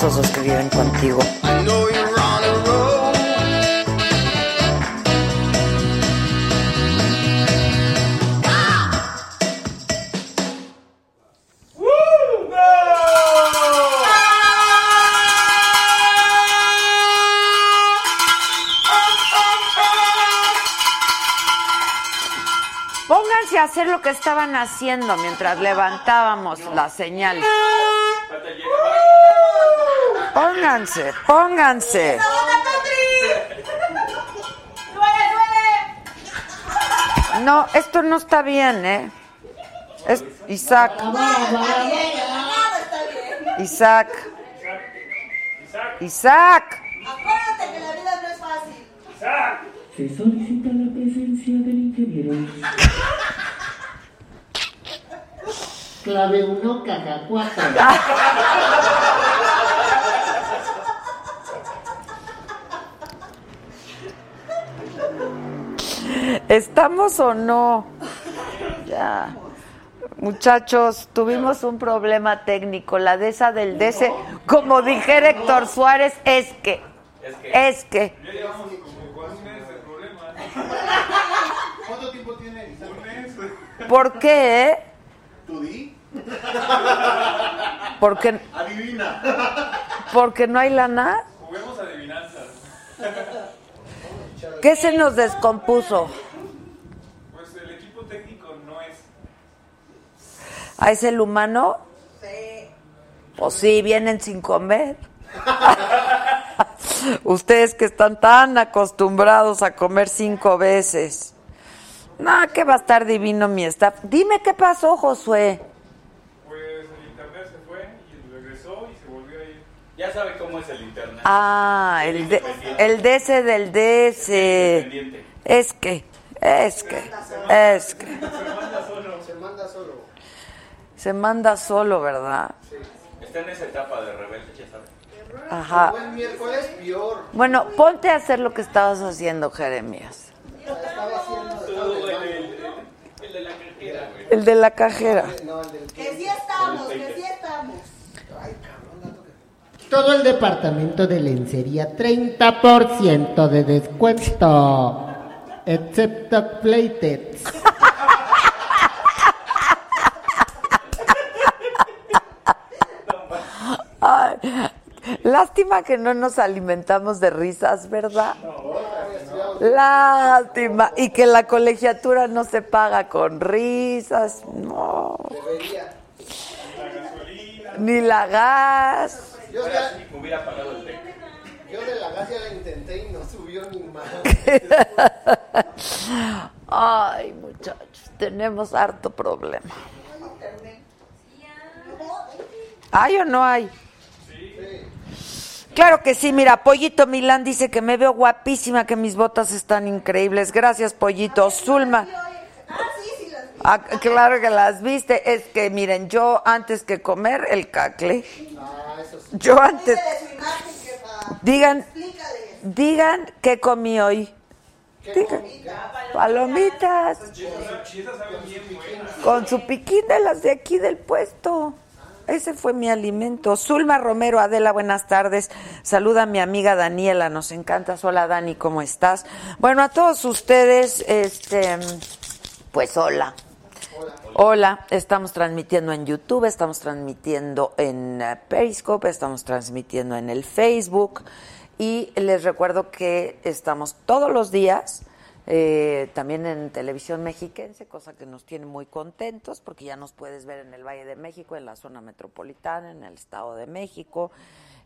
estos dos que viven contigo. Pónganse a hacer lo que estaban haciendo mientras levantábamos la señal. Pónganse, pónganse. No, esto no está bien, ¿eh? Es Isaac. Isaac. Isaac. Acuérdate que la vida no es fácil. Se solicita la presencia del ingeniero. Clave 1, caja 4. ¿Estamos o no? Ya. Muchachos, tuvimos un problema técnico. La de esa del DC, como dijera Héctor Suárez, es que. Es que. ¿Cuánto tiempo tiene Isaac? ¿Por qué? eh? ¿Tú di? Porque, Adivina. porque no hay lana. Juguemos adivinanzas. ¿Qué se nos descompuso? Pues el equipo técnico no es. ¿A es el humano? Sí. Pues sí, vienen sin comer. Ustedes que están tan acostumbrados a comer cinco veces. No, que va a estar divino mi staff. Dime qué pasó, Josué. Pues el internet se fue y regresó y se volvió a ir. Ya sabe cómo es el internet. Ah, el, de, el DC del DC. Es que, es que, es que. Se manda solo. Se manda solo. Se manda solo, ¿verdad? Está en esa etapa de rebelde, ya sabe. Ajá. El miércoles peor. Bueno, ponte a hacer lo que estabas haciendo, Jeremías. El de la cajera, güey. El de la cajera. Que sí estamos, que sí estamos. Todo el departamento de lencería, 30% de descuento. Excepto plated. Ay, lástima que no nos alimentamos de risas, ¿verdad? Lástima. Y que la colegiatura no se paga con risas. No. Ni la gas. Yo ya me hubiera pagado el TEC. Yo de la gas ya la intenté y no subió ni más. Ay, muchachos, tenemos harto problema. ¿Hay o no hay? Claro que sí, mira, Pollito Milán dice que me veo guapísima, que mis botas están increíbles. Gracias, Pollito. Zulma. Ah, claro que las viste. Es que miren, yo antes que comer el cacle, yo antes. Digan, digan qué comí hoy. Digan, palomitas. Buenas. Con su piquín de las de aquí del puesto. ese fue mi alimento. Zulma Romero, Adela, buenas tardes. Saluda a mi amiga Daniela, nos encanta. Hola Dani, ¿cómo estás? Bueno, a todos ustedes, este, pues hola. Hola, estamos transmitiendo en YouTube, estamos transmitiendo en eh, Periscope, estamos transmitiendo en el Facebook y les recuerdo que estamos todos los días eh, también en televisión mexiquense, cosa que nos tiene muy contentos porque ya nos puedes ver en el Valle de México, en la zona metropolitana, en el Estado de México.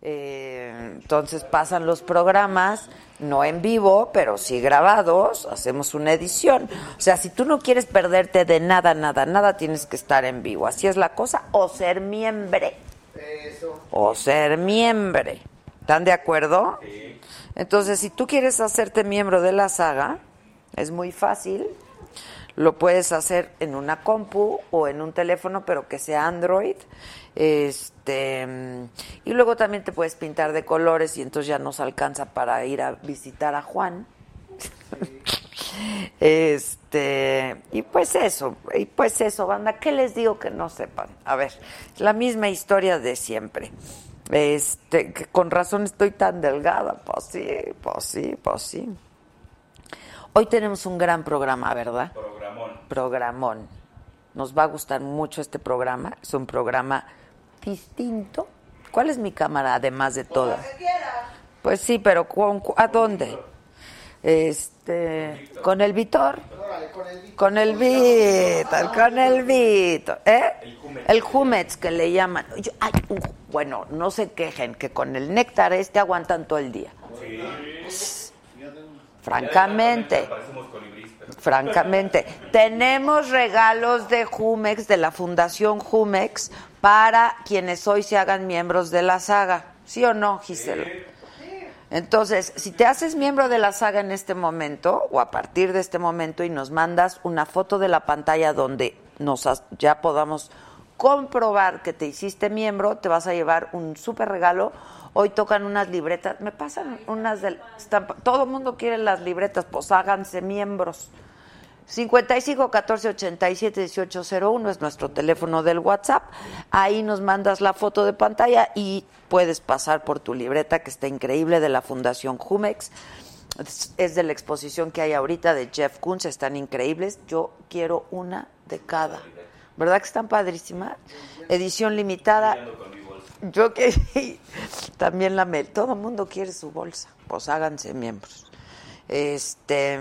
Eh, entonces pasan los programas, no en vivo, pero sí grabados, hacemos una edición. O sea, si tú no quieres perderte de nada, nada, nada, tienes que estar en vivo. Así es la cosa, o ser miembro. O ser miembro. ¿Están de acuerdo? Entonces, si tú quieres hacerte miembro de la saga, es muy fácil. Lo puedes hacer en una compu o en un teléfono, pero que sea Android. Este, y luego también te puedes pintar de colores y entonces ya nos alcanza para ir a visitar a Juan. Este, y pues eso, y pues eso, banda, ¿qué les digo que no sepan? A ver, la misma historia de siempre. Este, que con razón estoy tan delgada, pues sí, pues sí, pues sí. Hoy tenemos un gran programa, ¿verdad? Programón. Programón. Nos va a gustar mucho este programa. Es un programa distinto. ¿Cuál es mi cámara, además de todas? Pues sí, pero ¿con, ¿a dónde? Este, con el Vitor. Con el Vitor, con el Vitor. ¿Eh? El Jumex, que le llaman. Yo- ay, uh, bueno, no se quejen, que con el néctar este aguantan todo el día. Francamente. Francamente, tenemos regalos de Jumex, de la Fundación Jumex, para quienes hoy se hagan miembros de la saga. ¿Sí o no, Gisela? Entonces, si te haces miembro de la saga en este momento, o a partir de este momento, y nos mandas una foto de la pantalla donde nos ya podamos comprobar que te hiciste miembro, te vas a llevar un súper regalo. Hoy tocan unas libretas, me pasan unas del... todo el mundo quiere las libretas, pues háganse miembros. 55 14 87 18 01 es nuestro teléfono del WhatsApp. Ahí nos mandas la foto de pantalla y puedes pasar por tu libreta que está increíble de la Fundación Jumex. Es- de la exposición que hay ahorita de Jeff Koons, están increíbles. Yo quiero una de cada. ¿Verdad que están padrísimas? Edición limitada. Yo que también la me todo el mundo quiere su bolsa. Pues háganse miembros. Este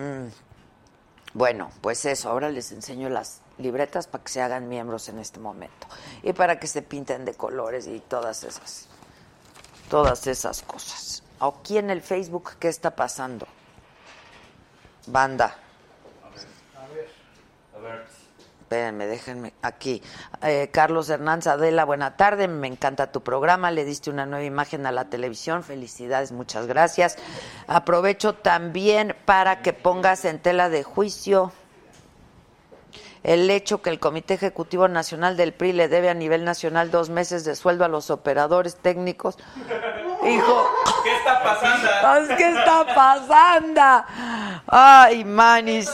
bueno, pues eso, ahora les enseño las libretas para que se hagan miembros en este momento y para que se pinten de colores y todas esas todas esas cosas. Aquí en el Facebook qué está pasando? Banda. A ver. Espérenme, déjenme aquí. Eh, Carlos Hernández Adela, buena tarde. Me encanta tu programa. Le diste una nueva imagen a la televisión. Felicidades, muchas gracias. Aprovecho también para que pongas en tela de juicio el hecho que el Comité Ejecutivo Nacional del PRI le debe a nivel nacional dos meses de sueldo a los operadores técnicos. Hijo, ¿Qué está pasando? ¿qué está pasando? Ay, manis.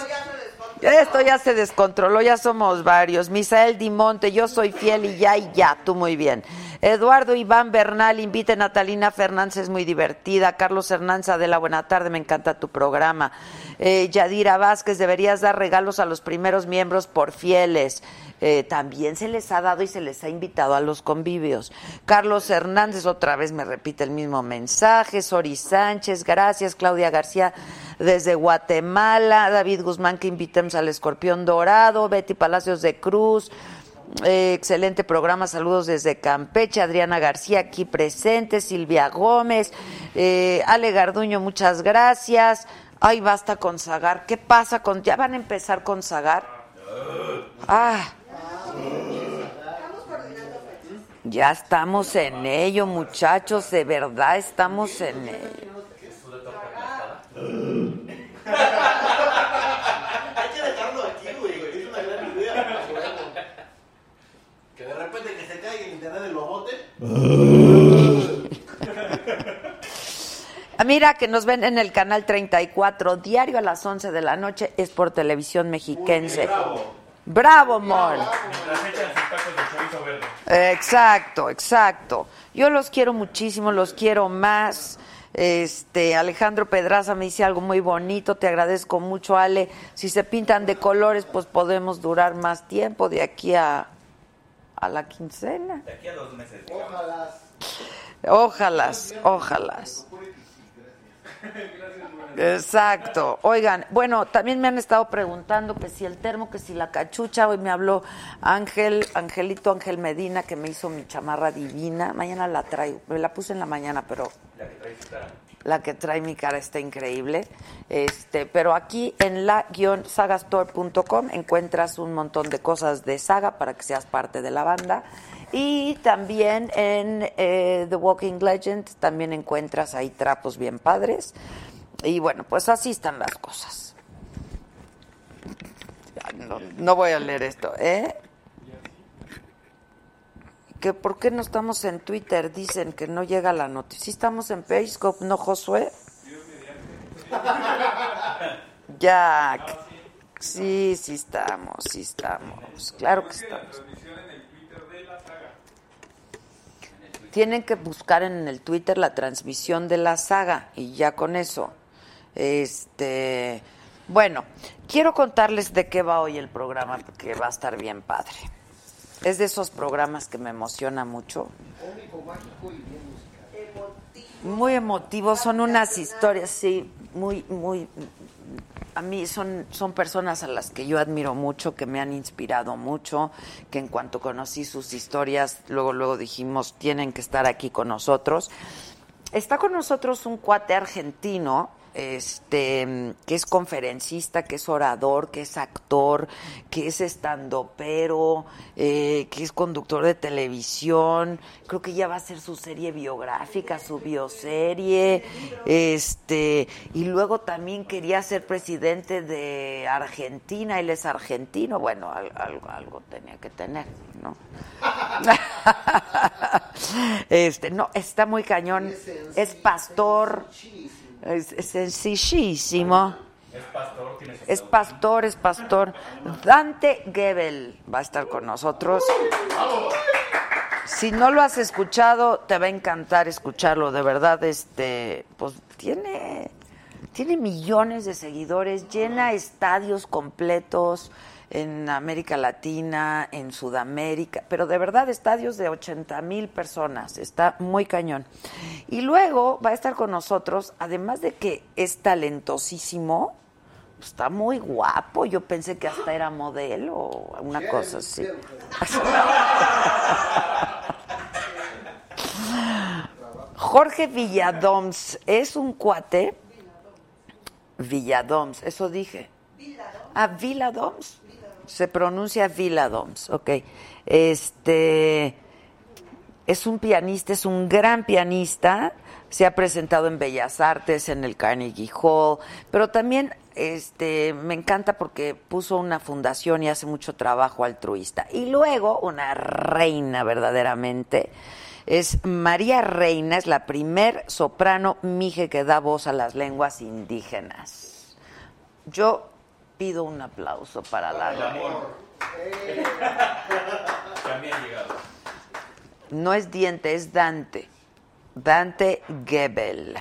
Esto ya se descontroló, ya somos varios. Misael Dimonte, yo soy fiel y ya y ya, tú muy bien. Eduardo Iván Bernal, invite a Natalina Fernández, es muy divertida. Carlos Hernández de la buena tarde, me encanta tu programa. Eh, Yadira Vázquez, deberías dar regalos a los primeros miembros por fieles. Eh, también se les ha dado y se les ha invitado a los convivios. Carlos Hernández, otra vez me repite el mismo mensaje. Sori Sánchez, gracias. Claudia García, desde Guatemala. David Guzmán, que invitemos al Escorpión Dorado. Betty Palacios de Cruz. Eh, excelente programa, saludos desde Campeche, Adriana García aquí presente, Silvia Gómez, eh, Ale Garduño, muchas gracias. Ay, basta con Zagar. ¿Qué pasa con.? ¿Ya van a empezar con Zagar? Ah. Ya estamos en ello, muchachos, de verdad estamos en ello. Hay que dejarlo aquí, güey. Es una gran idea. Que de repente que se caiga el internet del bobote. Ah, Mira que nos ven en el canal 34, diario a las 11 de la noche, es por televisión mexiquense. Bravo. Bravo, Mon. Mientras echan sus tacos de chorizo verde. Exacto, exacto. Yo los quiero muchísimo, los quiero más. Este Alejandro Pedraza me dice algo muy bonito, te agradezco mucho, Ale. Si se pintan de colores, pues podemos durar más tiempo de aquí a, a la quincena. De aquí a dos meses. Ojalá. Ojalá, ojalá. Exacto. Oigan, bueno, también me han estado preguntando que si el termo, que si la cachucha. Hoy me habló Ángel, Angelito Ángel Medina, que me hizo mi chamarra divina. Mañana la traigo. Me la puse en la mañana, pero La que trae su cara. la que trae mi cara está increíble. Este, pero aquí en la-sagastore.com encuentras un montón de cosas de saga para que seas parte de la banda. Y también en eh, The Walking Legend también encuentras ahí trapos bien padres. Y bueno, pues así están las cosas. No, no voy a leer esto, ¿eh? que por qué no estamos en Twitter, dicen que no llega la noticia. Sí estamos en Periscope, ¿no, Josué? Ya. Sí, sí estamos, sí estamos. Claro que estamos. Transmisión en el Twitter de la saga. Tienen que buscar en el Twitter la transmisión de la saga y ya con eso. Este, bueno, quiero contarles de qué va hoy el programa porque va a estar bien padre. Es de esos programas que me emociona mucho. Muy emotivos, son unas historias, sí, muy, muy. A mí son, son personas a las que yo admiro mucho, que me han inspirado mucho, que en cuanto conocí sus historias, luego, luego dijimos, tienen que estar aquí con nosotros. Está con nosotros un cuate argentino, este, que es conferencista, que es orador, que es actor, que es estandopero, eh, que es conductor de televisión. Creo que ya va a hacer su serie biográfica, su bioserie, este, y luego también quería ser presidente de Argentina. Él es argentino, bueno, al- algo, algo tenía que tener, ¿no? Este, no, está muy cañón. Es pastor. Es, es sencillísimo. Es pastor, Es pastor, es pastor. Dante Gebel va a estar con nosotros. Si no lo has escuchado, te va a encantar escucharlo. De verdad, este, pues tiene, tiene millones de seguidores, llena estadios completos en América Latina, en Sudamérica, pero de verdad estadios de 80 mil personas. Está muy cañón. Y luego va a estar con nosotros, además de que es talentosísimo, está muy guapo. Yo pensé que hasta era modelo o una cosa así. Jorge Villadoms es un cuate. Villadoms, eso dije. Ah, Villadoms. Se pronuncia Villadoms, ok. Este es un pianista, es un gran pianista. Se ha presentado en Bellas Artes, en el Carnegie Hall, pero también este, me encanta porque puso una fundación y hace mucho trabajo altruista. Y luego, una reina verdaderamente, es María Reina, es la primer soprano mije que da voz a las lenguas indígenas. Yo pido un aplauso para la reina. También ha llegado. No es diente, es Dante. Dante Gebel.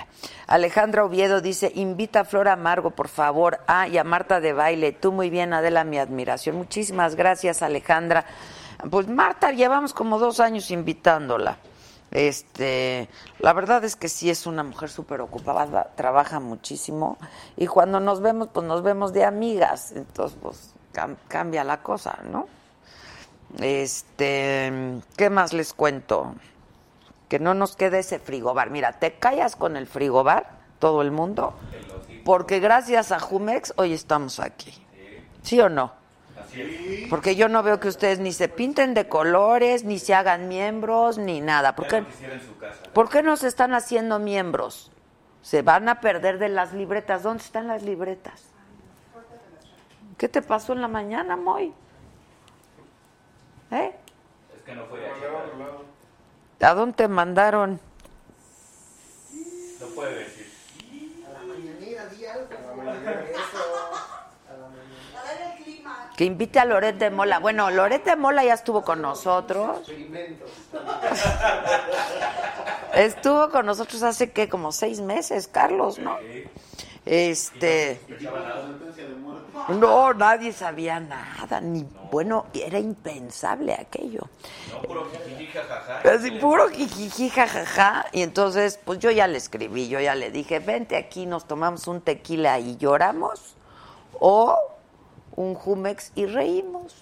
Alejandra Oviedo dice, invita a Flora Amargo, por favor. Ah, y a Marta de Baile. Tú muy bien, Adela, mi admiración. Muchísimas gracias, Alejandra. Pues Marta, llevamos como dos años invitándola. Este, la verdad es que sí es una mujer súper ocupada, trabaja muchísimo. Y cuando nos vemos, pues nos vemos de amigas. Entonces, pues cam- cambia la cosa, ¿no? Este, ¿qué más les cuento? Que no nos quede ese frigobar. Mira, te callas con el frigobar, todo el mundo, porque gracias a Jumex hoy estamos aquí. ¿Sí o no? Así es. Porque yo no veo que ustedes ni se pinten de colores, ni se hagan miembros, ni nada. ¿Por qué. ¿Por qué no se están haciendo miembros? Se van a perder de las libretas. ¿Dónde están las libretas? ¿Qué te pasó en la mañana, Moy? ¿Eh? Es que no fue de aquí. ¿A dónde te mandaron? No puede decir. A la mañanera, di algo. Eso. A la mañanera. A ver el clima. Que invite a Loret de Mola. Bueno, Loret de Mola ya estuvo con nosotros. Estuvo con nosotros hace que como seis meses, Carlos, ¿no? Este. No, nadie sabía nada, ni bueno, era impensable aquello. No, puro. Así puro jijiji, jajaja. Y entonces, pues yo ya le escribí, yo ya le dije, vente aquí, nos tomamos un tequila y lloramos, o un Jumex y reímos.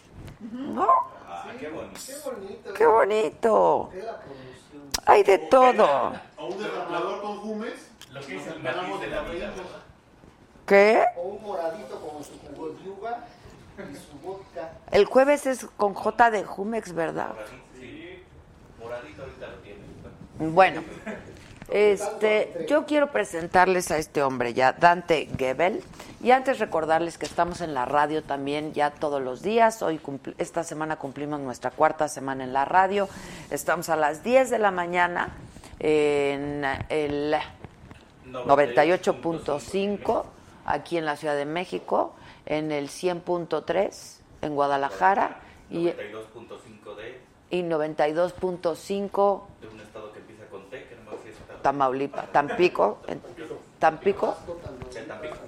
¿No? Ah, qué bonito. Qué bonito. Hay de todo. O un derramador con jumes. Lo que es el matiz de la vida. ¿Qué? O un moradito con su jugo de uva y su vodka. El jueves es con J de Jumex, ¿verdad? Sí. Moradito ahorita lo tiene. Bueno, este, yo quiero presentarles a este hombre ya, Dante Gebel, y antes recordarles que estamos en la radio también ya todos los días. Hoy esta semana cumplimos nuestra cuarta semana en la radio. Estamos a las 10 de la mañana en el 98.5 aquí en la Ciudad de México, en el 100.3 en Guadalajara y, 92.5 de, y 92.5 Tamaulipas, Tampico, Tampico.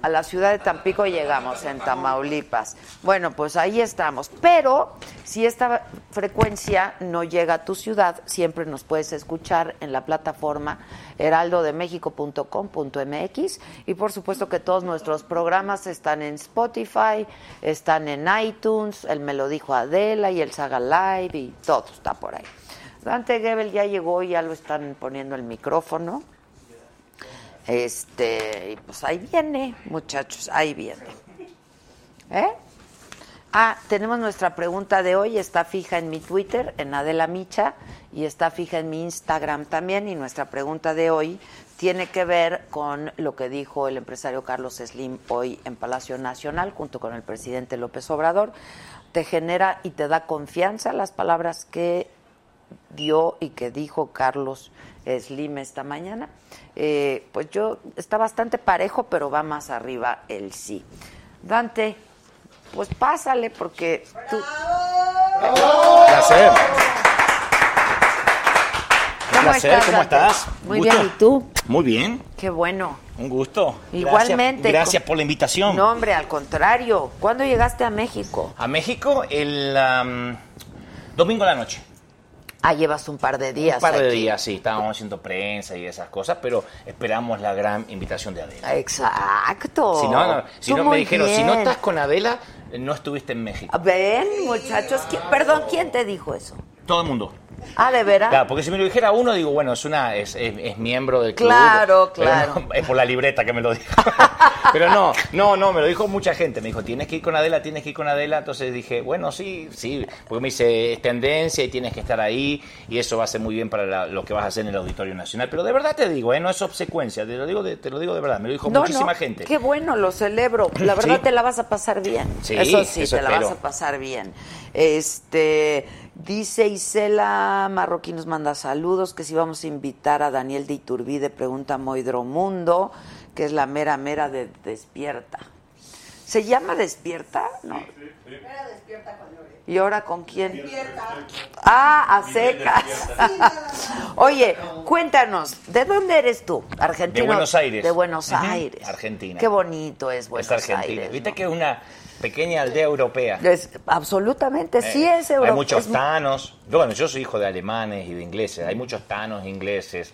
a la ciudad de Tampico llegamos, en Tamaulipas. Bueno, pues ahí estamos. Pero si esta frecuencia no llega a tu ciudad, siempre nos puedes escuchar en la plataforma heraldodemexico.com.mx y por supuesto que todos nuestros programas están en Spotify, están en iTunes, el Me lo dijo Adela y el Saga Live y todo está por ahí. Dante Gebel ya llegó, ya lo están poniendo el micrófono. Este, y pues ahí viene, muchachos, ahí viene. ¿Eh? Ah, tenemos nuestra pregunta de hoy, está fija en mi Twitter, en Adela Micha, y está fija en mi Instagram también, y nuestra pregunta de hoy tiene que ver con lo que dijo el empresario Carlos Slim hoy en Palacio Nacional, junto con el presidente López Obrador. ¿Te genera y te da confianza las palabras que dio y que dijo Carlos Slim esta mañana. Eh, pues yo está bastante parejo, pero va más arriba el sí. Dante, pues pásale porque tú. Placer. ¿Cómo placer, estás, ¿cómo estás? Muy Gusto. bien, ¿y tú? Muy bien, Qué bueno. un gusto. Igualmente. Gracias, por la invitación. No, hombre, al contrario. ¿Cuándo llegaste a México? A México el domingo a la noche. Ah, llevas un par de días. Un par de aquí. días, sí, estábamos haciendo prensa y esas cosas, pero esperamos la gran invitación de Adela. Exacto. Si no, no, si no me dijeron, si no bien. estás con Adela, no estuviste en México. Ven, muchachos. ¿quién- perdón, ¿quién te dijo eso? Todo el mundo. Ah, ¿de veras? Claro, porque si me lo dijera uno, digo, bueno, es una es, es- es miembro del club. Claro, claro. no, es por la libreta que me lo dijo. pero no, no, no, me lo dijo mucha gente. Me dijo, tienes que ir con Adela, tienes que ir con Adela. Entonces dije, bueno, sí, sí. Porque me dice, es tendencia y tienes que estar ahí. Y eso va a ser muy bien para la- lo que vas a hacer en el Auditorio Nacional. Pero de verdad te digo, ¿eh? no es obsecuencia. Te lo digo de, te lo digo de verdad. Me lo dijo No, muchísima no, gente. Qué bueno, lo celebro. La verdad Sí. te la vas a pasar bien. Sí, eso sí, eso te la vas a pasar bien. Este dice Isela Marroquín nos manda saludos, que si vamos a invitar a Daniel de Iturbide, pregunta Moidromundo, que es la mera mera de Despierta. ¿Se llama Despierta? No. Era despierta con Lore. ¿Y ahora con quién? Despierta. Ah, a secas. Oye, cuéntanos, ¿de dónde eres tú? Argentino. De Buenos Aires. De Buenos Aires. Argentina. Qué bonito es Buenos es Argentina. Aires. Viste ¿no? que una pequeña aldea europea. Es- absolutamente, sí Eh, es europeo. Hay muchos tanos. Yo, Bueno, yo soy hijo de alemanes y de ingleses. Hay muchos tanos ingleses,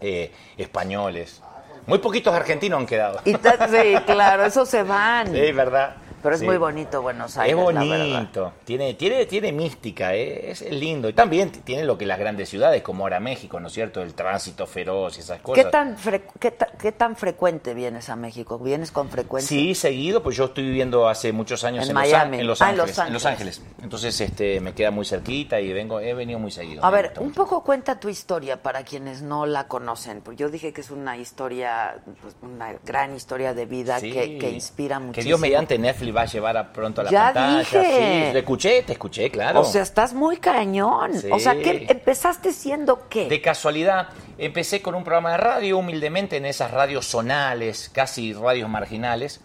eh, españoles. Muy poquitos argentinos han quedado. Y sí, claro, esos se van. Sí, ¿verdad? Pero es Sí. muy bonito Buenos Aires, Es la bonito, tiene, tiene, tiene mística, ¿eh? es, lindo. Y también tiene lo que las grandes ciudades, como ahora México, ¿no es cierto? El tránsito feroz y esas cosas. ¿Qué tan, qué, ta- qué tan frecuente vienes a México? ¿Vienes con frecuencia? Sí, seguido, pues yo estoy viviendo hace muchos años En en, Los, Miami. Á- en Los Ah, Ángeles. Los en Los Ángeles. Entonces este, me queda muy cerquita y vengo, he venido muy seguido. A ver, un poco cuenta tu historia para quienes no la conocen. Porque yo dije que es una historia, pues, una gran historia de vida Sí. que, que inspira muchísimo. Que Dios mediante Netflix va a llevar a pronto a la Ya pantalla. dije. Sí, te escuché, te escuché, claro. O sea, estás muy cañón. Sí. O sea, ¿qué, ¿empezaste siendo qué? De casualidad, empecé con un programa de radio, humildemente, en esas radios zonales, casi radios marginales.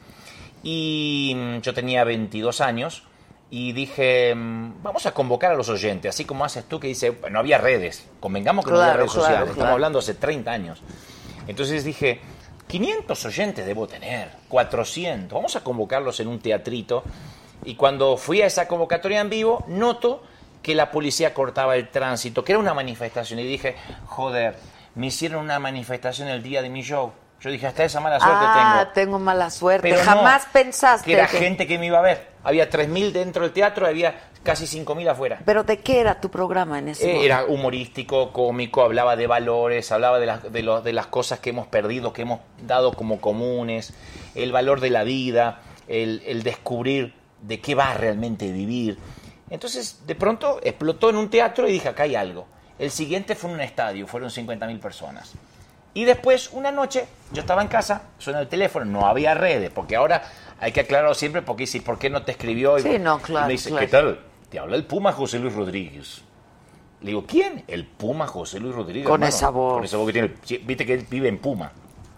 Y mm, yo tenía 22 años. y dije, mm, vamos a convocar a los oyentes, así como haces tú que dice, no había redes, convengamos que no había redes claro, sociales, claro. estamos hablando hace 30 años. Entonces dije, 500 oyentes debo tener, 400, vamos a convocarlos en un teatrito. Y cuando fui a esa convocatoria en vivo, noto que la policía cortaba el tránsito, que era una manifestación. Y dije, joder, me hicieron una manifestación el día de mi show. Yo dije, hasta esa mala suerte ah, tengo. tengo mala suerte. Pero Jamás no, pensaste que era que- gente que me iba a ver. Había 3.000 dentro del teatro, había casi 5.000 afuera. Pero ¿de qué era tu programa en ese Eh, momento? era humorístico, cómico, hablaba de valores, hablaba de las, de, los- de las cosas que hemos perdido, que hemos dado como comunes, el valor de la vida, el, el descubrir de qué va realmente vivir. Entonces, de pronto explotó en un teatro y dije, acá hay algo. El siguiente fue en un estadio, fueron 50.000 personas. Y después, una noche, yo estaba en casa, suena el teléfono, no había redes, porque ahora hay que aclararlo siempre, porque dice, ¿por qué no te escribió? Y- Sí, no, y claro, me dice, claro. ¿qué tal? Te habla el Puma José Luis Rodríguez. Le digo, ¿quién? El Puma José Luis Rodríguez. Con hermano. esa voz. Con esa voz que tiene. Viste que él vive en Puma.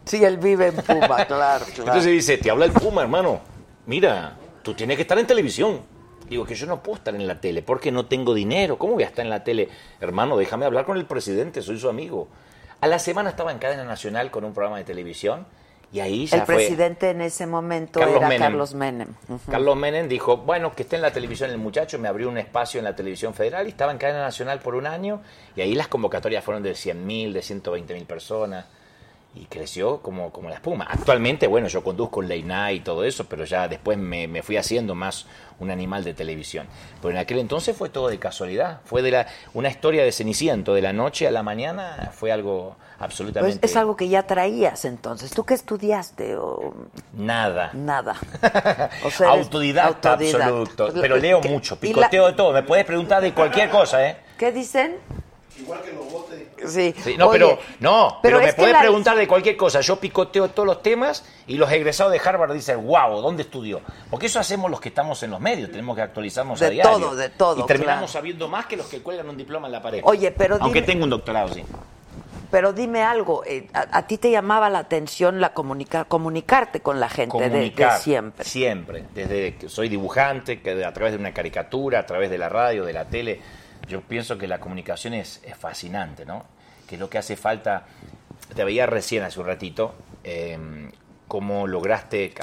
Sí, él vive en Puma, claro, claro. Entonces dice, te habla el Puma, hermano. Mira, tú tienes que estar en televisión. Digo que yo no puedo estar en la tele porque no tengo dinero. ¿Cómo voy a estar en la tele? Hermano, déjame hablar con el presidente, soy su amigo. A la semana estaba en cadena nacional con un programa de televisión y ahí ya el fue. presidente en ese momento Carlos era Menem. Carlos Menem. Carlos Menem dijo, bueno, que esté en la televisión el muchacho, me abrió un espacio en la televisión federal y estaba en cadena nacional por un año y ahí las convocatorias fueron de 100.000, de 120.000 personas y creció como, como la espuma. Actualmente, bueno, yo conduzco Late Night y todo eso, pero ya después me, me fui haciendo más un animal de televisión. Pero en aquel entonces fue todo de casualidad, fue de la, una historia de Ceniciento, de la noche a la mañana, fue algo Pues absolutamente es algo que ya traías entonces. ¿Tú qué estudiaste o nada. nada? O sea, Autodidacta, autodidacta. absoluto. Pues, Pero leo ¿qué- mucho, la- picoteo de todo. Me puedes preguntar de cualquier cosa, ¿eh? ¿Qué dicen? Igual que los botes. Sí. Sí, no, Oye, pero, no, pero, me puedes la- preguntar de cualquier cosa. Yo picoteo todos los temas y los egresados de Harvard dicen, wow, ¿dónde estudió? Porque eso hacemos los que estamos en los medios, tenemos que actualizarnos De a diario. todo, de todo, Y terminamos claro. sabiendo más que los que cuelgan un diploma en la pared. Oye, pero Aunque dime- tengo un doctorado, sí. Pero dime algo, eh, a, a ti te llamaba la atención la comunica- comunicarte con la gente de- de, siempre. Siempre, desde que soy dibujante, que de- a través de una caricatura, a través de la radio, de la tele, yo pienso que la comunicación es, es fascinante, ¿no? Que es lo que hace falta, te veía recién hace un ratito, eh, cómo lograste,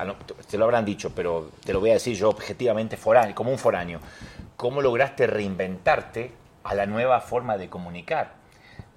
te lo habrán dicho, pero te lo voy a decir yo objetivamente, foráneo, como un foráneo, cómo lograste reinventarte a la nueva forma de comunicar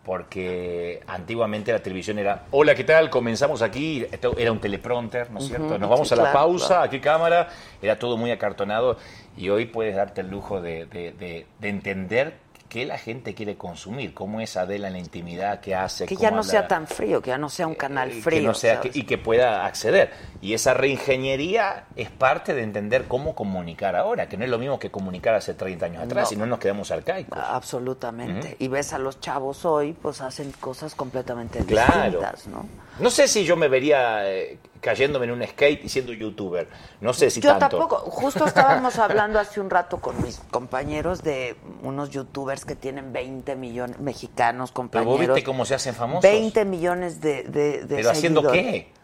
porque antiguamente la televisión era, hola, ¿qué tal? Comenzamos aquí, esto era un teleprompter, ¿no es cierto? Nos vamos sí, a la claro, pausa, claro. aquí cámara, era todo muy acartonado y hoy puedes darte el lujo de, de- de- de entender qué la gente quiere consumir, cómo es Adela en la intimidad, qué hace, Que ya no anda, sea tan frío, que ya no sea un canal eh, frío. que no sea, y que pueda acceder. Y esa reingeniería es parte de entender cómo comunicar ahora, que no es lo mismo que comunicar hace 30 años atrás, No. y no nos quedamos arcaicos. Absolutamente. Y ves a los chavos hoy, pues hacen cosas completamente Claro. distintas, ¿no? No sé si yo me vería eh, cayéndome en un skate y siendo youtuber. No sé si Yo tanto. tampoco. Justo estábamos hablando hace un rato con mis compañeros de unos youtubers que tienen 20 millones mexicanos Pero compañeros. vos viste cómo se hacen famosos. 20 millones de, de, de ¿Pero haciendo seguidores. qué?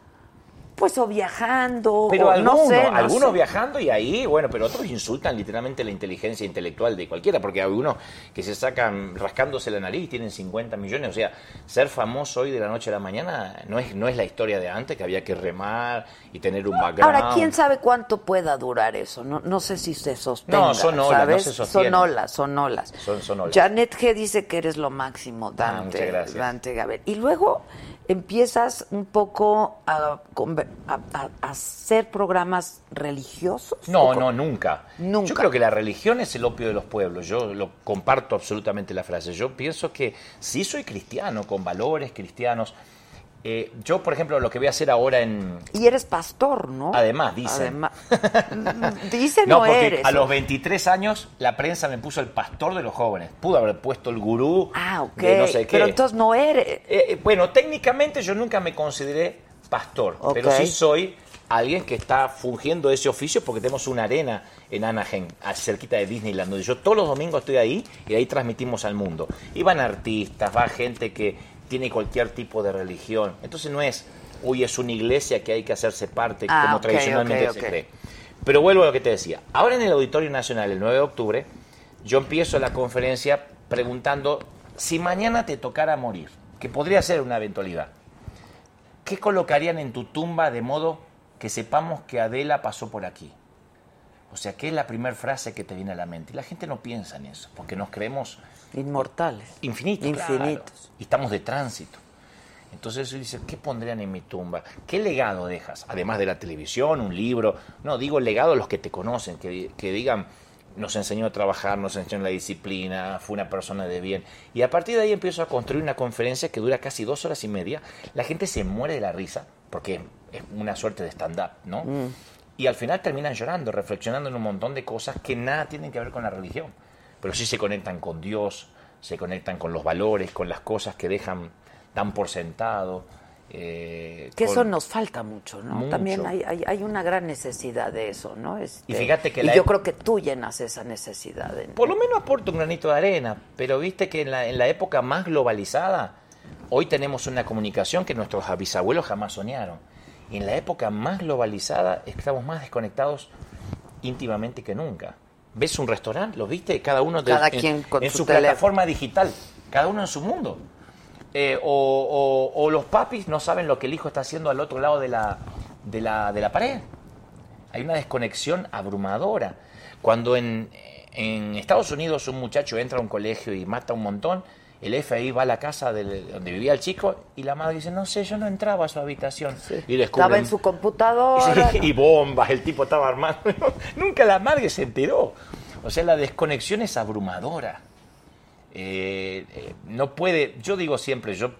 Pues o viajando, Pero o algunos, no sé, no algunos sé. viajando y ahí, bueno, pero otros insultan literalmente la inteligencia intelectual de cualquiera, porque hay algunos que se sacan rascándose la nariz y tienen 50 millones. O sea, ser famoso hoy de la noche a la mañana no es, no es la historia de antes, que había que remar y tener un background. Ahora, ¿quién sabe cuánto pueda durar eso? No, no sé si se sostenga, No, son olas, no se sostiene. Son olas, son olas. Son- son olas. Janet G. dice que eres lo máximo, Dante. Ah, muchas gracias. Dante Gaber. Y luego empiezas un poco a, a- hacer programas religiosos. No, ¿O no, nunca. Nunca. Yo creo que la religión es el opio de los pueblos. Yo lo comparto absolutamente la frase. Yo pienso que sí soy cristiano, con valores cristianos. Eh, yo, por ejemplo, lo que voy a hacer ahora en... Y eres pastor, ¿no? Además, dicen. Además- dicen No, no, porque eres. a los 23 años la prensa me puso el pastor de los jóvenes. Pudo haber puesto el gurú Ah, ok. de no sé qué. Pero entonces no eres. Eh, eh, bueno, técnicamente yo nunca me consideré pastor, pero sí soy alguien que está fungiendo ese oficio porque tenemos una arena en Anaheim, cerquita de Disneyland, donde yo todos los domingos estoy ahí y ahí transmitimos al mundo. Y van artistas, va gente que tiene cualquier tipo de religión. Entonces no es, uy, es una iglesia que hay que hacerse parte Ah, como tradicionalmente se cree. Pero vuelvo a lo que te decía. Ahora en el Auditorio Nacional, el 9 de octubre, yo empiezo la conferencia preguntando si mañana te tocara morir, que podría ser una eventualidad. ¿Qué colocarían en tu tumba de modo que sepamos que Adela pasó por aquí? O sea, ¿qué es la primera frase que te viene a la mente? Y la gente no piensa en eso, porque nos creemos Inmortales. infinitos. Infinitos. claro, y estamos de tránsito. Entonces yo dice, ¿qué pondrían en mi tumba? ¿Qué legado dejas? Además de la televisión, un libro. No, digo legado a los que te conocen, que, que digan, nos enseñó a trabajar, nos enseñó la disciplina, fue una persona de bien. Y a partir de ahí empiezo a construir una conferencia que dura casi dos horas y media. La gente se muere de la risa, porque es una suerte de stand-up, ¿no? Y al final terminan llorando, reflexionando en un montón de cosas que nada tienen que ver con la religión. Pero sí se conectan con Dios, se conectan con los valores, con las cosas que dejan tan por sentado. eh, Que eso nos falta mucho, ¿no? Mucho. También hay, hay, hay una gran necesidad de eso, ¿no? Este, Y fíjate que y la yo ep- creo que tú llenas esa necesidad. en- Por lo menos aporta un granito de arena, pero viste que en la, en la época más globalizada, hoy tenemos una comunicación que nuestros bisabuelos jamás soñaron. Y en la época más globalizada estamos más desconectados íntimamente que nunca. ¿Ves un restaurante? ¿Lo viste? Cada uno de- Cada en, quien con en su plataforma digital, cada uno en su mundo. Eh, o, o- o los papis no saben lo que el hijo está haciendo al otro lado de la, de la, de la pared. Hay una desconexión abrumadora. Cuando en, en Estados Unidos un muchacho entra a un colegio y mata un montón, el FBI va a la casa del- donde vivía el chico y la madre dice, no sé, yo no entraba a su habitación. Y descubren- Estaba en su computadora. Sí, y bombas, el tipo estaba armando. Nunca la madre se enteró. O sea, la desconexión es abrumadora. Eh, eh, no puede, yo digo siempre, yo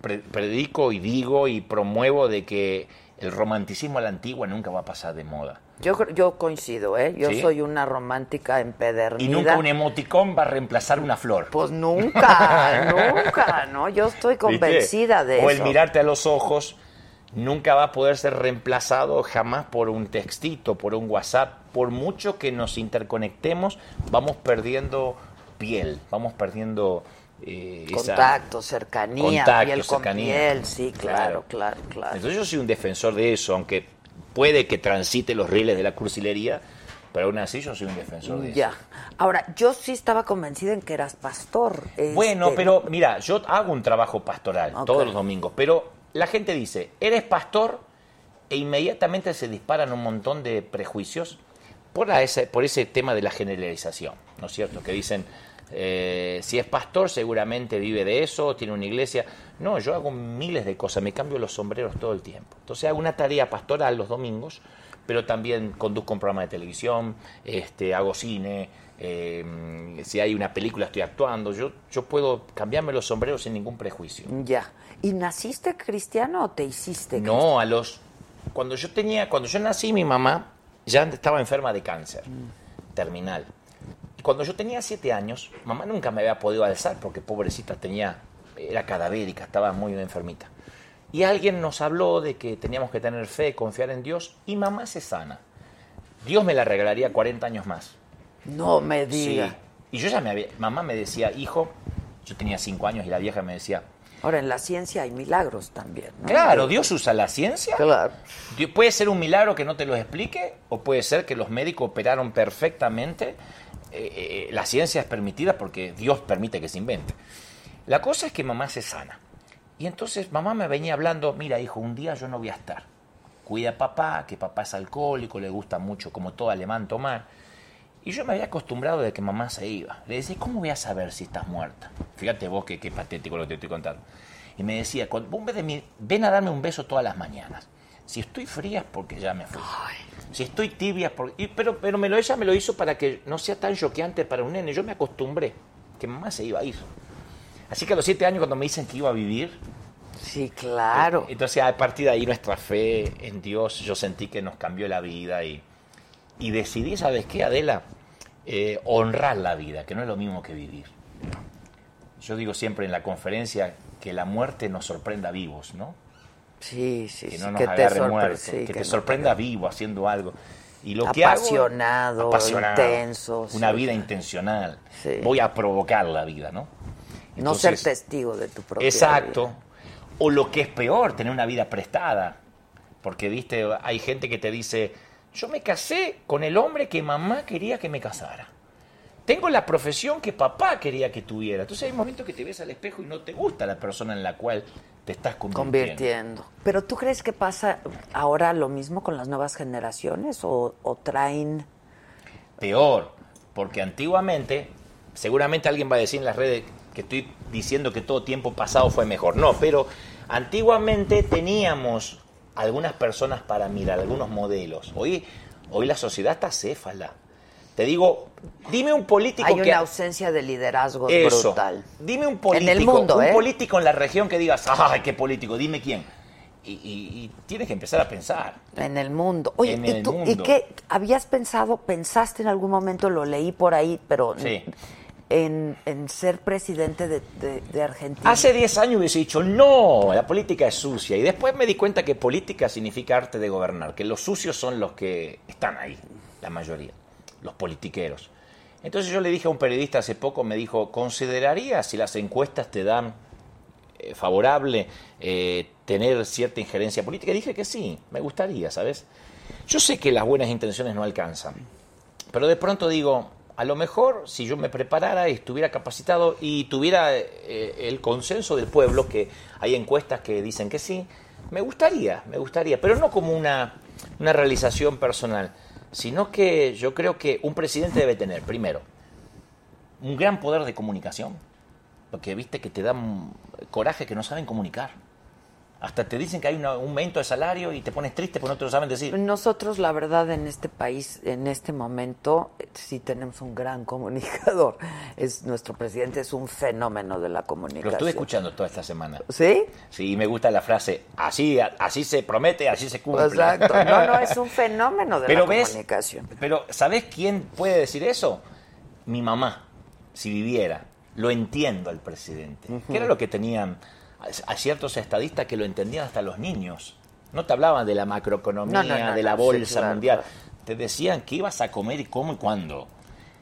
pre- predico y digo y promuevo de que el romanticismo a la antigua nunca va a pasar de moda. Yo, yo coincido, ¿eh? Yo ¿Sí? soy una romántica empedernida. Y nunca un emoticón va a reemplazar una flor. Pues nunca, nunca, ¿no? Yo estoy convencida ¿Viste? de o eso. el mirarte a los ojos nunca va a poder ser reemplazado jamás por un textito, por un WhatsApp. Por mucho que nos interconectemos, vamos perdiendo piel, vamos perdiendo eh, esa- Contacto, cercanía, Contacto, piel con cercanía. piel, sí, claro, claro, Claro. claro. Entonces yo soy un defensor de eso, aunque puede que transite los rieles de la cursilería, pero aún así yo soy un defensor de eso. Ya. Ahora, yo sí estaba convencida en que eras pastor. Bueno, este, pero mira, yo hago un trabajo pastoral todos los domingos, pero la gente dice, eres pastor e inmediatamente se disparan un montón de prejuicios por, a ese, por ese tema de la generalización, ¿no es cierto? Que dicen, eh, si es pastor seguramente vive de eso, tiene una iglesia. No, yo hago miles de cosas, me cambio los sombreros todo el tiempo. Entonces hago una tarea pastoral los domingos, pero también conduzco un programa de televisión, este, hago cine, eh, si hay una película estoy actuando, yo, yo puedo cambiarme los sombreros sin ningún prejuicio. Ya. ¿Y naciste cristiano o te hiciste No, a los cuando yo tenía, cuando yo nací mi mamá ya estaba enferma de cáncer terminal. Y cuando yo tenía siete años, mamá nunca me había podido alzar porque pobrecita tenía, era cadavérica, estaba muy enfermita. Y alguien nos habló de que teníamos que tener fe, confiar en Dios y mamá se sana. Dios me la regalaría 40 años más. No me diga. Sí. Y yo ya me había, mamá me decía, hijo, yo tenía cinco años y la vieja me decía, Ahora, en la ciencia hay milagros también. ¿no? claro, Dios usa la ciencia. Claro. Puede ser un milagro que no te lo explique, o puede ser que los médicos operaron perfectamente. Eh, eh, la ciencia es permitida porque Dios permite que se invente. La cosa es que mamá se sana. Y entonces mamá me venía hablando, mira hijo, un día yo no voy a estar. Cuida a papá, que papá es alcohólico, le gusta mucho, como todo alemán, tomar. Y yo me había acostumbrado de que mamá se iba. Le decía, ¿cómo voy a saber si estás muerta? Fíjate vos qué, qué patético lo que te estoy contando. Y me decía, "Cuando- vos ven, de mí- ven a darme un beso todas las mañanas. Si estoy fría es porque ya me fui. Si estoy tibia es porque... y- pero pero me lo, ella me lo hizo para que no sea tan choqueante para un nene. Yo me acostumbré que mamá se iba a ir. Así que a los siete años cuando me dicen que iba a vivir, Sí, claro. entonces a partir de ahí nuestra fe en Dios, yo sentí que nos cambió la vida y, y decidí, ¿sabes qué, Adela? Eh, honrar la vida, que no es lo mismo que vivir. Yo digo siempre en la conferencia que la muerte nos sorprenda vivos, ¿no? Sí, sí, Que sí. no nos que te agarre sorpre- muertos, sí, que, que te no sorprenda vivo haciendo algo. Y lo que hago- Apasionado, intenso, Una sí. vida intencional. Sí. Voy a provocar la vida, ¿no? No ser testigo de tu propia Exacto. vida. O lo que es peor, tener una vida prestada. Porque, viste, hay gente que te dice, Yo me casé con el hombre que mamá quería que me casara. Tengo la profesión que papá quería que tuviera. Entonces hay momentos que te ves al espejo y no te gusta la persona en la cual te estás convirtiendo. Convirtiendo. Pero tú crees que pasa ahora lo mismo con las nuevas generaciones o, o traen... Peor, porque antiguamente, seguramente alguien va a decir en las redes que estoy diciendo que todo tiempo pasado fue mejor. No, pero antiguamente teníamos algunas personas para mirar, algunos modelos. Hoy, hoy la sociedad está céfala. Te digo, dime un político Hay que... una ausencia de liderazgo Eso. brutal. Dime un político, En el mundo, un ¿eh? político en la región que digas, ¡ay, qué político! Dime quién. Y, y- y tienes que empezar a pensar. En el mundo. Oye, En ¿y, el tú, ¿y mundo. qué habías pensado, pensaste en algún momento, lo leí por ahí, pero Sí. En, ser presidente de, Argentina? Hace 10 años hubiese dicho, no, la política es sucia. Y después me di cuenta que política significa arte de gobernar, que los sucios son los que están ahí, la mayoría, los politiqueros. Entonces yo le dije a un periodista hace poco, me dijo, ¿considerarías si las encuestas te dan eh, favorable eh, tener cierta injerencia política? Y dije que sí, me gustaría, ¿sabes? Yo sé que las buenas intenciones no alcanzan, pero de pronto digo, a lo mejor si yo me preparara y estuviera capacitado y tuviera eh, el consenso del pueblo, que hay encuestas que dicen que sí, me gustaría, me gustaría, pero no como una, una realización personal, sino que yo creo que un presidente debe tener, primero, un gran poder de comunicación, porque viste que te dan coraje que no saben comunicar. Hasta te dicen que hay un aumento de salario y te pones triste porque no te lo saben decir. Nosotros, la verdad, en este país, en este momento, sí tenemos un gran comunicador. Es Nuestro presidente es un fenómeno de la Lo comunicación. estuve escuchando toda esta semana. ¿Sí? Sí, me gusta la frase, así, así se promete, así se cumple. Exacto. No, no, es un fenómeno de Pero la ves, comunicación. pero ¿sabes quién puede decir eso? Mi mamá, si viviera. Lo entiendo al presidente. Que era lo que tenían a- ciertos estadistas que lo entendían hasta los niños. No te hablaban de la macroeconomía, No, no, no, de la sí, bolsa claro, mundial. claro. Te decían qué ibas a comer y cómo y cuándo.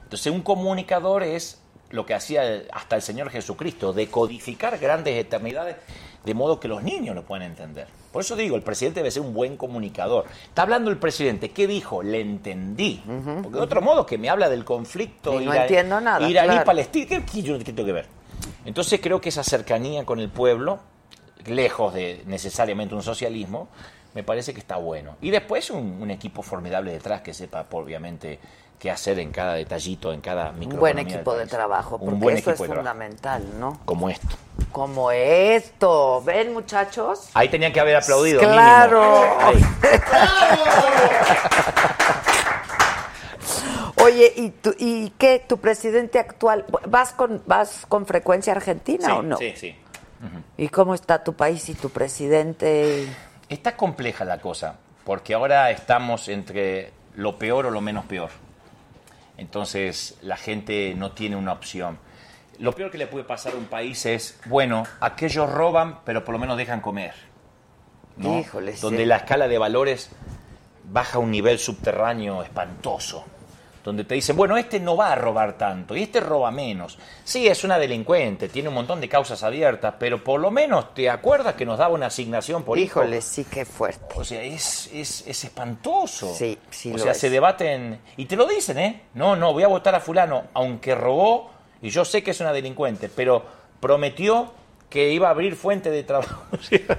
Entonces un comunicador es lo que hacía hasta el Señor Jesucristo, decodificar grandes eternidades de modo que los niños lo puedan entender. Por eso digo, el presidente debe ser un buen comunicador. Está hablando el presidente, ¿qué dijo? Le entendí. Porque de otro modo que me habla del conflicto Y no entiendo nada, claro. iraní-palestino, ¿qué, qué yo qué tengo que ver? Entonces creo que esa cercanía con el pueblo, lejos de necesariamente un socialismo, me parece que está bueno. Y después un, un equipo formidable detrás que sepa, obviamente, qué hacer en cada detallito, en cada Un microeconomía buen equipo de trabajo, porque Un buen eso es trabajo. fundamental, ¿no? Como esto. Como esto. ¿Ven, muchachos? Ahí tenían que haber aplaudido. Claro. mínimo. Ahí. Oye, ¿y, tú, ¿y qué? ¿Tu presidente actual? ¿Vas con, vas con frecuencia a Argentina Sí, o no? sí, sí. ¿Y cómo está tu país y tu presidente? Está compleja la cosa, porque ahora estamos entre lo peor o lo menos peor. Entonces la gente no tiene una opción. Lo peor que le puede pasar a un país es, bueno, aquellos roban, pero por lo menos dejan comer. ¿no? Híjole, sí. Donde la escala de valores baja a un nivel subterráneo espantoso. Donde te dicen, bueno, este no va a robar tanto y este roba menos. Sí, es una delincuente, tiene un montón de causas abiertas, pero por lo menos te acuerdas que nos daba una asignación por hijo? Híjole, sí, qué fuerte. O sea, es, es, es espantoso. Sí, sí O lo sea, es. se debaten. Y te lo dicen, ¿eh? No, no, voy a votar a Fulano, aunque robó, y yo sé que es una delincuente, pero prometió que iba a abrir fuente de trabajo. O sea,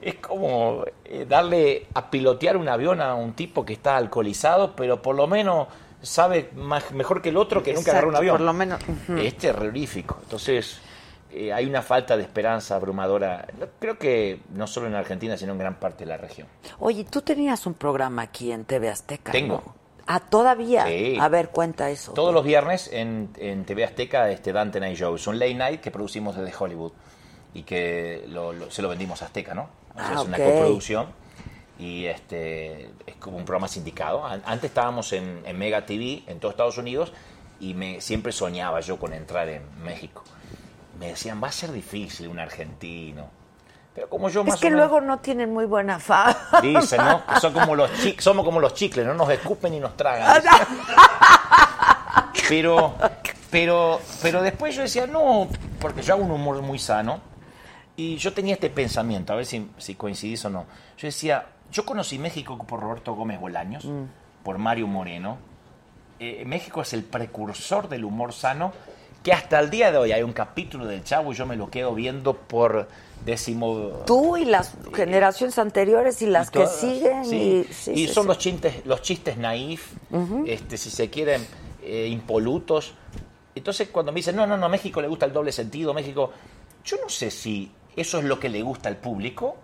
es como eh, darle a pilotear un avión a un tipo que está alcoholizado, pero por lo menos sabe más, mejor que el otro que nunca agarró un avión. por lo menos, ujú. Es terrorífico. Entonces, eh, hay una falta de esperanza abrumadora. Creo que no solo en Argentina, sino en gran parte de la región. Oye, tú tenías un programa aquí en TV Azteca. Tengo. ¿no? Ah, todavía. Sí. A ver, cuenta eso. Todos los viernes en, en TV Azteca, este Dante Night Show. Es un late night que producimos desde Hollywood y que lo- lo- se lo vendimos a Azteca, ¿no? O sea, Ah, es una coproducción y este es como un programa sindicado. An- Antes estábamos en, en Mega TV en todos Estados Unidos y me siempre soñaba yo con entrar en México. Me decían, va a ser difícil un argentino. Pero como yo más Es que o menos- luego no tienen muy buena fama. Dicen, ¿no? Que son como los chic- somos como los chicles, no nos escupen y nos tragan. Pero, pero, pero después yo decía, no, porque yo hago un humor muy sano. Y yo tenía este pensamiento, a ver si, si coincidís o no. Yo decía, yo conocí México por Roberto Gómez Bolaños, por Mario Moreno. Eh, México es el precursor del humor sano, que hasta el día de hoy hay un capítulo del Chavo y yo me lo quedo viendo por décimo... Tú y las generaciones anteriores y las y que siguen. sí. Y, sí, Y sí, son los chistes, los chistes naif, este, si se quieren, eh, impolutos. Entonces cuando me dicen, no, no, no, México le gusta el doble sentido, México, yo no sé si eso es lo que le gusta al público,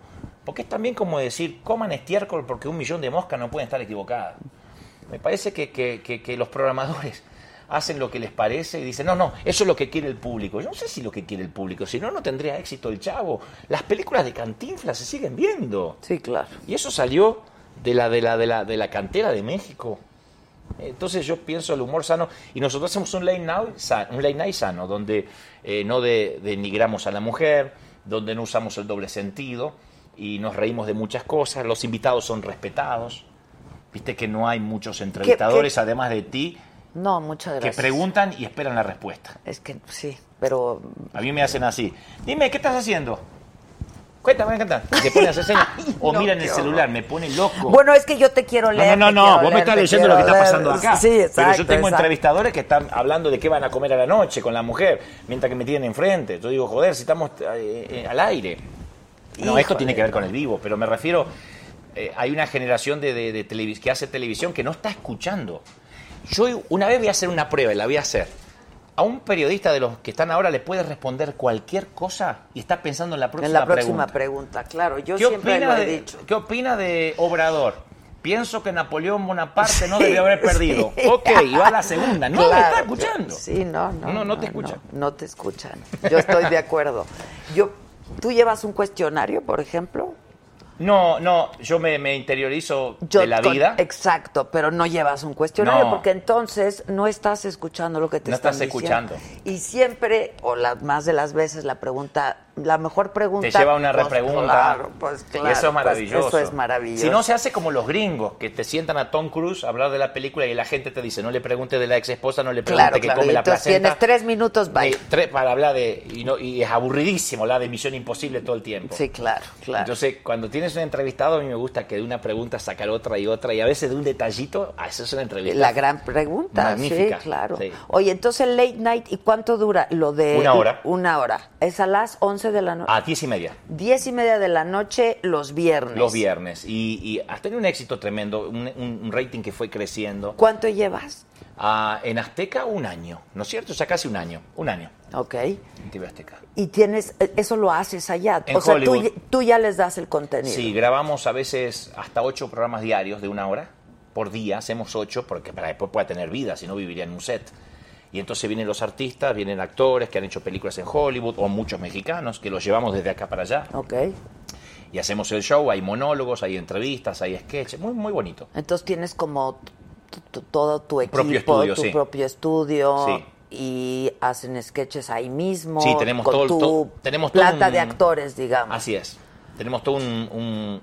porque es también como decir, coman estiércol porque un millón de moscas no pueden estar equivocadas. Me parece que, que- que- que los programadores hacen lo que les parece y dicen, no, no, eso es lo que quiere el público. Yo no sé si lo que quiere el público, si no, no tendría éxito el chavo. Las películas de Cantinflas se siguen viendo. Sí, claro. Y eso salió de la, de la, de la, de la cantera de México. Entonces yo pienso el humor sano y nosotros hacemos un late night, sa- un late night sano, donde eh, no de- denigramos a la mujer, donde no usamos el doble sentido y nos reímos de muchas cosas, los invitados son respetados, viste que no hay muchos entrevistadores además de ti No, muchas que gracias. preguntan y esperan la respuesta. Es que sí, pero. A mí me hacen así, dime, ¿qué estás haciendo? Cuéntame, cuéntame. Y se pone a hacer señas. O no, miran el celular, me pone loco. Bueno, es que yo te quiero No, leer. no, te no, quiero vos me estás te leyendo lo que está pasando acá. Sí, exacto. Pero yo tengo exacto. entrevistadores que están hablando de qué van a comer a la noche con la mujer, mientras que me tienen enfrente. Yo digo, joder, si estamos eh, eh, al aire. No, esto tiene que ver con el vivo, pero me refiero, eh, hay una generación de, de- de que hace televisión que no está escuchando. Yo una vez voy a hacer una prueba y la voy a hacer. A un periodista de los que están ahora le puede responder cualquier cosa y está pensando en la próxima En la próxima pregunta. pregunta, claro. Yo ¿Qué siempre opina, lo he de, dicho. ¿Qué opina de Obrador? Pienso que Napoleón Bonaparte no debió haber perdido. sí. Ok, y va a la segunda. No me Claro, está escuchando. Sí, no, no. No, no te escuchan. No, no te escuchan. Yo estoy de acuerdo. Yo, ¿Tú llevas un cuestionario, por ejemplo? No, no, yo me, me interiorizo Yo de la con- vida. Exacto, pero no llevas un cuestionario No. porque entonces no estás escuchando lo que te No están estás diciendo. escuchando. Y siempre, o la, más de las veces, la pregunta, la mejor pregunta... Te lleva a una pues, repregunta. Claro, pues claro. y eso es pues, maravilloso. eso es maravilloso. Si no, se hace como los gringos, que te sientan a Tom Cruise a hablar de la película y la gente te dice, no le pregunte de la ex esposa, no le pregunte Claro, que claro. come y la placenta. tienes tres minutos, bye. Tres para hablar de... Y, no, y es aburridísimo hablar de Misión Imposible todo el tiempo. Sí, claro, claro. Entonces, cuando tienes un entrevistado, a mí me gusta que de una pregunta sacar otra y otra, y a veces de un detallito, ah, eso es una entrevista. La gran pregunta, Magnífica, sí, claro. sí. Oye, entonces late night, ¿y cuánto dura lo de...? Una hora. Una hora. Es a las 11 de la noche. A diez y media. Diez y media de la noche los viernes. Los viernes. Y, y has tenido un éxito tremendo, un, un- rating que fue creciendo. ¿Cuánto llevas? Ah, en Azteca, un año, ¿no es cierto? O sea, casi un año. Un año Ok. en TV Azteca. Y tienes, eh, eso lo haces allá. En o sea, tú, tú ya les das el contenido. Sí, grabamos a veces hasta ocho programas diarios de una hora por día. Hacemos ocho porque para después pueda tener vida, si no viviría en un set. Y entonces vienen los artistas, vienen actores que han hecho películas en Hollywood o muchos mexicanos que los llevamos desde acá para allá. Ok. Y hacemos el show, hay monólogos, hay entrevistas, hay sketches, muy, muy bonito. Entonces tienes como todo tu equipo, Propio estudio, tu sí. propio estudio. Sí. Y hacen sketches ahí mismo. Sí, tenemos con todo el- tu to- tenemos todo plata un- de actores, digamos. Así es. Tenemos toda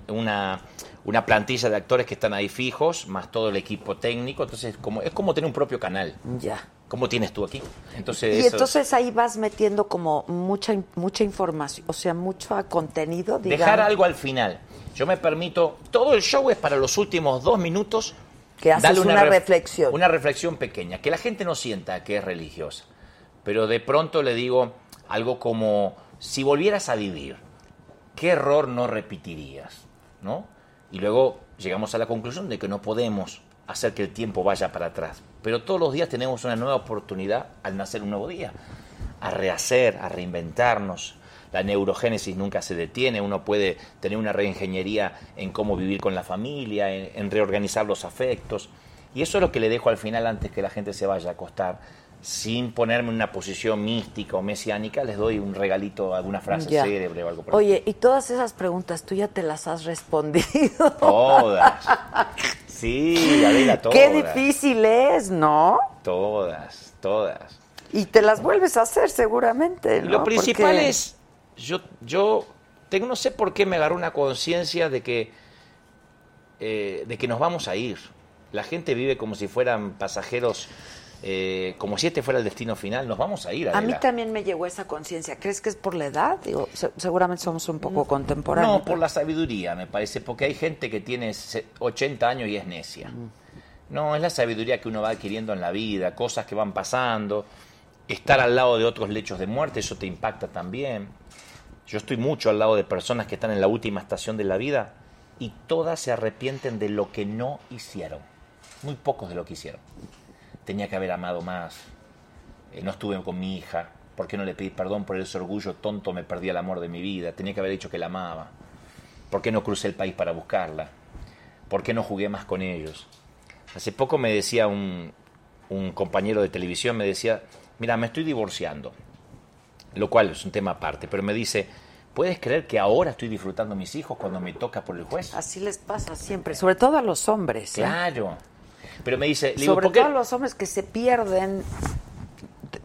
una, una plantilla de actores que están ahí fijos, más todo el equipo técnico. Entonces, como, es como tener un propio canal. Ya. ¿Cómo tienes tú aquí? Entonces, Y eso- entonces ahí vas metiendo como mucha mucha información, o sea, mucho contenido, digamos. dejar algo al final. Yo me permito, todo el show es para los últimos dos minutos. Que haces una ref- reflexión. Una reflexión pequeña, que la gente no sienta que es religiosa. Pero de pronto le digo algo como, si volvieras a vivir, ¿qué error no repetirías? ¿No? Y luego llegamos a la conclusión de que no podemos hacer que el tiempo vaya para atrás. Pero todos los días tenemos una nueva oportunidad al nacer un nuevo día, a rehacer, a reinventarnos. La neurogénesis nunca se detiene, uno puede tener una reingeniería en cómo vivir con la familia, en, reorganizar los afectos. Y eso es lo que le dejo al final antes que la gente se vaya a acostar. Sin ponerme en una posición mística o mesiánica, les doy un regalito, alguna frase Ya. célebre o algo por Oye, y todas esas preguntas tú ya te las has respondido. Todas. Sí, Adela, todas. Qué difícil es, ¿no? Todas, todas. Y te las vuelves a hacer seguramente. Lo principal Porque- es, yo, yo tengo, no sé por qué me agarró una conciencia de que, eh, de que nos vamos a ir. La gente vive como si fueran pasajeros, eh, como si este fuera el destino final. Nos vamos a ir. A mí Adela. también me llegó esa conciencia. ¿Crees que es por la edad? Digo, se- seguramente somos un poco contemporáneos. No, por la sabiduría, me parece, porque hay gente que tiene se- 80 años y es necia. No, es la sabiduría que uno va adquiriendo en la vida, cosas que van pasando, estar al lado de otros lechos de muerte, eso te impacta también. Yo estoy mucho al lado de personas que están en la última estación de la vida y todas se arrepienten de lo que no hicieron. Muy pocos de lo que hicieron. Tenía que haber amado más. Eh, no estuve con mi hija. ¿Por qué no le pedí perdón por ese orgullo tonto? Me perdí el amor de mi vida. Tenía que haber dicho que la amaba. ¿Por qué no crucé el país para buscarla? ¿Por qué no jugué más con ellos? Hace poco me decía un, un compañero de televisión, me decía, mira, me estoy divorciando, lo cual es un tema aparte, pero me dice, ¿puedes creer que ahora estoy disfrutando a mis hijos cuando me toca por el juez? Así les pasa siempre, sobre todo a los hombres. ¿eh? Claro. Pero me dice, le digo, Sobre ¿por qué? todo los hombres que se pierden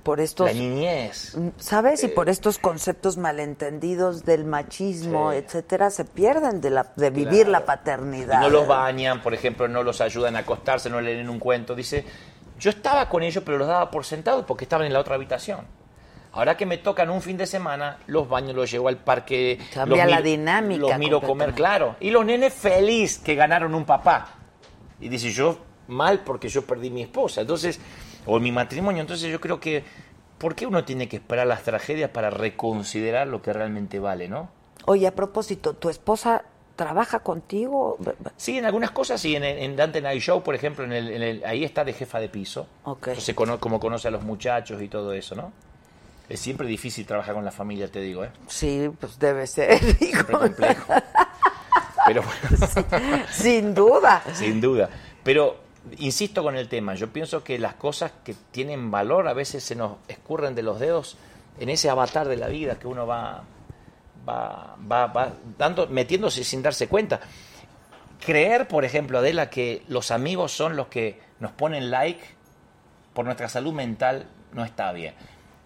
por estos... La niñez. ¿Sabes? Y por estos conceptos malentendidos del machismo, Sí. etcétera, se pierden de, la, de vivir la paternidad. Y no los bañan, por ejemplo, no los ayudan a acostarse, no leen un cuento. Dice, yo estaba con ellos, pero los daba por sentados porque estaban en la otra habitación. Ahora que me tocan un fin de semana, los baños los llevo al parque. Cambia la miro- dinámica Los miro comer, claro. Y los nenes feliz que ganaron un papá. Y dice, yo mal porque yo perdí mi esposa. Entonces, o mi matrimonio. Entonces yo creo que, ¿por qué uno tiene que esperar las tragedias para reconsiderar lo que realmente vale, no? Oye, a propósito, ¿tu esposa trabaja contigo? Sí, en algunas cosas, sí. En, en Dante Night Show, por ejemplo, en el, en el- ahí está de jefa de piso. Entonces, cono- como conoce a los muchachos y todo eso, ¿no? Es siempre difícil trabajar con la familia, te digo, ¿eh? Sí, pues debe ser. Siempre complejo. Pero bueno, Sin duda. sin duda. Pero insisto con el tema, yo pienso que las cosas que tienen valor a veces se nos escurren de los dedos en ese avatar de la vida que uno va, va, va, va dando, metiéndose sin darse cuenta. Creer, por ejemplo, Adela, que los amigos son los que nos ponen like por nuestra salud mental no está bien.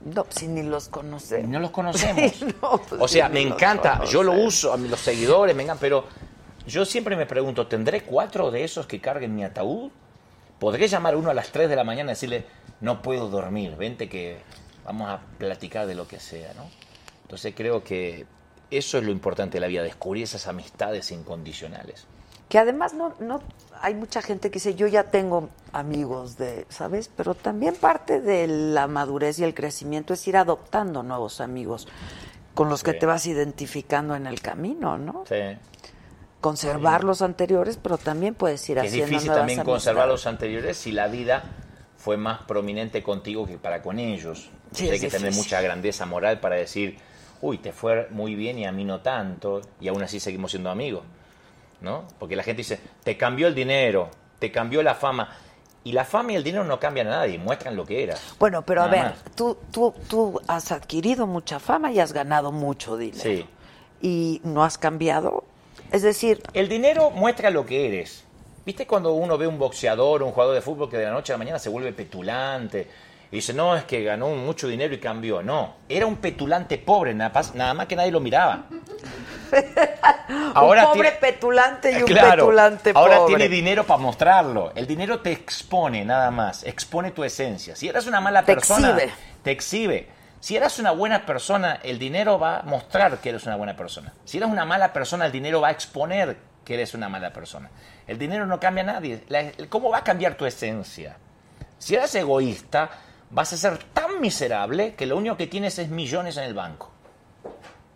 No, si ni los conocemos. No los conocemos. No, pues, o sea, me encanta, yo lo uso, a mí los seguidores me encantan, pero yo siempre me pregunto, ¿tendré cuatro de esos que carguen mi ataúd? ¿Podré llamar uno a las 3 de la mañana y decirle, no puedo dormir, vente que vamos a platicar de lo que sea, ¿no? Entonces creo que eso es lo importante de la vida, descubrir esas amistades incondicionales. Que además no, no, hay mucha gente que dice, yo ya tengo amigos de, ¿sabes? Pero también parte de la madurez y el crecimiento es ir adoptando nuevos amigos con los que Sí. te vas identificando en el camino, ¿no? Sí. Conservar los anteriores, pero también puedes ir es haciendo difícil nuevas también conservar los anteriores si la vida fue más prominente contigo que para con ellos. Sí, hay es que tener difícil. mucha grandeza moral para decir, uy, te fue muy bien y a mí no tanto, y aún así seguimos siendo amigos. ¿No? Porque la gente dice, te cambió el dinero, te cambió la fama. Y la fama y el dinero no cambian a nadie, muestran lo que eras. Bueno, pero a ver, más. tú, tú, tú has adquirido mucha fama y has ganado mucho dinero. Sí. Y no has cambiado. Es decir, El dinero muestra lo que eres. ¿Viste cuando uno ve un boxeador o un jugador de fútbol que de la noche a la mañana se vuelve petulante? Y dice, no, es que ganó mucho dinero y cambió. No, era un petulante pobre, nada más, nada más que nadie lo miraba. un pobre tiene- petulante y un petulante ahora pobre. tiene dinero para mostrarlo. El dinero te expone nada más, expone tu esencia. Si eras una mala Te persona, exhibe. te exhibe. Si eras una buena persona, el dinero va a mostrar que eres una buena persona. Si eres una mala persona, el dinero va a exponer que eres una mala persona. El dinero no cambia a nadie. ¿Cómo va a cambiar tu esencia? Si eres egoísta, vas a ser tan miserable que lo único que tienes es millones en el banco.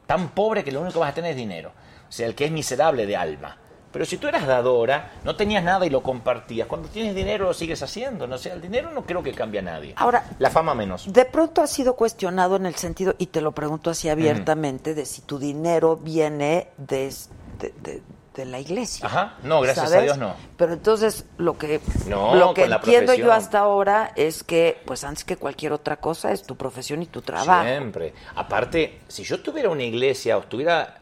Tan pobre que lo único que vas a tener es dinero. O sea, el que es miserable de alma. Pero si tú eras dadora, no tenías nada y lo compartías. Cuando tienes dinero lo sigues haciendo. No sé, el dinero no creo que cambie a nadie. Ahora, la fama menos. De pronto ha sido cuestionado en el sentido, y te lo pregunto así abiertamente, de si tu dinero viene de, de, de- de la iglesia. Ajá. No, gracias a. Dios no. Pero entonces lo que, No, lo que entiendo yo hasta ahora es que, pues antes que cualquier otra cosa, es tu profesión y tu trabajo. Siempre. Aparte, si yo tuviera una iglesia o estuviera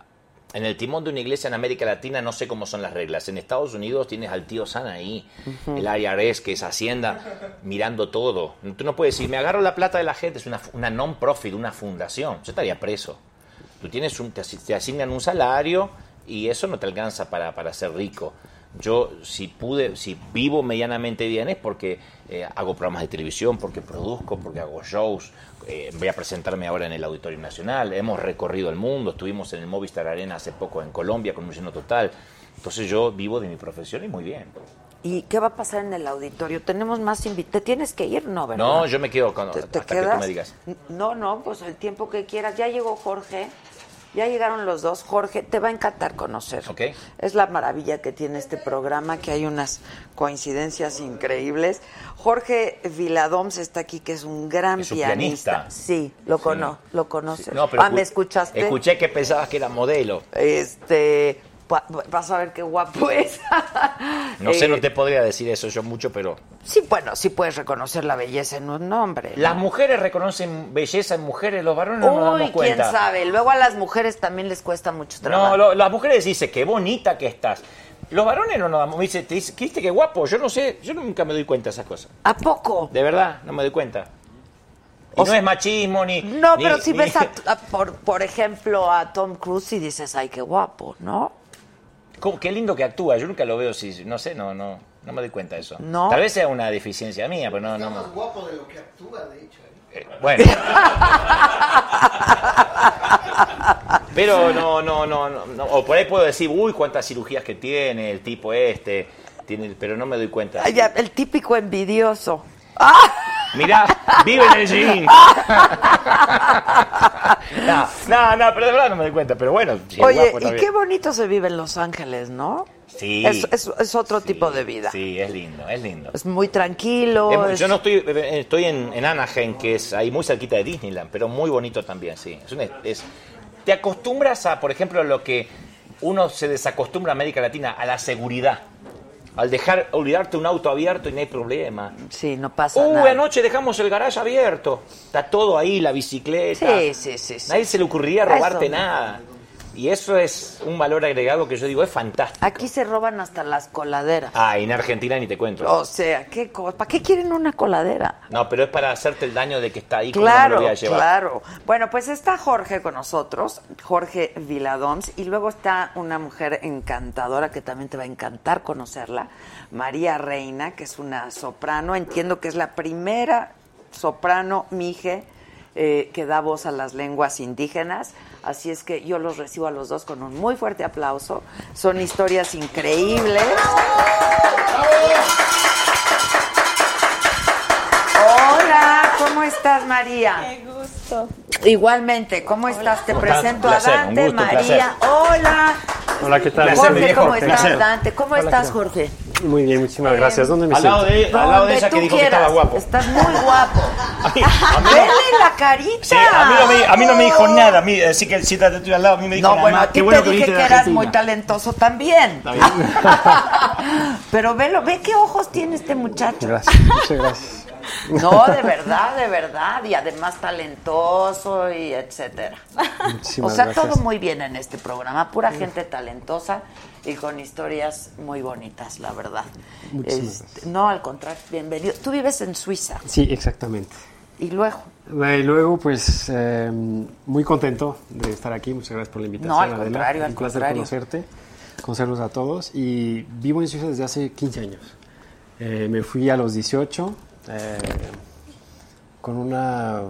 en el timón de una iglesia en América Latina, no sé cómo son las reglas. En Estados Unidos tienes al tío San ahí, el IRS, que es Hacienda, mirando todo. Tú no puedes decir, me agarro la plata de la gente, es una, una non-profit, una fundación. Yo estaría preso. Tú tienes un, te, te asignan un salario y eso no te alcanza para, para ser rico. Yo, si pude, si vivo medianamente bien es porque eh, hago programas de televisión, porque produzco, porque hago shows. Eh, voy a presentarme ahora en el Auditorio Nacional. Hemos recorrido el mundo. Estuvimos en el Movistar Arena hace poco en Colombia con un lleno total. Entonces yo vivo de mi profesión y muy bien. ¿Y qué va a pasar en el auditorio? Tenemos más invitados. ¿Te tienes que ir? No, ¿verdad? No, yo me quedo con, ¿Te, te hasta que tú me digas. No, no, pues el tiempo que quieras. Ya llegó Jorge. Ya llegaron los dos. Jorge, te va a encantar conocer. Ok. Es la maravilla que tiene este programa, que hay unas coincidencias increíbles. Jorge Viladoms está aquí, que es un gran Es un pianista. pianista. Sí, lo, cono lo conoces. No, pero ah, ¿me escu- escuchaste? Escuché que pensabas que era modelo. Este, vas a ver qué guapo es. No sé, Eh, no te podría decir eso yo mucho, pero... Sí, bueno, sí puedes reconocer la belleza en un nombre. Las mujeres reconocen belleza en mujeres, los varones no nos Uy, damos quién cuenta. sabe. Luego a las mujeres también les cuesta mucho trabajo. No, lo- las mujeres dicen qué bonita que estás. Los varones no nos damos. Me dicen, te dice, ¿viste qué guapo? Yo no sé, yo nunca me doy cuenta de esas cosas. ¿A poco? De verdad, no me doy cuenta. Y no es machismo ni. No, ni- pero si ni- ves, a, a- por, por ejemplo, a Tom Cruise y dices, ay, qué guapo, ¿no? ¿Cómo? Qué lindo que actúa. Yo nunca lo veo si. No sé, no, no. No me doy cuenta de eso. No. Tal vez sea una deficiencia mía, pero no, Está no. más guapo de lo que actúa, de hecho. ¿eh? Eh, Bueno. Pero no, no, no, no, no. O por ahí puedo decir, uy, cuántas cirugías que tiene el tipo este. Tiene, pero no me doy cuenta. Ay, ya, el típico envidioso. Mirá, vive en el jean. no, no, no, pero de verdad no me doy cuenta. Pero bueno, si Oye, guapo, y qué bonito se vive en Los Ángeles, ¿no? Sí. Es, es- es otro tipo de vida. Sí, es lindo, es lindo. Es muy tranquilo. Es muy- es- yo no estoy, eh, estoy en, en Anaheim, que es ahí muy cerquita de Disneyland, pero muy bonito también, sí. Es un- es- te acostumbras a, por ejemplo, lo que uno se desacostumbra en América Latina, a la seguridad. Al dejar, olvidarte un auto abierto y no hay problema. Sí, no pasa Uy, nada. anoche dejamos el garage abierto. Está todo ahí, la bicicleta. Sí, sí, sí, sí. Nadie se le ocurriría Eso robarte no. Y eso es un valor agregado que yo digo, es fantástico. Aquí se roban hasta las coladeras. Ah, y en Argentina ni te cuento. O sea, ¿qué co- ¿para qué quieren una coladera? No, pero es para hacerte el daño de que está ahí. ¿cómo no lo Claro, voy a llevar? claro. Bueno, pues está Jorge con nosotros, Jorge Viladons, y luego está una mujer encantadora que también te va a encantar conocerla, María Reina, que es una soprano, entiendo que es la primera soprano mije eh, que da voz a las lenguas indígenas, así es que yo los recibo a los dos con un muy fuerte aplauso, son historias increíbles. Hola, ¿cómo estás María? Qué gusto. Igualmente, ¿cómo estás? Te presento a Dante, gusto, María. Hola. Hola, ¿qué tal? Jorge, ¿cómo estás? Dante, ¿cómo Hola, estás. Jorge? Muy bien, muchísimas gracias. ¿Dónde me Al lado, siento? de, al lado de ella que dijo que quieras. estaba guapo. Estás muy guapo. A mí, a mí no- Vele la carita. Sí, a mí, no me, a mí no me dijo nada. A mí, así que siéntate tú al lado. A mí me dijo No, nada bueno, a ti bueno te dije que de eras muy talentoso también. Bien. Pero velo, ve qué ojos tiene este muchacho. Gracias, muchas gracias. No, de verdad, de verdad. Y además talentoso y etcétera. O Muchísimas sea, gracias. todo muy bien en este programa. Pura gente talentosa y con historias muy bonitas, la verdad. Muchísimas Este, no, al contrario, bienvenido. Tú vives en Suiza. Sí, exactamente. Y luego, Y luego, pues, eh, muy contento de estar aquí. Muchas gracias por la invitación. No, al Adela. contrario, al Un placer contrario. conocerte, conocerlos a todos. Y vivo en Suiza desde hace 15 años. Eh, me fui a los 18 eh, con una...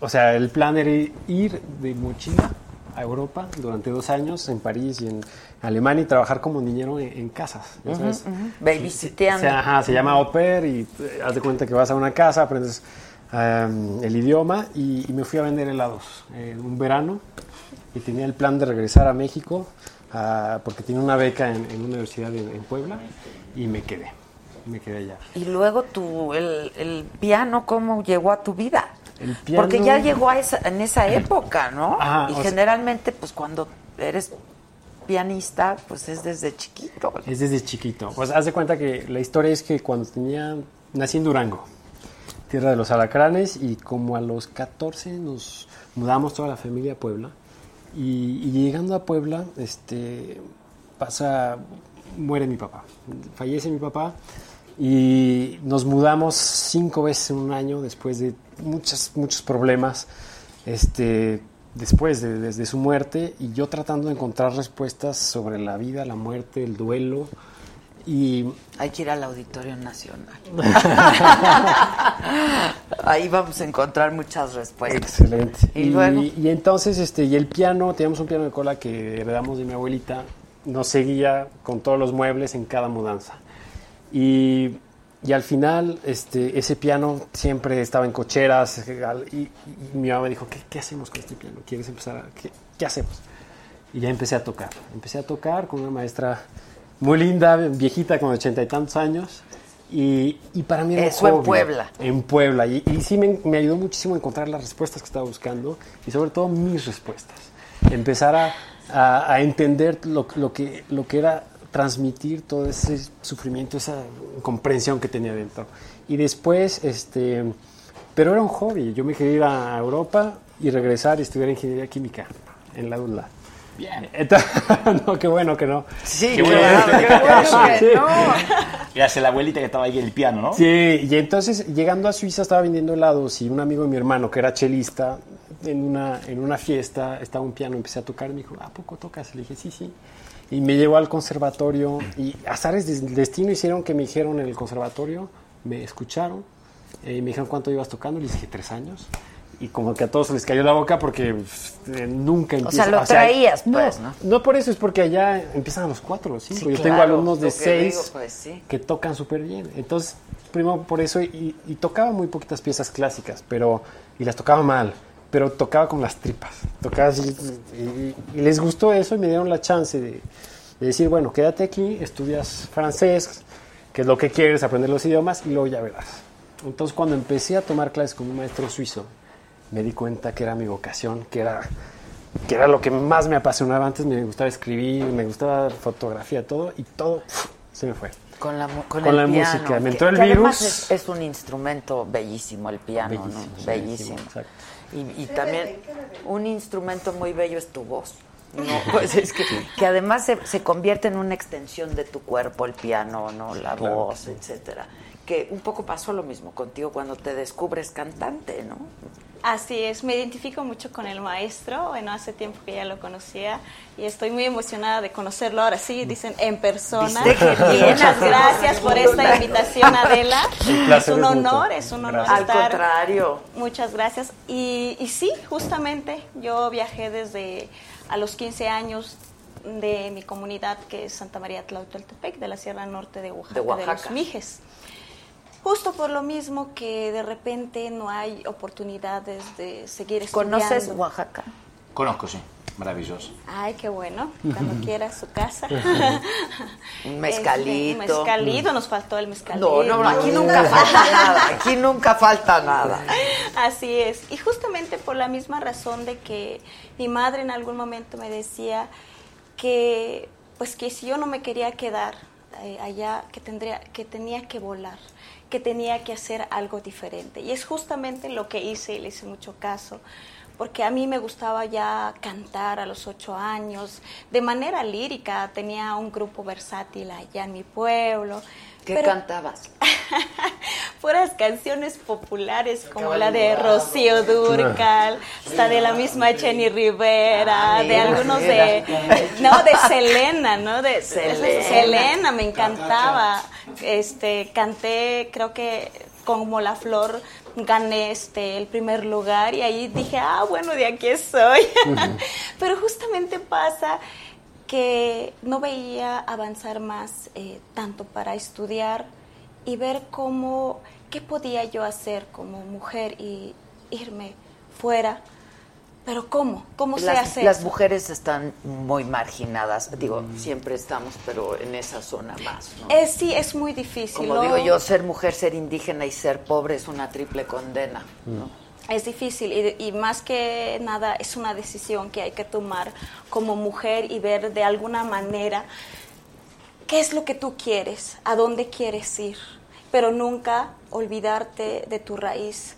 O sea, el plan era ir de mochila a Europa durante dos años en París y en Alemania y trabajar como niñero en, en casas. ya sabes. babysiteando. Se, ajá, se llama au pair y eh, haz de cuenta que vas a una casa, aprendes el idioma y, y me fui a vender helados en un verano y tenía el plan de regresar a México ah, porque tenía una beca en, en una universidad en, en Puebla y me quedé, me quedé allá. Y luego tu, el, el piano, ¿cómo llegó a tu vida? El piano- Porque ya llegó a esa, en esa época, ¿no? Ajá, y sea- generalmente, pues cuando eres pianista, pues es desde chiquito. Es desde chiquito. Pues haz de cuenta que la historia es que cuando tenía, nací en Durango, tierra de los alacranes, y como a los 14 nos mudamos toda la familia a Puebla. Y, y llegando a Puebla, este, pasa, muere mi papá, fallece mi papá. Y nos mudamos cinco veces en un año después de muchos, muchos problemas. Este, después de, desde su muerte y yo tratando de encontrar respuestas sobre la vida, la muerte, el duelo y Hay que ir al Auditorio Nacional. Ahí vamos a encontrar muchas respuestas. excelente. Y luego? y entonces este y el piano, teníamos un piano de cola que heredamos de mi abuelita, nos seguía con todos los muebles en cada mudanza. Y, y al final, este, ese piano siempre estaba en cocheras. eh, Y, y mi mamá me dijo, ¿qué, qué hacemos con este piano? ¿Quieres empezar a...? ¿Qué, qué hacemos? Y ya empecé a tocar. Empecé a tocar con una maestra muy linda, viejita, con ochenta y tantos años. Y, y para mí era un Eso en hobby. Puebla. En Puebla. Y, y sí me, me ayudó muchísimo a encontrar las respuestas que estaba buscando y sobre todo mis respuestas. Empezar a, a- a entender lo, lo que, lo que era transmitir todo ese sufrimiento, esa comprensión que tenía dentro. Y después, este, pero era un hobby. Yo me quería ir a Europa y regresar y estudiar ingeniería química en la UNLA. Bien. Entonces, no, qué bueno que no. Sí, Qué bueno, qué bueno que no. Y hace la abuelita que estaba ahí en el piano, ¿no? Sí, y entonces llegando a Suiza estaba vendiendo helados y un amigo de mi hermano que era chelista, en una, en una fiesta estaba un piano, empecé a tocar y me dijo, ¿a poco tocas? Le dije, sí, sí. Y me llevó al conservatorio y azares del destino hicieron que me dijeron en el conservatorio, me escucharon eh, y me dijeron cuánto ibas tocando, les dije tres años. Y como que a todos les cayó la boca porque eh, nunca O empieza sea, lo traías, pues, ¿no? No por eso, es porque allá empiezan a los cuatro o cinco. Sí, Yo tengo claro, alumnos de que seis digo, pues, sí. que tocan súper bien. Entonces, primero por eso, y, y tocaba muy poquitas piezas clásicas, pero y las tocaba mal, pero tocaba con las tripas. Tocaba así, y, y les gustó eso y me dieron la chance de, de decir, bueno, quédate aquí, estudias francés, que es lo que quieres, aprender los idiomas, y luego ya verás. Entonces, cuando empecé a tomar clases con un maestro suizo, me di cuenta que era mi vocación, que era que era lo que más me apasionaba antes, me gustaba escribir, me gustaba fotografía, todo, y todo se me fue. Con la, con Con el la piano, música. Me que- entró el además virus. Es, es un instrumento bellísimo el piano, Bellísimo, ¿no? Bellísimo. exacto. Y, y también un instrumento muy bello es tu voz. No, pues es que, que además se, se convierte en una extensión de tu cuerpo, el piano, ¿no? La Claro voz, etcétera. Que un poco pasó lo mismo contigo cuando te descubres cantante, ¿no? Así es, me identifico mucho con el maestro, bueno, hace tiempo que ya lo conocía y estoy muy emocionada de conocerlo ahora sí, dicen en persona. Muchas gracias por esta invitación, Adela. El Es placer un honor, es un honor Al estar. contrario. Muchas gracias. Y, y sí, justamente yo viajé desde a los 15 años de mi comunidad que es Santa María Tlautoltepec, de la Sierra Norte de Oaxaca, De de, Oaxaca. los Mijes. Justo por lo mismo que de repente no hay oportunidades de seguir estudiando. ¿Conoces Oaxaca? Conozco, sí. Maravilloso. Ay, qué bueno. Cuando quiera su casa. Un mezcalito. Este, un mezcalito, nos faltó el mezcalito. No, no, aquí nunca falta nada. Aquí nunca falta nada. Así es. Y justamente por la misma razón de que mi madre en algún momento me decía que pues que si yo no me quería quedar eh, allá, que tendría que tenía que volar, que tenía que hacer algo diferente. Y es justamente lo que hice y le hice mucho caso. Porque a mí me gustaba ya cantar a los ocho años, de manera lírica, tenía un grupo versátil allá en mi pueblo. ¿Qué pero- cantabas? puras canciones populares como la de Rocío Durcal, hasta de la misma Jenny Rivera, Ah, de algunos de no de Selena, ¿no? De Selena. Selena me encantaba. Este, canté creo que como la flor gané este el primer lugar y ahí dije, "Ah, bueno, de aquí soy." Pero justamente pasa que no veía avanzar más eh, tanto para estudiar y ver cómo, qué podía yo hacer como mujer y irme fuera. Pero ¿cómo? ¿Cómo se hace las eso? mujeres están muy marginadas. Digo, siempre estamos, pero en esa zona más, ¿no? Eh, sí, es muy difícil. Como ¿no? digo yo, ser mujer, ser indígena y ser pobre es una triple condena, ¿no? Es difícil y, y más que nada es una decisión que hay que tomar como mujer y ver de alguna manera qué es lo que tú quieres, a dónde quieres ir, pero nunca olvidarte de tu raíz,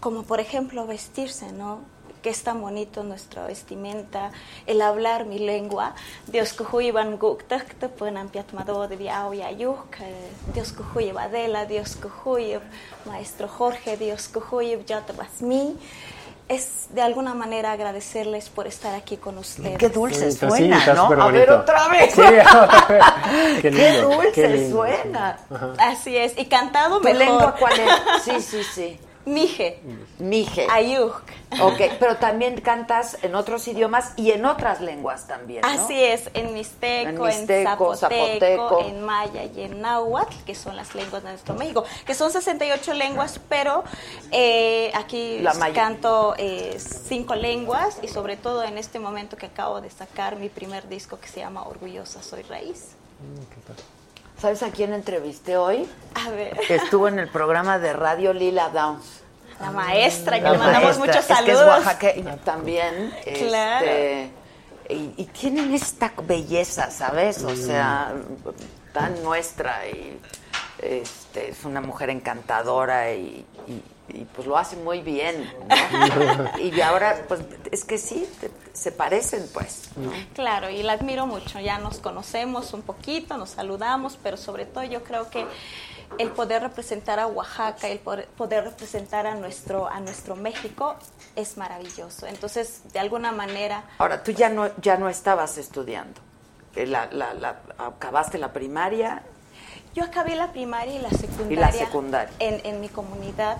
como por ejemplo vestirse, ¿no? Que es tan bonito nuestra vestimenta, el hablar mi lengua. Dios kuhuiban guktak te puenan piatmado de viao yayuk, Dios kuhuye Adela, Dios kuhuye Maestro Jorge, Dios kuhuye Yatabasmi. Es de alguna manera agradecerles por estar aquí con ustedes. Qué dulce Sí, suena, ¿no? A ver otra vez. Sí. Qué dulce qué lindo. suena. Así es, y cantado ¿Tu mejor. lengua cuál es? Sí, sí, sí. Mije. Mije. Ayuk. Ok, pero también cantas en otros idiomas y en otras lenguas también, ¿no? Así es, en mixteco, En en, mixteco, zapoteco, zapoteco. en maya y en náhuatl, que son las lenguas de nuestro México, que son 68 lenguas, pero eh, aquí La canto eh, cinco lenguas y sobre todo en este momento que acabo de sacar mi primer disco que se llama Orgullosa Soy Raíz. ¿Sabes a quién entrevisté hoy? A ver, Estuvo en el programa de radio Lila Downs. la maestra, que La le mandamos maestra. muchos Es que es saludos. oaxaqueña también. Claro. este, y, y tienen esta belleza, ¿sabes? O sea, tan nuestra y este, es una mujer encantadora y, y- y, pues lo hace muy bien. ¿no? y ahora, pues es que sí, te- se parecen, pues. ¿no? Claro, y la admiro mucho. Ya nos conocemos un poquito, nos saludamos, pero sobre todo yo creo que el poder representar a Oaxaca, el poder, poder representar a nuestro, a nuestro México es maravilloso. Entonces, de alguna manera, Ahora, tú ya no, ya no estabas estudiando. Eh, La, la- la- acabaste la primaria yo acabé la primaria y la secundaria, secundaria. En, en mi comunidad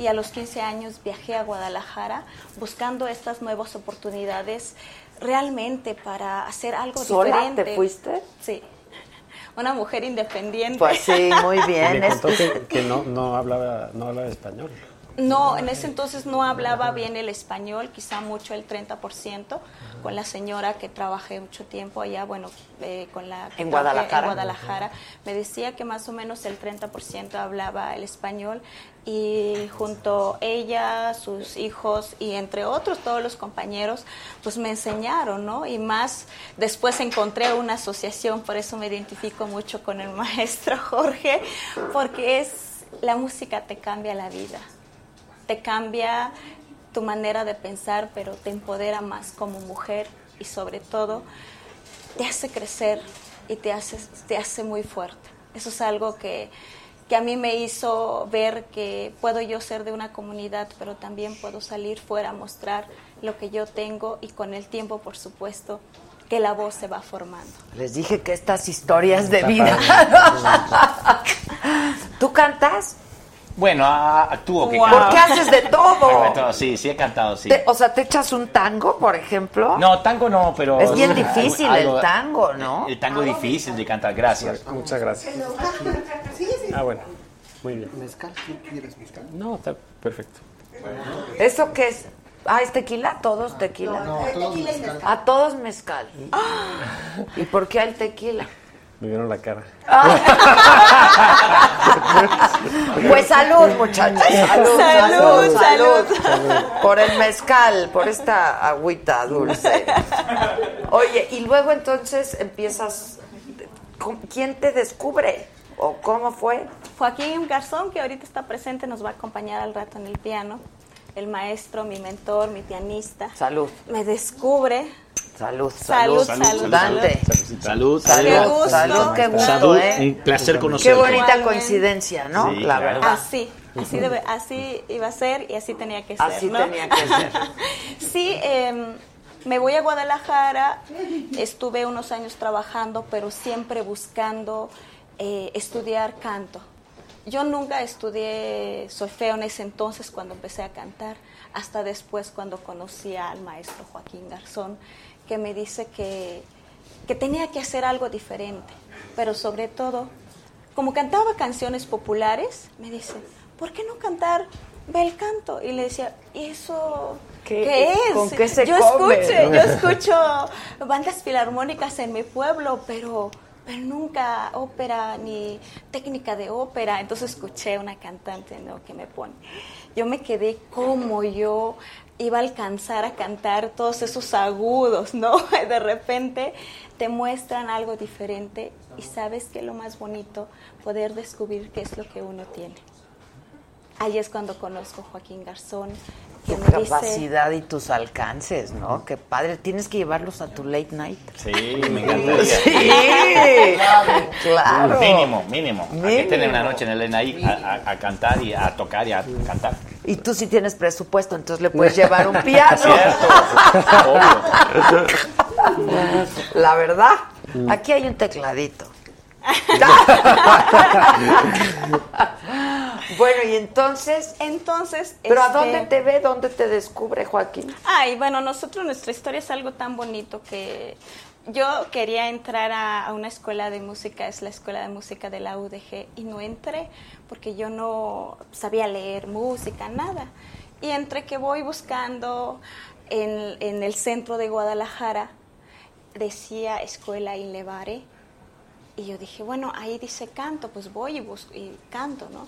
y a los 15 años viajé a Guadalajara buscando estas nuevas oportunidades realmente para hacer algo ¿Sola diferente. te fuiste? Sí. Una mujer independiente. Pues sí, muy Y bien. me Es- contó que, que no, no, hablaba, no hablaba español. No, en ese entonces no hablaba bien el español, quizá mucho el 30%, con la señora que trabajé mucho tiempo allá, bueno, eh, con la... ¿En Guadalajara? En Guadalajara. Me decía que más o menos el 30% hablaba el español y junto ella, sus hijos y entre otros todos los compañeros, pues me enseñaron, ¿no? Y más después encontré una asociación, por eso me identifico mucho con el maestro Jorge, porque es la música te cambia la vida te cambia tu manera de pensar, pero te empodera más como mujer y sobre todo te hace crecer y te hace, te hace muy fuerte. Eso es algo que, que a mí me hizo ver que puedo yo ser de una comunidad, pero también puedo salir fuera a mostrar lo que yo tengo y con el tiempo, por supuesto, que la voz se va formando. Les dije que estas historias de vida. ¿Tú cantas? Bueno, a- actúo que Wow. Porque haces de todo. De todo, Sí, sí he cantado, sí. Te- o sea, ¿te echas un tango, por ejemplo? No, tango no, pero... Es bien difícil algo- el tango, ¿no? El tango es difícil de cantar, gracias. Muchas gracias. Ah, bueno. Muy bien. ¿Mezcal? ¿Tú quieres mezcal? No, está perfecto. ¿Eso qué es? Ah, ¿es tequila? ¿Todos tequila? No, todos mezcal. A todos mezcal. ¿Y por qué el tequila? Me vieron la cara. Pues salud, muchachos. Salud, salud, Salud, salud. Por el mezcal, por esta agüita dulce. Oye, y luego entonces empiezas. ¿con- ¿Quién te descubre? ¿O cómo fue? Joaquín Garzón, que ahorita está presente, nos va a acompañar al rato en el piano. El maestro, mi mentor, mi pianista. Salud. Me descubre. Salud, Salud, salud. salud, Dante. Salud, Salud, Qué gusto. salud, qué gusto, Salud, ¿eh? un placer Qué conocerte. bonita Igualmente. coincidencia, ¿no? Sí, La claro. verdad. Así, así, debe, así iba a ser y así tenía que ser. Así ¿no? tenía que ser. sí, em, me voy a Guadalajara, estuve unos años trabajando, pero siempre buscando eh, estudiar canto. Yo nunca estudié solfeo en ese entonces cuando empecé a cantar, hasta después cuando conocí al maestro Joaquín Garzón, que me dice que, que tenía que hacer algo diferente, pero sobre todo, como cantaba canciones populares, me dice, ¿por qué no cantar bel canto? Y le decía, ¿y eso ¿Qué- qué, es? con qué se yo come? escucho, yo escucho bandas filarmónicas en mi pueblo, pero pero nunca ópera ni técnica de ópera. Entonces escuché una cantante ¿no? que me pone. Yo me quedé como yo iba a alcanzar a cantar todos esos agudos, ¿no? De repente te muestran algo diferente y sabes que lo más bonito, poder descubrir qué es lo que uno tiene. Ahí es cuando conozco a Joaquín Garzón, que Tu me dice, capacidad y tus alcances, ¿no? Qué padre. Tienes que llevarlos a tu late night. Sí, me encantaría. Sí, claro. Mínimo, mínimo. Hay que tener Mínimo. una noche en el a, a- a cantar y a tocar y a cantar. Y tú sí tienes presupuesto, entonces le puedes llevar un piano. ¿Cierto? Obvio. La verdad, aquí hay un tecladito. Bueno, y entonces, Entonces, ¿pero a este, dónde te ve, dónde te descubre Joaquín? Ay, bueno, nosotros, nuestra historia es algo tan bonito que yo quería entrar a, a una escuela de música, es la escuela de música de la UDG, y no entré porque yo no sabía leer música, nada. Y entre que voy buscando en, en el centro de Guadalajara, decía Escuela Inlevare, y yo dije, bueno, ahí dice canto, pues voy y, busco, y canto, ¿no?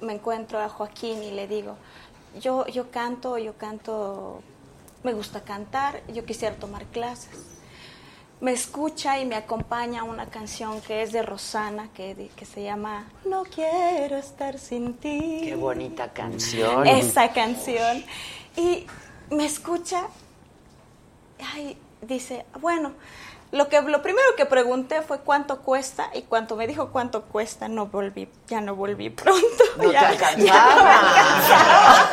Me encuentro a Joaquín y le digo, yo, yo canto, yo canto, me gusta cantar, yo quisiera tomar clases. Me escucha y me acompaña una canción que es de Rosana, que, que se llama No quiero estar sin ti. Qué bonita canción. Esa canción. Y me escucha, ay, dice, bueno, lo, que, lo primero que pregunté fue cuánto cuesta y cuando me dijo cuánto cuesta, no volví, ya no volví pronto. No te ya, alcanzaba. ya no me alcanzaba.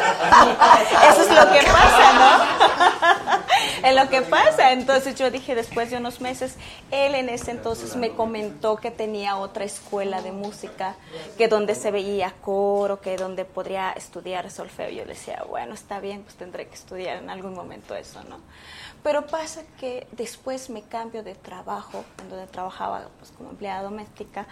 Eso es lo que pasa, ¿no? Es lo que pasa. Entonces yo dije, después de unos meses, él en ese entonces me comentó que tenía otra escuela de música, que donde se veía coro, que donde podría estudiar solfeo. Yo le decía, bueno, está bien, pues tendré que estudiar en algún momento eso, ¿no? Pero pasa que después me cambio de trabajo, en donde trabajaba pues, como empleada doméstica,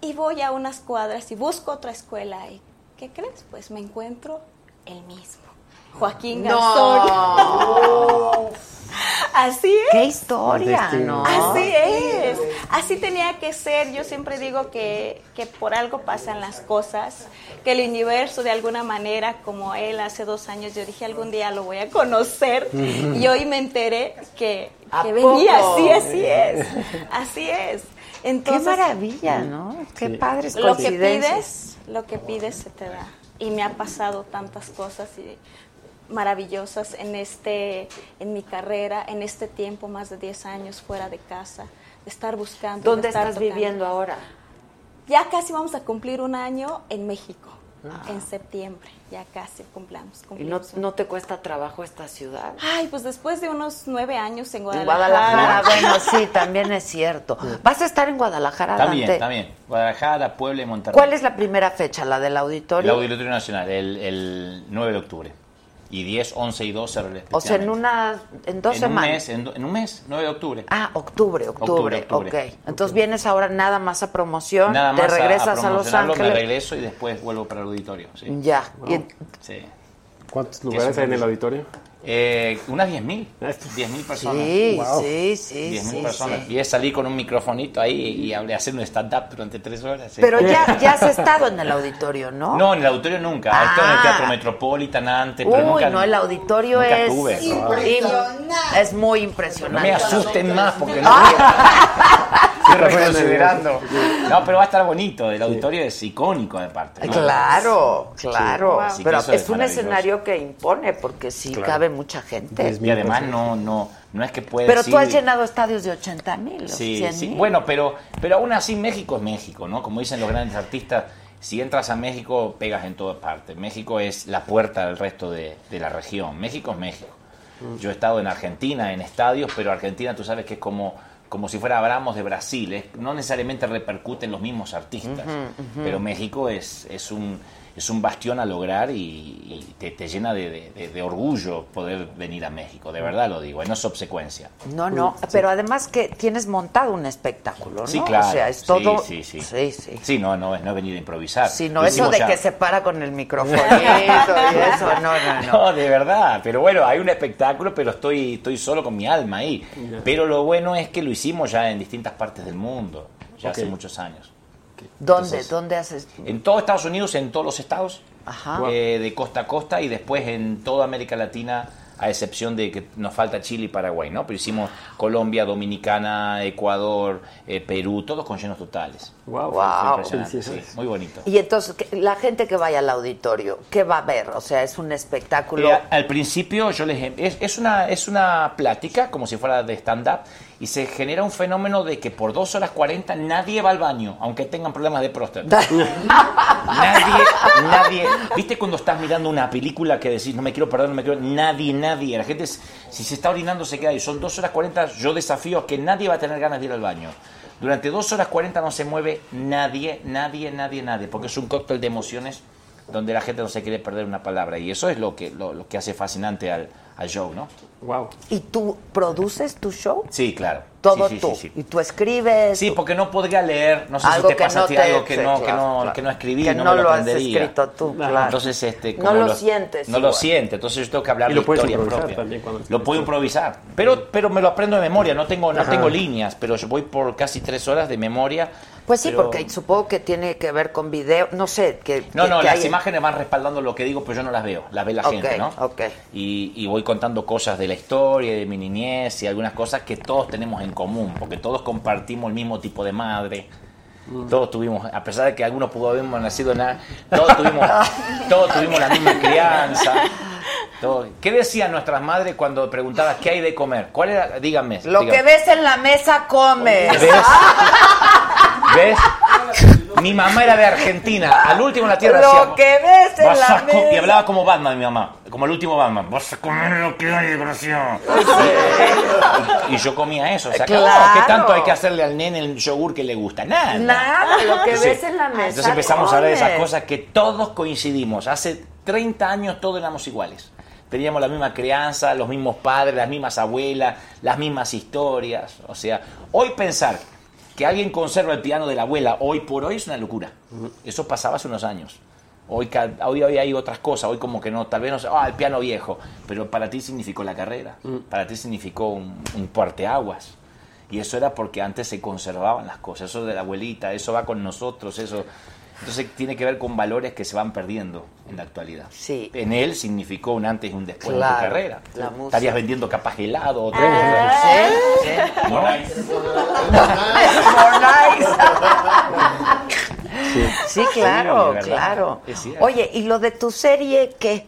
y voy a unas cuadras y busco otra escuela. ¿Y qué crees? Pues me encuentro el mismo. Joaquín Garzón. No. Así es. Qué historia, ¿no? Así es. Así tenía que ser. Yo siempre digo que, que por algo pasan las cosas, que el universo de alguna manera, como él hace dos años, yo dije algún día lo voy a conocer y hoy me enteré que, ¿A que venía así, así es. Así es. Entonces, Qué maravilla, ¿no? Qué Sí. padres lo que pides, lo que pides se te da. Y me ha pasado tantas cosas y maravillosas en este en mi carrera, en este tiempo más de 10 años fuera de casa, de estar buscando, de ¿Dónde estar estás tocando. viviendo ahora? Ya casi vamos a cumplir un año en México, Ah. en septiembre. Ya casi cumplamos. ¿Y no, no te cuesta trabajo esta ciudad? Ay, pues después de unos nueve años en En Guadalajara. Guadalajara, bueno, sí, también es cierto. ¿Vas a estar en Guadalajara, También, Dante? también. Guadalajara, Puebla y Monterrey. ¿Cuál es la primera fecha? ¿La del El auditorio? Auditorio Nacional, el, el 9 de octubre. Y 10, 11 y 12 respectivamente. o sea, en una, en dos en semanas. Un mes, en, en un mes, 9 de octubre. Ah, octubre, octubre, Octubre, octubre. ok. Entonces vienes ahora nada más a promoción, Nada te más a- regresas a, a, Los Ángeles. Me regreso y después vuelvo para el auditorio. Sí. Ya. Y en- Sí. ¿Cuántos lugares es hay en el auditorio? Eh, unas 10.000. 10.000 personas. Sí, Wow. sí, sí, 10.000 sí, personas. sí. Y es salir con un microfonito ahí y hablé, hacer un stand-up durante tres horas. sí. Pero ya, ya has estado en el auditorio, ¿no? No, en el auditorio nunca. Estado en el Ah. Teatro Metropolitan antes, pero Uy, nunca. no, el auditorio nunca es tuve. impresionante. Es muy No impresionante. me asusten más porque no Ah. Estoy reconsiderando. No, pero va a estar bonito. El auditorio es icónico, aparte. ¿no? Claro, claro. Pero es, es un escenario que impone porque sí Claro. cabe mucha gente. Y además no, no, no es que puedes Pero tú has llenado estadios de 80 mil, Sí, sí. Bueno, pero, pero aún así México es México, ¿no? Como dicen los grandes artistas, si entras a México pegas en todas partes. México es la puerta al resto de, de la región. México es México. Yo he estado en Argentina, en estadios, pero Argentina tú sabes que es como, como si fuera Abramos de Brasil. es- no necesariamente repercuten los mismos artistas, pero México es, es, un, es un bastión a lograr y, y te, te llena de, de- de- de orgullo poder venir a México. De verdad lo digo, y no es obsecuencia. No, no, pero además que tienes montado un espectáculo, ¿no? Sí, claro. O sea, es Sí, todo. Sí, sí. Sí, sí. Sí, no, no, es- no es venir a improvisar. Sí, no, eso de ya. que se para con el microfonito y eso, no, no, no. No, de verdad. Pero bueno, hay un espectáculo, pero estoy, estoy solo con mi alma ahí. Pero lo bueno es que lo hicimos ya en distintas partes del mundo, ya hace muchos años. ¿Dónde? Entonces, ¿Dónde haces? En todo Estados Unidos, en todos los estados, Ajá. eh, de costa a costa, y después en toda América Latina, a excepción de que nos falta Chile y Paraguay, ¿no? Pero hicimos Colombia, Dominicana, Ecuador, eh, Perú, todos con llenos totales. Wow, Wow. Impresionante, sí, muy bonito. Y entonces, ¿qué- la gente que vaya al auditorio, ¿qué va a ver? O sea, es un espectáculo. Eh, al principio yo les es, es una es una plática como si fuera de stand up y se genera un fenómeno de que por dos horas 40 nadie va al baño aunque tengan problemas de próstata nadie nadie viste cuando estás mirando una película que decís no me quiero perder no me quiero nadie nadie la gente es- si se está orinando se queda ahí son dos horas 40 yo desafío a que nadie va a tener ganas de ir al baño Durante dos horas 40 no se mueve nadie, nadie, nadie, nadie, porque es un cóctel de emociones donde la gente no se quiere perder una palabra. Y eso es lo que, lo, lo que hace fascinante al, al show, ¿no? Wow. ¿Y tú produces tu show? Sí, claro. Todo Sí, sí, tú. sí, sí. Y tú escribes. Sí, porque no podría leer, no sé Algo si te que pasa no a ti te- algo que no, que claro, no, claro. que no escribí, Que no, no me lo, lo has escrito tú, claro. Entonces, este, No lo sientes No lo siente, entonces yo tengo que hablar Y de lo puedes historia improvisar propia. también cuando Lo puedo improvisar, pero, pero me lo aprendo de memoria, no tengo, no Ajá. tengo líneas, pero yo voy por casi tres horas de memoria. Pues sí, pero- porque supongo que tiene que ver con video. No sé. Que, No, que- no, que las hay- imágenes van respaldando lo que digo, pero yo no las veo, las ve la gente, ¿no? ok. Y, y voy contando cosas de la historia, de mi niñez y algunas cosas que todos tenemos en común, porque todos compartimos el mismo tipo de madre. Todos tuvimos, a pesar de que algunos pudo haber nacido en la- todos tuvimos, todos tuvimos la misma crianza. ¿Qué decían nuestras madres cuando preguntabas qué hay de comer? ¿Cuál era? Díganme. Lo díganme. que ves en la mesa comes. ¿Ves? ¿Ves? Mi mamá era de Argentina. Al último en la tierra Lo que ves en "Vas la a co-" Y mesa. hablaba como Batman, mi mamá. Como el último Batman. Vas a comer lo que hay, desgraciado. Y, y yo comía eso. O sea, Claro. ¿qué tanto hay que hacerle al nene el yogur que le gusta? Nada. Nada, lo que Entonces- ves en la mesa. Entonces empezamos a hablar de esas cosas que todos coincidimos. Hace 30 años todos éramos iguales. Teníamos la misma crianza, los mismos padres, las mismas abuelas, las mismas historias. O sea, hoy pensar que alguien conserva el piano de la abuela hoy por hoy es una locura. Eso pasaba hace unos años. Hoy, hoy, hoy hay otras cosas, hoy como que no, tal vez no sé, ah, el piano viejo, pero para ti significó la carrera, para ti significó un, un parteaguas. Y eso era porque antes se conservaban las cosas, eso de la abuelita, eso va con nosotros, eso... Entonces tiene que ver con valores que se van perdiendo en la actualidad. Sí. En él significó un antes y un después Claro, de tu carrera. la música. Estarías vendiendo capaz helado o Ah, sí, sí. ¿no? Sí, claro, de verdad. claro. Cierto. Oye, ¿y lo de tu serie qué?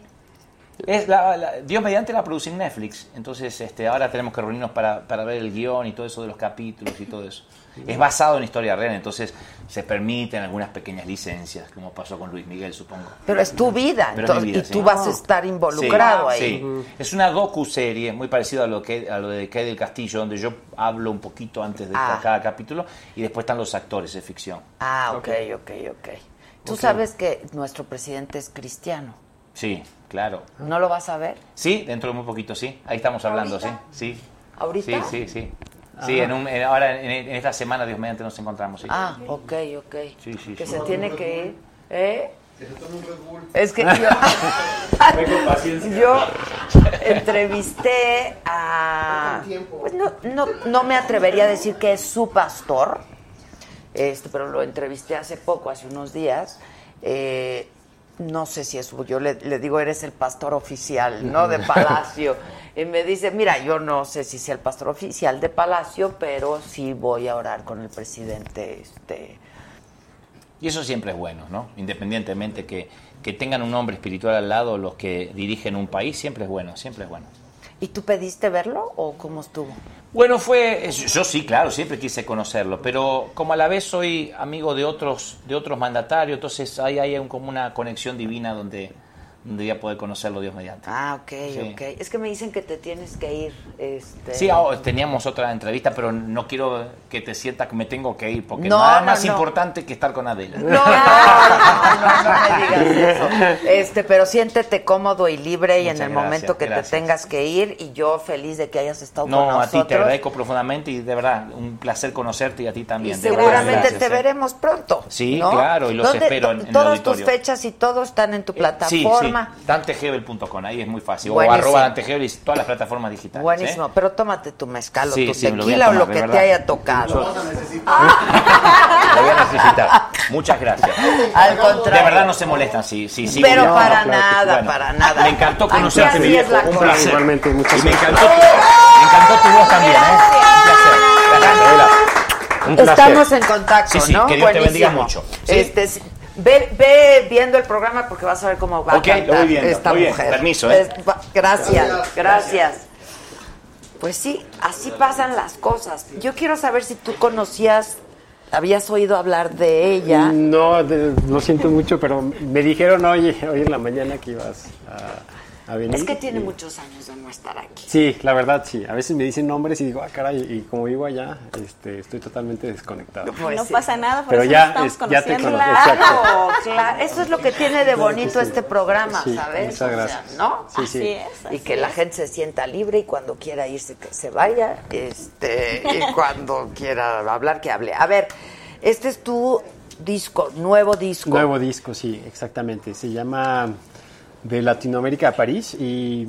Es la, la- Dios mediante la produce en Netflix, entonces este, ahora tenemos que reunirnos para, para ver el guion y todo eso de los capítulos y todo eso. Es basado en historia real, entonces se permiten algunas pequeñas licencias, como pasó con Luis Miguel, supongo. Pero es tu vida, Pero es vida, y sí. tú vas a estar involucrado Sí, ahí. sí. Es una docu-serie muy parecida a lo, que, a lo de Kay del Castillo, donde yo hablo un poquito antes de Ah. cada capítulo y después están los actores de ficción. Ah, ok, ok, ok. Tú sabes que nuestro presidente es cristiano. Sí, claro. ¿No lo vas a ver? Sí, dentro de muy poquito, sí. Ahí estamos hablando, ¿Ahorita? sí. Sí. ¿Ahorita? Sí, sí, sí. Sí, en un- en- ahora en, en esta semana, Dios mediante, nos encontramos. Sí. Ah, ok, ok. Sí, sí, que sí. se tiene que ir. ¿Eh? Es que yo, yo entrevisté a... pues no, no, no me atrevería a decir que es su pastor, este, pero lo entrevisté hace poco, hace unos días. Eh, no sé si es yo le, le digo, eres el pastor oficial, ¿no? De Palacio. Y me dice, mira, yo no sé si sea el pastor oficial de Palacio, pero sí voy a orar con el presidente, este... Y eso siempre es bueno, ¿no? Independientemente que, que tengan un hombre espiritual al lado los que dirigen un país, siempre es bueno, siempre es bueno. ¿Y tú pediste verlo o cómo estuvo? Bueno, fue, yo sí, claro, siempre quise conocerlo, pero como a la vez soy amigo de otros, de otros mandatarios, entonces ahí hay un- como una conexión divina donde, donde voy a poder conocerlo Dios mediante. Ah, ok, Sí. ok. Es que me dicen que te tienes que ir. Este... Sí, ah, teníamos otra entrevista, pero no quiero que te sientas que me tengo que ir, porque No, nada no, más no. importante que estar con Adela. No, no, no, me digas eso. Este, pero siéntete cómodo y libre y Muchas en el gracias, momento que gracias. te tengas que ir y yo feliz de que hayas estado con No, a nosotros. ti te agradezco profundamente y de verdad, un placer conocerte y a ti también. seguramente gracias, te eh. veremos pronto. Sí, claro, y los ¿Dónde- espero en- en el Todas auditorio. tus fechas y todo están en tu Sí, plataforma. sí, dantegebel.com, ahí es muy fácil. Buenísimo. O arroba dantegebel y todas las plataformas digitales. Buenísimo, ¿eh? pero tómate tu mezcal o Sí, tu sí, tequila o lo que te haya tocado. Lo voy a necesitar. Muchas gracias. Al contrario. De verdad no se molestan si, si sigo Pero para No, sí. nada, Bueno, para nada. Me encantó conocerte, mi viejo. Un cosa. placer. Igualmente, muchas y me encantó, tu, me encantó tu voz también, ¿eh? Un placer. Gracias. Estamos en contacto, Sí, sí, ¿no? que Dios te Buenísimo. bendiga mucho. ¿sí? Este, sí, ve, ve viendo el programa porque vas a ver cómo va Ok, a lo cantar voy viendo, esta muy bien. mujer. Permiso, ¿eh? Es- va- gracias, gracias. Pues sí, así pasan las cosas. Yo quiero saber si tú conocías, habías oído hablar de ella. No, de- lo siento mucho, pero me dijeron hoy, hoy en la mañana que ibas a, a venir. Es que tiene y- muchos años de no estar aquí. Sí, la verdad sí. A veces me dicen nombres y digo, ah, caray, y como vivo allá, este, estoy totalmente desconectado. Pues no sí. pasa nada, por Pero eso ya, nos es- estamos ya te conozco. Claro, claro. Eso es lo que tiene de Claro bonito sí. este programa, Sí, ¿sabes? muchas O sea, gracias. ¿no? Sí, Así sí. es. y así que la gente se sienta libre y cuando quiera irse que se vaya, este, y cuando quiera hablar que hable. A ver, este es tu disco, nuevo disco. Nuevo disco, sí, exactamente. Se llama De Latinoamérica a París y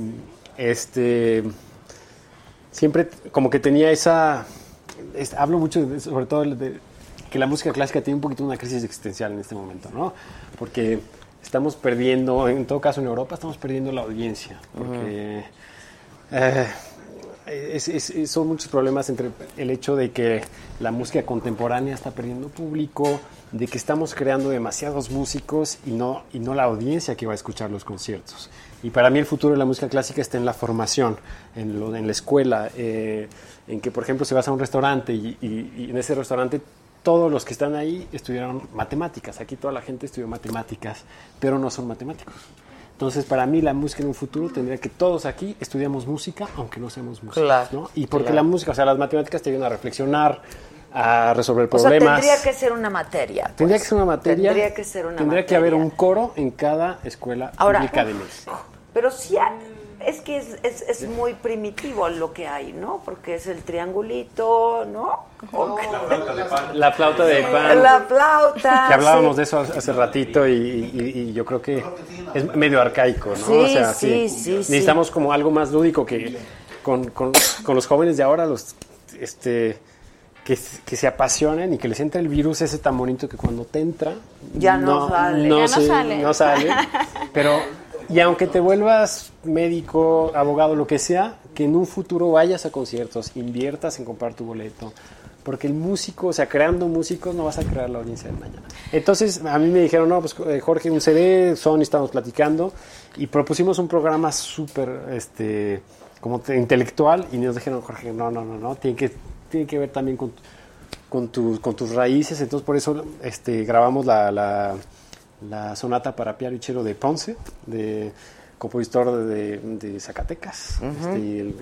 este siempre como que tenía esa es- hablo mucho de- sobre todo de que la música clásica tiene un poquito una crisis existencial en este momento, ¿no? Porque estamos perdiendo, en todo caso en Europa estamos perdiendo la audiencia, porque eh, son muchos problemas entre el hecho de que la música contemporánea está perdiendo público, de que estamos creando demasiados músicos y no, y no la audiencia que va a escuchar los conciertos. Y para mí el futuro de la música clásica está en la formación, en, lo- en la escuela, eh, en que, por ejemplo, si vas a un restaurante y, y- y en ese restaurante todos los que están ahí estudiaron matemáticas. Aquí toda la gente estudió matemáticas, pero no son matemáticos. Entonces, para mí, la música en un futuro tendría que todos aquí estudiamos música, aunque no seamos músicos. Claro, ¿no? Y porque claro. la música, o sea, las matemáticas te ayudan a reflexionar, a resolver o sea, problemas. tendría que ser una materia. pues. Tendría que ser una materia. Tendría que ser una tendría que haber un coro en cada escuela Ahora, pública de México. Pero sí, es que es, es, es muy primitivo lo que hay, ¿no? Porque es el triangulito, ¿no? O- La flauta de pan. La flauta. Que hablábamos sí. de eso hace ratito y, y- y yo creo que es medio arcaico, ¿no? Sí, sí, sí, Necesitamos como algo más lúdico que con, con- con los jóvenes de ahora, los este que, que se apasionen y que les entre el virus ese tan bonito que cuando te entra Ya no sale. Ya no sale. no sale. Pero y aunque te vuelvas médico, abogado, lo que sea, que en un futuro vayas a conciertos, inviertas en comprar tu boleto. Porque el músico, o sea, creando músicos no vas a crear la audiencia de mañana. Entonces, a mí me dijeron, no, pues eh, Jorge, un CD, Sony, estamos platicando, y propusimos un programa súper, este, como te- intelectual, y nos dijeron, Jorge, no, no, no, no, tiene que, tiene que ver también con, con, tus, con tus raíces, entonces por eso este, grabamos la, la, la sonata para piano y cello de Ponce, de compositor de, de Zacatecas, este, y el,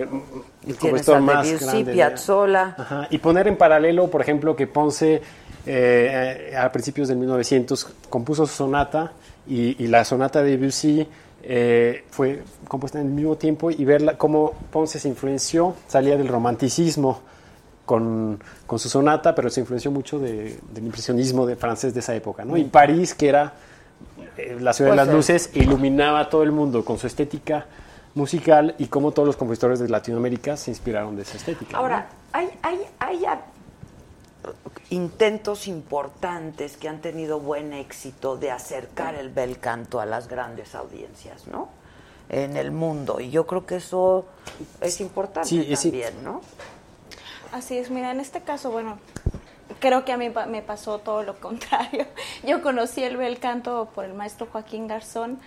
compositor más Debussy, grande de- Piazzolla. Ajá, Y poner en paralelo, por ejemplo, que Ponce eh, a principios del 1900 compuso su sonata y, y la sonata de Debussy eh, fue compuesta en el mismo tiempo y ver la- cómo Ponce se influenció, salía del romanticismo con, con su sonata, pero se influenció mucho de- del impresionismo de francés de esa época. ¿no? Y París, que era eh, la ciudad de Pues, las luces, iluminaba a todo el mundo con su estética musical y cómo todos los compositores de Latinoamérica se inspiraron de esa estética. ¿no? Ahora, hay, hay, hay a- intentos importantes que han tenido buen éxito de acercar el bel canto a las grandes audiencias, ¿no? En el mundo. Y yo creo que eso es importante Sí, es- también, ¿no? Así es, mira, en este caso, bueno, creo que a mí me pasó todo lo contrario. Yo conocí el bel canto por el maestro Joaquín Garzón,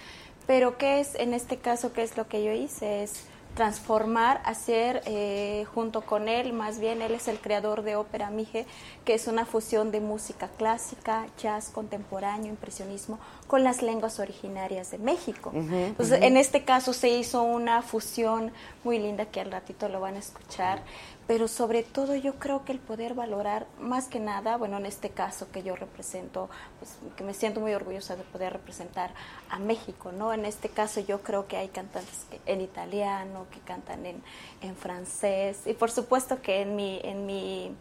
pero ¿qué es en este caso? ¿Qué es lo que yo hice? Es transformar, hacer eh, junto con él, más bien él es el creador de Ópera Mije, que es una fusión de música clásica, jazz contemporáneo, impresionismo, con las lenguas originarias de México. Entonces, en este caso se hizo una fusión muy linda que al ratito lo van a escuchar, pero sobre todo yo creo que el poder valorar más que nada, bueno, en este caso que yo represento, pues que me siento muy orgullosa de poder representar a México, ¿no? En este caso yo creo que hay cantantes que, en italiano, que cantan en, en francés, y por supuesto que en mi, en mi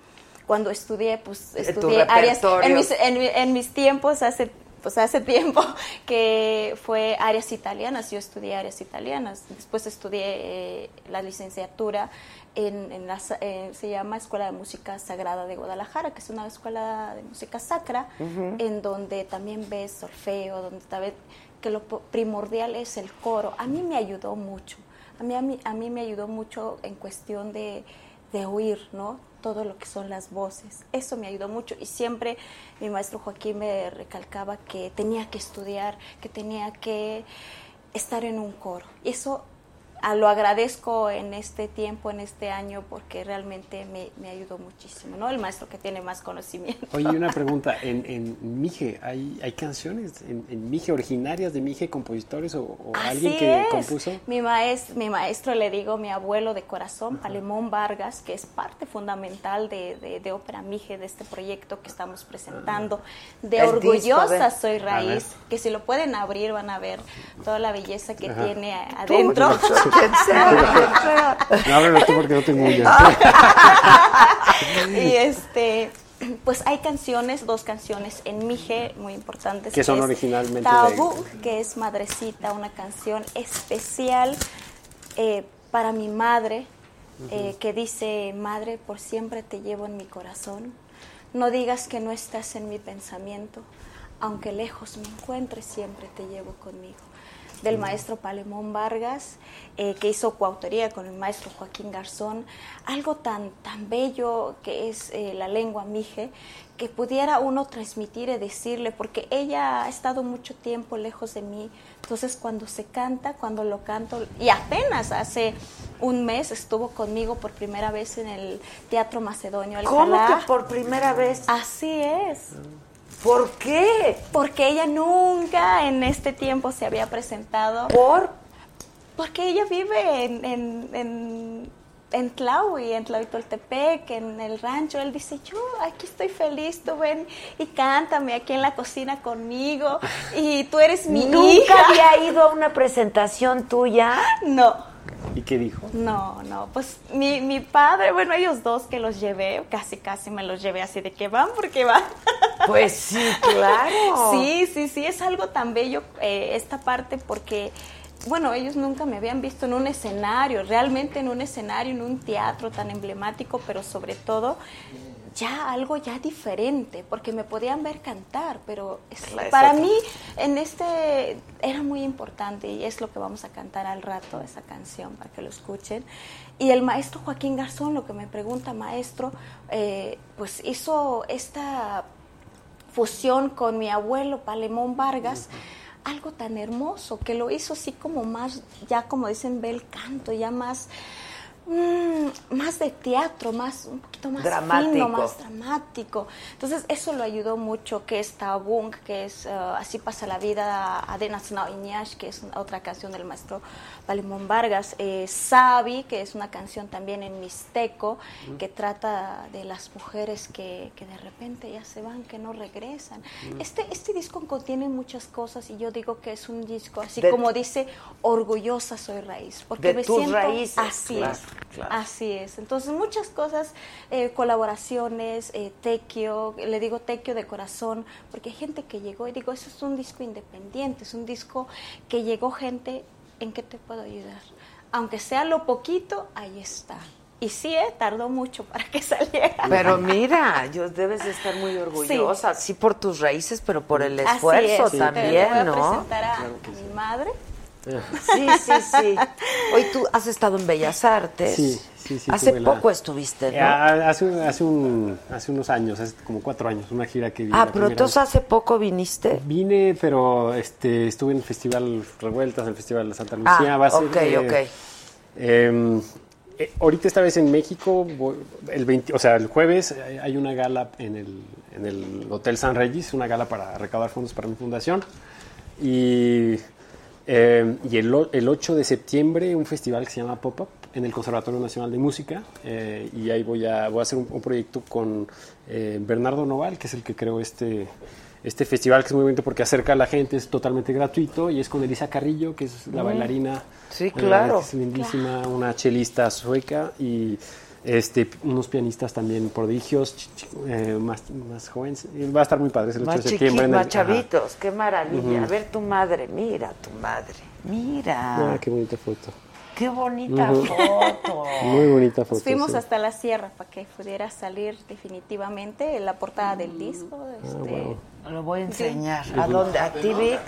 cuando estudié, pues estudié áreas, en mis, en, en mis tiempos, hace pues hace tiempo que fue áreas italianas, yo estudié áreas italianas, después estudié eh, la licenciatura en, en la, eh, se llama Escuela de Música Sagrada de Guadalajara, que es una escuela de música sacra, en donde también ves solfeo, donde también, que lo primordial es el coro. A mí me ayudó mucho, a mí, a mí, a mí me ayudó mucho en cuestión de, de oír, ¿no? Todo lo que son las voces. Eso me ayudó mucho y siempre mi maestro Joaquín me recalcaba que tenía que estudiar, que tenía que estar en un coro. Y eso ah, lo agradezco en este tiempo, en este año, porque realmente me, me ayudó muchísimo, ¿no? El maestro que tiene más conocimiento. Oye, una pregunta, ¿en, en Mije ¿hay, hay canciones en, en Mije originarias de Mije, compositores o, o alguien que es. compuso? Mi maestro, mi maestro, le digo, mi abuelo de corazón, Palemón Vargas, que es parte fundamental de, de, de Ópera Mije, de este proyecto que estamos presentando, de El disco, Orgullosa. Soy. Raíz, que si lo pueden abrir van a ver toda la belleza que Ajá. tiene adentro. Quien sea, quien sea. No, ábrelo tú porque no tengo uñas. y este pues hay canciones, dos canciones en Mije muy importantes. Que son es originalmente de- Tabú, que es Madrecita, una canción especial eh, para mi madre, eh, que dice, Madre, por siempre te llevo en mi corazón. No digas que no estás en mi pensamiento, aunque lejos me encuentres, siempre te llevo conmigo. Del maestro Palemón Vargas, eh, que hizo coautoría con el maestro Joaquín Garzón, algo tan, tan bello que es eh, la lengua mije, que pudiera uno transmitir y decirle, porque ella ha estado mucho tiempo lejos de mí, entonces cuando se canta, cuando lo canto, y apenas hace un mes estuvo conmigo por primera vez en el Teatro Macedonio ¿Cómo Alcalá. que por primera vez? Así es. ¿Por qué? Porque ella nunca en este tiempo se había presentado. ¿Por? Porque ella vive en, en, en, en Tlaui, en Tlahuitoltepec, en el rancho. Él dice, yo aquí estoy feliz, tú ven y cántame aquí en la cocina conmigo. Y tú eres mi ¿Nunca hija. había ido a una presentación tuya? No. ¿Y qué dijo? No, no, pues mi, mi padre, bueno, ellos dos que los llevé, casi casi me los llevé así de que van porque van. Pues sí, claro. Sí, sí, sí, es algo tan bello eh, esta parte porque, bueno, ellos nunca me habían visto en un escenario, realmente en un escenario, en un teatro tan emblemático, pero sobre todo ya algo ya diferente, porque me podían ver cantar, pero es- para mí en este era muy importante y es lo que vamos a cantar al rato, esa canción, para que lo escuchen. Y el maestro Joaquín Garzón, lo que me pregunta, maestro, eh, pues hizo esta fusión con mi abuelo Palemón Vargas, algo tan hermoso, que lo hizo así como más, ya como dicen, ve el canto, ya más, mm, más de teatro, más, un poquito más Dramático. fino, más dramático. Entonces eso lo ayudó mucho, que es Tabung, que es eh, Así pasa la vida, Adenas Iñash, que es otra canción del maestro Palemón Vargas, eh, Sabi, que es una canción también en mixteco, que trata de las mujeres que, que de repente ya se van, que no regresan. Este, este disco contiene muchas cosas y yo digo que es un disco, así De- como dice, orgullosa soy raíz, porque De me tus siento raíces, así claro, es, claro. así es. Entonces muchas cosas, eh, colaboraciones, eh, tequio, le digo tequio de corazón, porque hay gente que llegó y digo, eso es un disco independiente, es un disco que llegó gente, ¿en qué te puedo ayudar? Aunque sea lo poquito, ahí está. Y sí, eh, tardó mucho para que saliera. Pero mira, yo debes de estar muy orgullosa, sí, por tus raíces, pero por el Así esfuerzo es. Te voy también, a ¿no? presentar a, a mi madre. Sí, sí, sí. Hoy tú has estado en Bellas Artes. Sí, sí, sí, Hace la- poco estuviste, ¿no? Ah, hace, hace, un, hace unos años, hace como cuatro años, una gira que vine. ah, pero entonces vez. hace poco viniste. Vine, pero este, estuve en el Festival Revueltas, en el Festival de Santa Lucía. Ah, va a ser, ok, eh, ok. eh, eh, ahorita esta vez en México, el 20, o sea, el jueves eh, hay una gala en el, en el Hotel San Regis, una gala para recaudar fondos para mi fundación. Y, eh, y el, el 8 de septiembre un festival que se llama Pop-Up en el Conservatorio Nacional de Música. eh, y ahí voy a, voy a hacer un, un proyecto con eh, Bernardo Noval, que es el que creó este, este festival, que es muy bonito porque acerca a la gente, es totalmente gratuito. Y es con Elisa Carrillo, que es la Mm. bailarina. Sí, eh, claro. que es lindísima, una chelista sueca y este, unos pianistas también prodigios, ch- ch- eh, más, más jóvenes. Y Va a estar muy padre, el 8 Más de septiembre. más ajá. chavitos, qué maravilla. A ver tu madre, mira tu madre. Mira. Ah, qué bonita foto. Qué bonita foto. Muy bonita foto. Nos fuimos sí. hasta la sierra para que pudiera salir definitivamente en la portada del disco. este, Lo voy a enseñar. ¿A dónde? ¿A ti, Vic?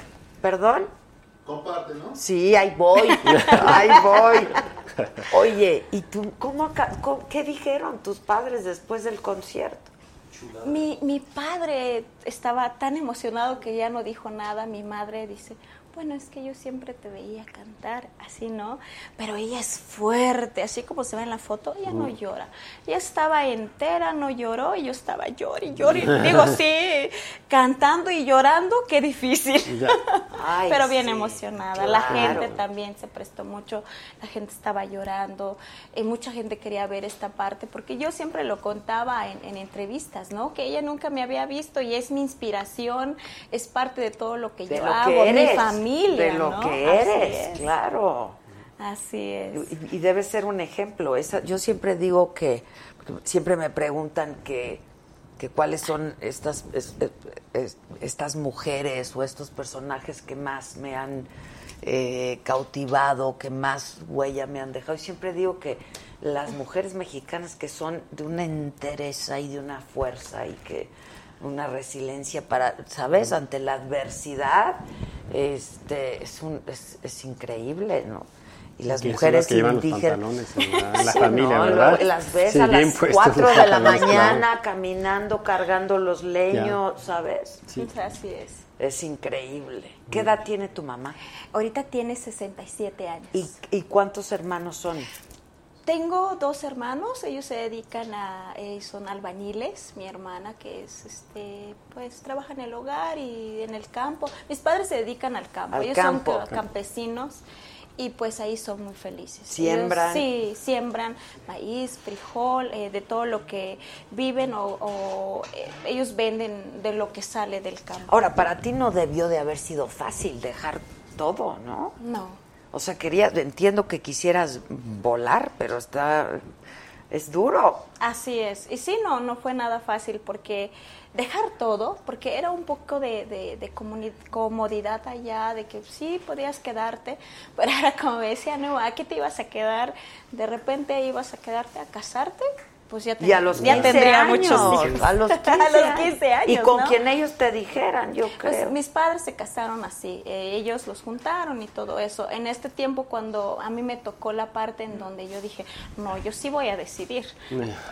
¿Perdón? Comparte, ¿no? Sí, ahí voy. ahí voy. Oye, ¿y tú cómo, cómo- qué dijeron tus padres después del concierto? Mi, mi padre estaba tan emocionado que ya no dijo nada. Mi madre dice, bueno, es que yo siempre te veía cantar, así, ¿no? Pero ella es fuerte, así como se ve en la foto, ella no llora. Ella estaba entera, no lloró, y yo estaba llorando y llorando. Digo, sí, cantando y llorando, qué difícil. Ay, Pero bien sí, emocionada. La gente también se prestó mucho, la gente estaba llorando, y mucha gente quería ver esta parte, porque yo siempre lo contaba en, en entrevistas, ¿no? Que ella nunca me había visto y es mi inspiración, es parte de todo lo que De yo lo hago, que mi familia. De lo ¿no? que eres, es. claro. Así es. Y, y debe ser un ejemplo. Esa, yo siempre digo que, siempre me preguntan que, que cuáles son estas, es- es- estas mujeres o estos personajes que más me han eh, cautivado, que más huella me han dejado. Y siempre digo que las mujeres mexicanas que son de una entereza y de una fuerza y que una resiliencia para, ¿sabes? Ante la adversidad, este, es, un, es, es increíble, ¿no? Y las mujeres que llevan los indígenas. pantalones en la, en la Sí, familia, ¿no? ¿verdad? Luego Las ves Sí, a las puestos 4 los de la mañana claro. caminando, cargando los leños, ¿sabes? Sí. Así es. Es increíble. ¿Qué edad tiene tu mamá? Ahorita tiene 67 años. ¿Y, y cuántos hermanos son? Tengo dos hermanos, ellos se dedican a, eh, son albañiles, mi hermana que es, este, pues trabaja en el hogar y en el campo. Mis padres se dedican al campo, Al ellos campo. son ca- campesinos y pues ahí son muy felices. Siembran. Ellos, sí, siembran maíz, frijol, eh, de todo lo que viven o, o, eh, ellos venden de lo que sale del campo. Ahora, para ti no debió de haber sido fácil dejar todo, ¿no? No. O sea, querías, entiendo que quisieras volar, pero está, es duro. Así es. Y sí, no, no fue nada fácil porque dejar todo, porque era un poco de, de, de comodidad allá, de que sí podías quedarte, pero era como decía, no, ¿a qué te ibas a quedar? De repente ibas a quedarte a casarte, pues ya, Y a los 15 ya tendría años, muchos hijos. a los 15, A los 15 años, Y con ¿no? quien ellos te dijeran, yo Pues creo. mis padres se casaron así, eh, ellos los juntaron y todo eso. En este tiempo cuando a mí me tocó la parte en donde yo dije, no, yo sí voy a decidir.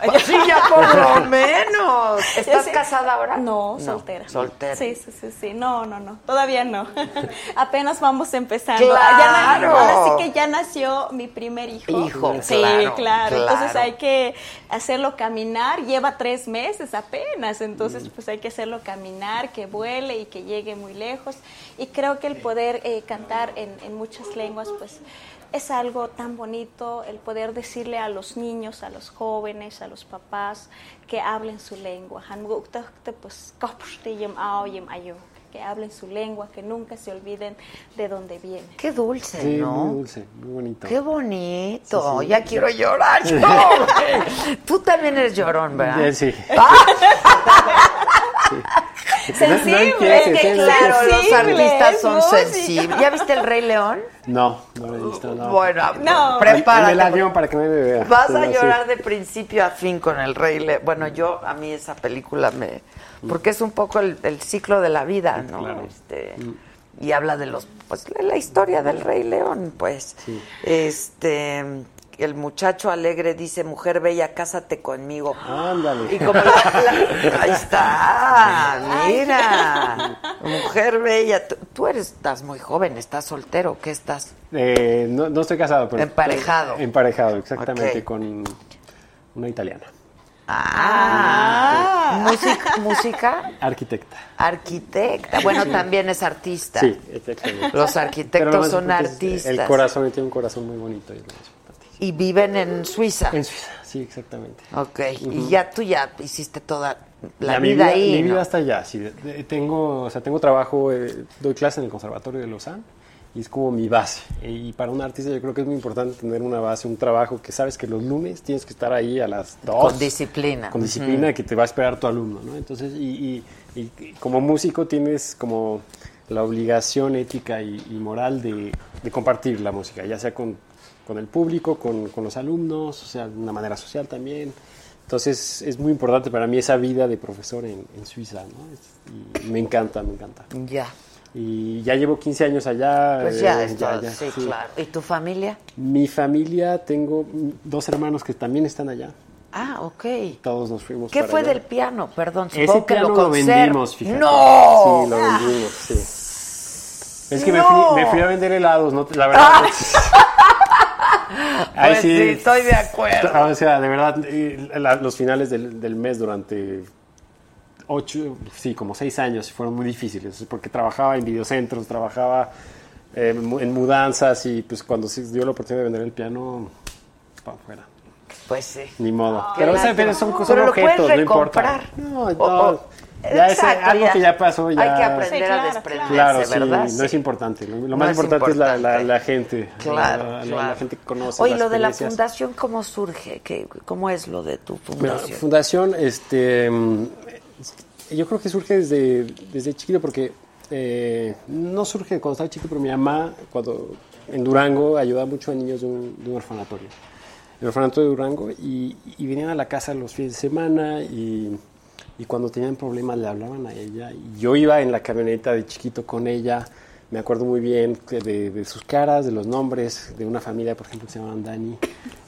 Pues sí, ya por lo menos. ¿Estás sí- casada ahora? No, No, soltera. soltera. Sí, sí, sí, sí. No, no, no. Todavía no. Apenas vamos empezando. ¡Claro! Ya na- ahora sí que ya nació mi primer hijo. Hijo, Sí, claro, claro. Entonces claro. hay que hacerlo caminar. Lleva tres meses apenas. Entonces, pues hay que hacerlo caminar, que vuele y que llegue muy lejos. Y creo que el poder eh, cantar en, en muchas lenguas, pues es algo tan bonito el poder decirle a los niños, a los jóvenes, a los papás que hablen su lengua. Han pues, que hablen su lengua, que nunca se olviden de dónde vienen. Qué dulce, Sí, ¿no? muy dulce, muy bonito. Qué bonito. Sí, sí. Ya quiero llorar yo. güey. Tú también eres llorón, ¿verdad? Eh, sí. Sensible, No es que no Claro, los artistas son música. sensibles. ¿Ya viste el Rey León? No, no lo he visto, no. Bueno, No. prepárate. En el avión para que nadie me vea. Vas a sí. llorar de principio a fin con el Rey León. Bueno, yo, a mí esa película me... Porque es un poco el, el ciclo de la vida, ¿no? Claro. Este, y habla de los... Pues la- historia del Rey León, pues. Sí. Este... El muchacho alegre dice, mujer bella, cásate conmigo. Ándale. Y como la- la- ahí está, mira, mujer bella, tú, tú eres, estás muy joven, estás soltero, ¿qué estás? Eh, no, no estoy casado, pero... Emparejado. Emparejado, exactamente, con una italiana. Ah, música, música, Arquitecta. arquitecta, bueno, también es artista. Sí, exactamente. Los arquitectos son artistas El corazón, tiene un corazón muy bonito. y viven en Suiza. En Suiza, sí, exactamente. Ok, y ya tú ya hiciste toda la Ya, mi vida ahí, Mi ¿no? vida hasta allá, sí. Tengo, o sea, tengo trabajo, eh, doy clase en el Conservatorio de Lausanne y es como mi base. Y para un artista yo creo que es muy importante tener una base, un trabajo que sabes que los lunes tienes que estar ahí a las dos. Con disciplina. Con disciplina que te va a esperar tu alumno, ¿no? Entonces, y, y- y como músico tienes como la obligación ética y, y moral de, de compartir la música, ya sea con, con el público, con, con los alumnos, o sea, de una manera social también. Entonces es muy importante para mí esa vida de profesor en, en Suiza, ¿no? Es- y me encanta, me encanta. Ya, Y ya llevo 15 años allá. pues eh, ya, esto, ya, sí, sí. claro. ¿Y tu familia? Mi familia, tengo dos hermanos que también están allá. Ah, ok. Todos nos fuimos ¿Qué para fue allá. del piano? Perdón, Ese supongo que piano lo vendimos, fíjate. ¡No! Sí, lo vendimos, sí. Es que me, fui, me fui a vender helados, ¿no? La verdad. Ahí Pues sí, estoy de acuerdo. Ah, O sea, de verdad, eh, la- los finales del, del mes durante ocho, sí, como seis años fueron muy difíciles, porque trabajaba en videocentros, trabajaba eh, en mudanzas y pues cuando se dio la oportunidad de vender el piano, para afuera. Pues sí. Ni modo. Qué pero, lástima. pero son, son Pero lo objetos, no importa. recomprar. No, O- no, o- ya es Exacto, algo ya. que ya pasó. Ya, Hay que aprender Sí, a claro, desprenderse, Claro, sí, ¿verdad? no Sí. es importante. Lo, lo No más es importante, es la, la- importante. la gente. Claro, la, claro. gente que conoce. Oye, lo de la fundación, ¿cómo surge? ¿Qué, ¿Cómo es lo de tu Mira, fundación? fundación, este, mm, yo creo que surge desde, desde chiquito porque eh, no surge cuando estaba chiquito, pero mi mamá, cuando en Durango, ayudaba mucho a niños de un, de un orfanatorio. El orfanato de Durango y, venían a la casa los fines de semana y, cuando tenían problemas le hablaban a ella. Y yo iba en la camioneta de chiquito con ella, me acuerdo muy bien de, de sus caras, de los nombres, de una familia, por ejemplo, que se llamaban Dani,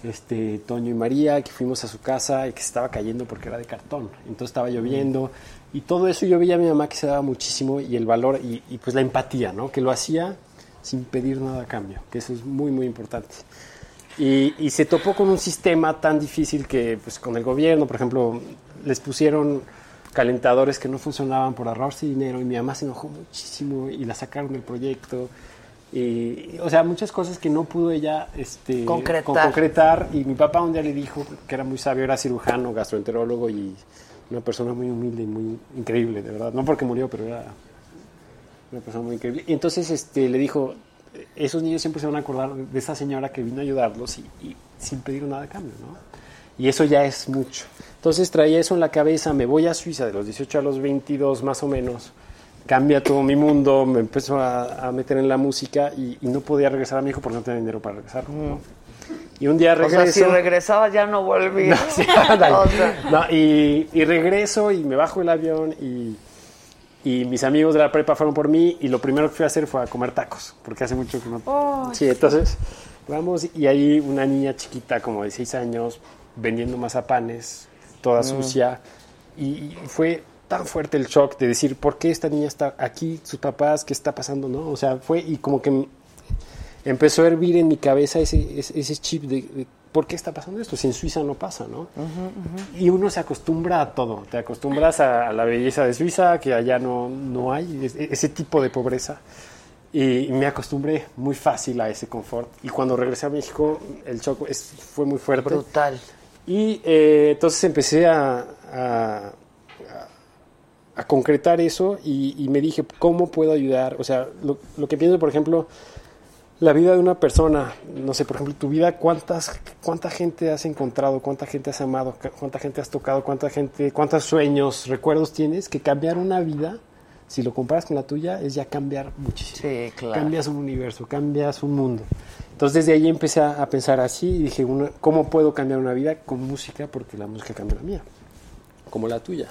este, Toño y María, que fuimos a su casa y que se estaba cayendo porque era de cartón. Entonces estaba lloviendo y todo eso yo veía a mi mamá que se daba muchísimo y el valor y, y pues la empatía, ¿no? Que lo hacía sin pedir nada a cambio, que eso es muy, muy importante. Y, y se topó con un sistema tan difícil que, pues, con el gobierno, por ejemplo, les pusieron calentadores que no funcionaban por ahorrarse dinero y mi mamá se enojó muchísimo y la sacaron del proyecto. Y, o sea, muchas cosas que no pudo ella este, Concretar. con- concretar. Y mi papá un día le dijo que era muy sabio, era cirujano, gastroenterólogo y una persona muy humilde y muy increíble, de verdad. No porque murió, pero era una persona muy increíble. Y entonces este, le dijo, esos niños siempre se van a acordar de esa señora que vino a ayudarlos y, sin pedir nada a cambio, ¿no? Y eso ya es mucho. Entonces traía eso en la cabeza, me voy a Suiza de los 18 a los 22 más o menos, cambia todo mi mundo, me empezó a, meter en la música y, y no podía regresar a mi hijo porque no tenía dinero para regresar. ¿no? Y un día O regreso... sea, si regresaba ya no volvía. No, sí. O sea, No, y, y regreso y me bajo el avión y, y mis amigos de la prepa fueron por mí y lo primero que fui a hacer fue a comer tacos, porque hace mucho que no... Sí, entonces vamos y hay una niña chiquita como de 6 años vendiendo mazapanes, toda Mm. sucia, y, y fue tan fuerte el shock de decir, ¿por qué esta niña está aquí? ¿Sus papás? ¿Qué está pasando? ¿No? O sea, fue y como que empezó a hervir en mi cabeza ese, ese, ese chip de, de por qué está pasando esto, si en Suiza no pasa, ¿no? Y uno se acostumbra a todo, te acostumbras a, a la belleza de Suiza, que allá no, no hay es- ese tipo de pobreza. Y me acostumbré muy fácil a ese confort. Y cuando regresé a México, el shock es- fue muy fuerte. brutal. Y eh, entonces empecé a, a- a- a concretar eso y, y me dije, ¿cómo puedo ayudar? O sea, lo, lo que pienso, por ejemplo, la vida de una persona, no sé, por ejemplo, tu vida, ¿cuántas, ¿cuánta gente has encontrado? ¿Cuánta gente has amado? cu- ¿Cuánta gente has tocado? ¿Cuánta gente, cuántos sueños, recuerdos tienes? Que cambiar una vida, si lo comparas con la tuya, es ya cambiar muchísimo. Sí, claro. Cambias un universo, cambias un mundo. Entonces desde ahí empecé a, a pensar así y dije, una- ¿cómo puedo cambiar una vida con música? Porque la música cambia la mía, como la tuya.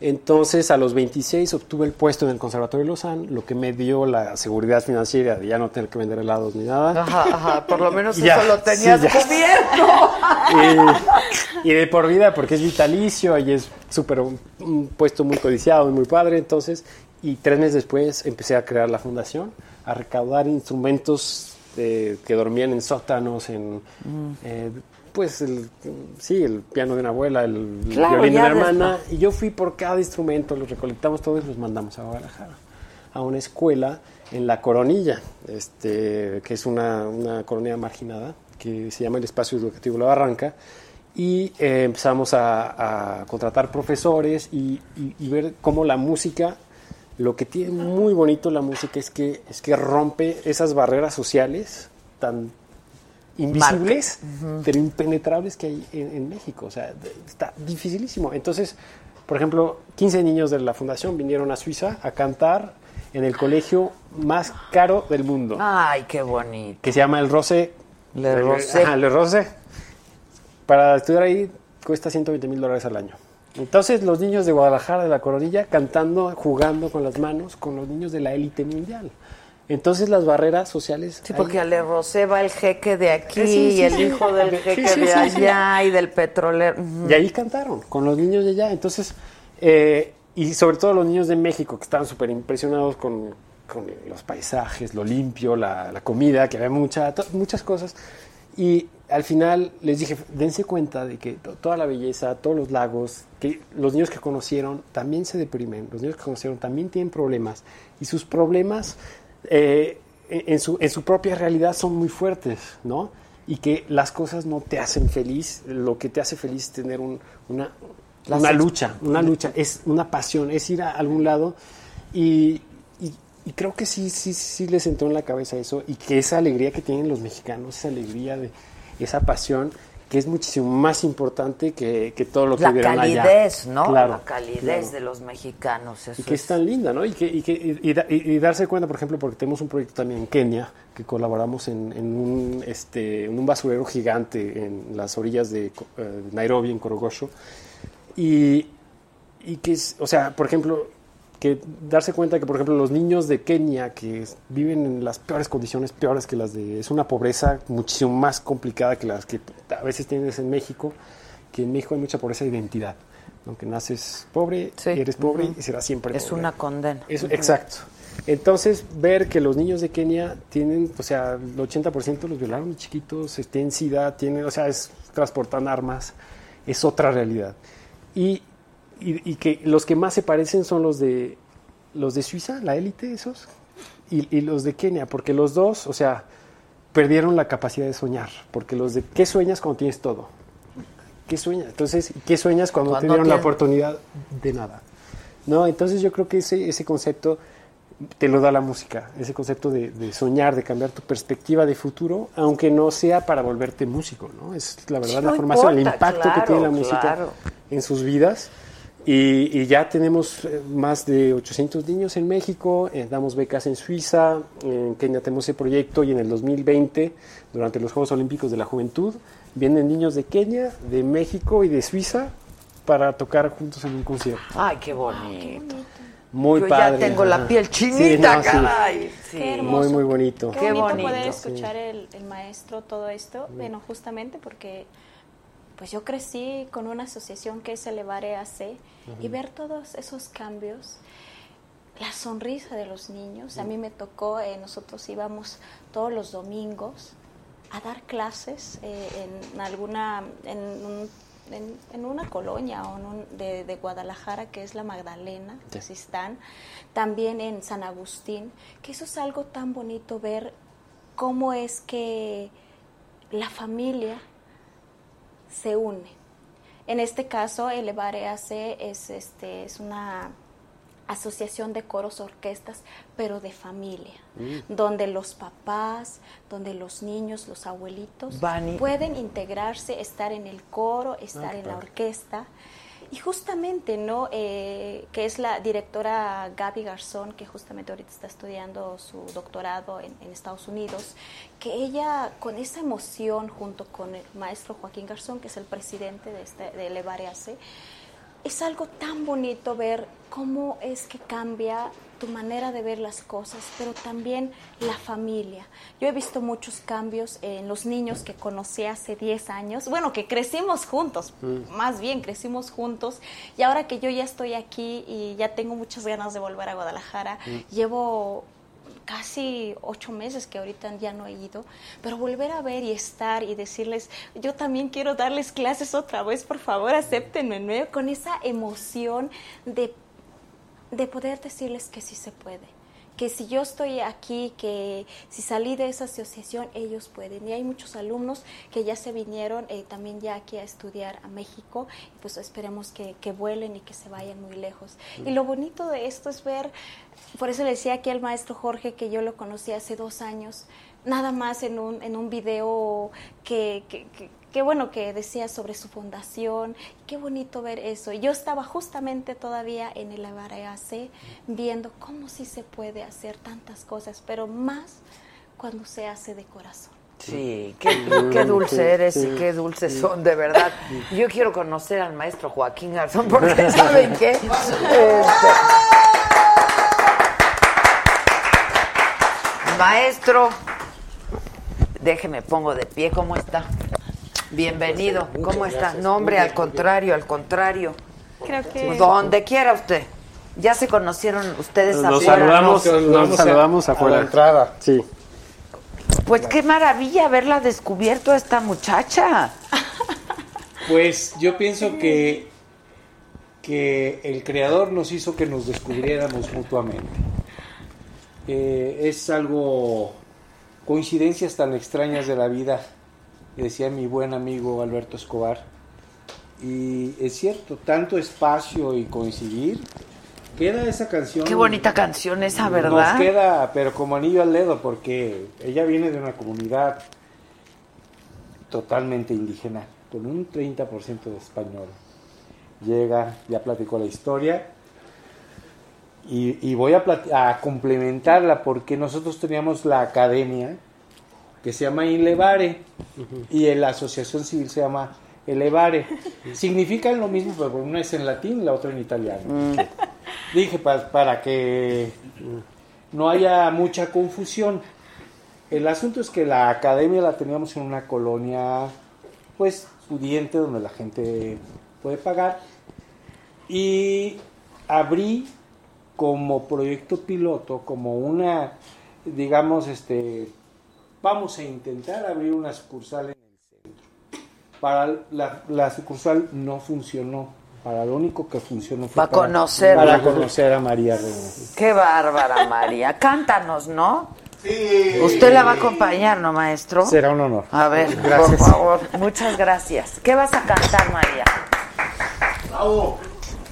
Entonces a los 26 obtuve el puesto en el Conservatorio de Lausanne, lo que me dio la seguridad financiera de ya no tener que vender helados ni nada. Ajá, ajá, por lo menos Ya, eso lo tenías sí, cubierto. y, y de por vida, porque es vitalicio y es súper un, un puesto muy codiciado y muy padre. Entonces, y tres meses después empecé a crear la fundación, a recaudar instrumentos eh, que dormían en sótanos, en. eh, pues el, sí, el piano de una abuela, el Claro, violín de una hermana, después. y yo fui por cada instrumento, los recolectamos todos y los mandamos a Guadalajara, a una escuela en La Coronilla, este, que es una, una colonia marginada, que se llama el Espacio Educativo La Barranca, y eh, empezamos a, a contratar profesores y, y- y ver cómo la música, lo que tiene muy bonito la música es que, es que rompe esas barreras sociales tan invisibles, pero impenetrables que hay en, en México. O sea, está dificilísimo. Entonces, por ejemplo, 15 niños de la fundación vinieron a Suiza a cantar en el colegio más caro del mundo, Ay, qué bonito. que se llama el. Le Rosé. Ajá, Le Rosé. Para estudiar ahí cuesta 120 mil dólares al año. Entonces, los niños de Guadalajara, de la Coronilla, cantando, jugando con las manos con los niños de la élite mundial. Entonces, las barreras sociales. Sí, ahí- porque a Le Rosé va el jeque de aquí Sí, sí, y el sí. hijo del jeque de allá y del petrolero. Y ahí cantaron con los niños de allá. Entonces, eh, y sobre todo los niños de México que estaban súper impresionados con, con los paisajes, lo limpio, la, la comida, que había mucha, muchas cosas. Y al final les dije, dense cuenta de que to- toda la belleza, todos los lagos, que los niños que conocieron también se deprimen, los niños que conocieron también tienen problemas. Y sus problemas eh, en, su, en su propia realidad son muy fuertes, ¿no? Y que las cosas no te hacen feliz, lo que te hace feliz es tener un- una, Las una lucha, una lucha, es una pasión, es ir a algún lado y, y- y creo que sí, sí, sí les entró en la cabeza eso y que esa alegría que tienen los mexicanos, esa alegría de esa pasión, que es muchísimo más importante que, que todo lo que La vieron allá. calidez, ¿no? Claro, la calidez claro. de los mexicanos. Y que es es- tan linda, ¿no? Y, que, y, que- y- y da- y- y darse cuenta, por ejemplo, porque tenemos un proyecto también en Kenia, que colaboramos en, en un, este, en un basurero gigante en las orillas de eh, Nairobi, en Korogosho. Y, y que es, o sea, por ejemplo, que darse cuenta que, por ejemplo, los niños de Kenia que es- viven en las peores condiciones, peores que las de... Es una pobreza muchísimo más complicada que las que a veces tienes en México, que en México hay mucha pobreza de identidad. Aunque naces pobre, eres pobre y serás siempre Es pobre. una condena. Exacto. Entonces, ver que los niños de Kenia tienen, o sea, el 80% los violaron chiquitos, tienen sida, tienen, o sea, es, transportan armas, es otra realidad. Y, y- y que los que más se parecen son los de, los de Suiza, la élite, esos, y, y los de Kenia, porque los dos, o sea, perdieron la capacidad de soñar, porque los de, ¿qué sueñas cuando tienes todo? ¿Qué sueñas? Entonces, ¿qué sueñas cuando, Cuando te dieron la oportunidad de nada? ¿no? Entonces yo creo que ese, ese concepto te lo da la música, ese concepto de, de soñar, de cambiar tu perspectiva de futuro, aunque no sea para volverte músico, ¿no? Es la verdad la formación, el impacto que tiene la música claro. en sus vidas. Y, y ya tenemos eh, más de 800 niños en México, eh, damos becas en Suiza, en Kenia tenemos ese proyecto y en el 2020, durante los Juegos Olímpicos de la Juventud, vienen niños de Kenia, de México y de Suiza para tocar juntos en un concierto. Ay, qué bonito. Muy Yo padre. ya tengo la piel Sí, chinita, no, sí. caray. Sí. Qué. Muy, muy bonito. Qué, Qué bonito, bonito, poder sí. escuchar el, el maestro todo esto. Bueno, justamente porque pues yo crecí con una asociación que es Elevar EAC y Ujú. ver todos esos cambios, la sonrisa de los niños. A mí me tocó, eh, nosotros íbamos todos los domingos a dar clases eh, en alguna, en, un- en- en una colonia o en un- de, de Guadalajara que es la Magdalena, Sí. así están, también en San Agustín, que eso es algo tan bonito ver cómo es que la familia se une. En este caso, Elevar EAC es, este, es una asociación de coros, orquestas, pero de familia, Mm. donde los papás, donde los niños, los abuelitos pueden integrarse, estar en el coro, estar Ah, en la orquesta. Y justamente, ¿no? Eh, que es la directora Gaby Garzón, que justamente ahorita está estudiando su doctorado en, Estados Unidos, que ella con esa emoción junto con el maestro Joaquín Garzón, que es el presidente de, este, de es algo tan bonito ver cómo es que cambia tu manera de ver las cosas, pero también la familia. Yo he visto muchos cambios en los niños que conocí hace 10 años, bueno, que crecimos juntos, Mm. más bien crecimos juntos, y ahora que yo ya estoy aquí y ya tengo muchas ganas de volver a Guadalajara, Mm. llevo casi ocho meses que ahorita ya no he ido, pero volver a ver y estar y decirles, yo también quiero darles clases otra vez, por favor, acéptenme, ¿no? con esa emoción de, de poder decirles que sí se puede. Que si yo estoy aquí, que si salí de esa asociación, ellos pueden. Y hay muchos alumnos que ya se vinieron eh, también ya aquí a estudiar a México. Y pues esperemos que, que vuelen y que se vayan muy lejos. Y lo bonito de esto es ver, por eso le decía aquí al maestro Jorge que yo lo conocí hace dos años, nada más en un, en un video que, que, que- que bueno que decía sobre su fundación, qué bonito ver eso. Y Yo estaba justamente todavía en el ABAC viendo cómo sí se puede hacer tantas cosas, pero más cuando se hace de corazón. Sí, qué, qué dulce eres y qué dulces sí. son, de verdad. Yo quiero conocer al maestro Joaquín Garzón porque, ¿saben qué? Este, maestro, déjeme, pongo de pie, ¿cómo está? Bienvenido, ¿cómo Muchas está? gracias. No, hombre, al contrario, al contrario. Creo que... Donde quiera usted. Ya se conocieron ustedes Nos afuera. saludamos, nos saludamos nos saludamos a- la entrada. Sí. Pues qué maravilla haberla descubierto a esta muchacha. Pues yo pienso que, que el creador nos hizo que nos descubriéramos mutuamente. Eh, es algo, coincidencias tan extrañas de la vida, decía mi buen amigo Alberto Escobar. Y es cierto, tanto espacio y coincidir, queda esa canción. Qué bonita canción esa, ¿verdad? Nos queda, pero como anillo al dedo, porque ella viene de una comunidad totalmente indígena, con un 30% de español. Llega, ya platicó la historia, y, y voy a, a complementarla porque nosotros teníamos la academia que se llama Inlevare y en la asociación civil se llama Elevare. Significan lo mismo, pero una es en latín y la otra en italiano. Dije, pa- para que no haya mucha confusión. El asunto es que la academia la teníamos en una colonia, pues, pudiente, donde la gente puede pagar. Y abrí como proyecto piloto, como una, digamos, este, vamos a intentar abrir una sucursal en el centro. Para la, la sucursal no funcionó. Para lo único que funcionó fue Pa' conocerla. para conocer a María Reina. Qué bárbara, María. Cántanos, ¿no? Sí. Usted la va a acompañar, ¿no, maestro? Será un honor. A ver, Gracias. por favor. Muchas gracias. ¿Qué vas a cantar, María? Bravo.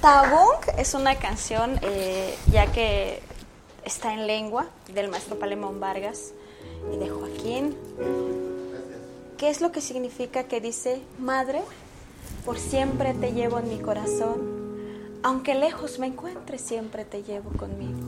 Tabung es una canción, eh, ya que está en lengua, del maestro Palemón Vargas y de Joaquín. ¿Qué es lo que significa que dice, Madre, por siempre te llevo en mi corazón, aunque lejos me encuentre, siempre te llevo conmigo?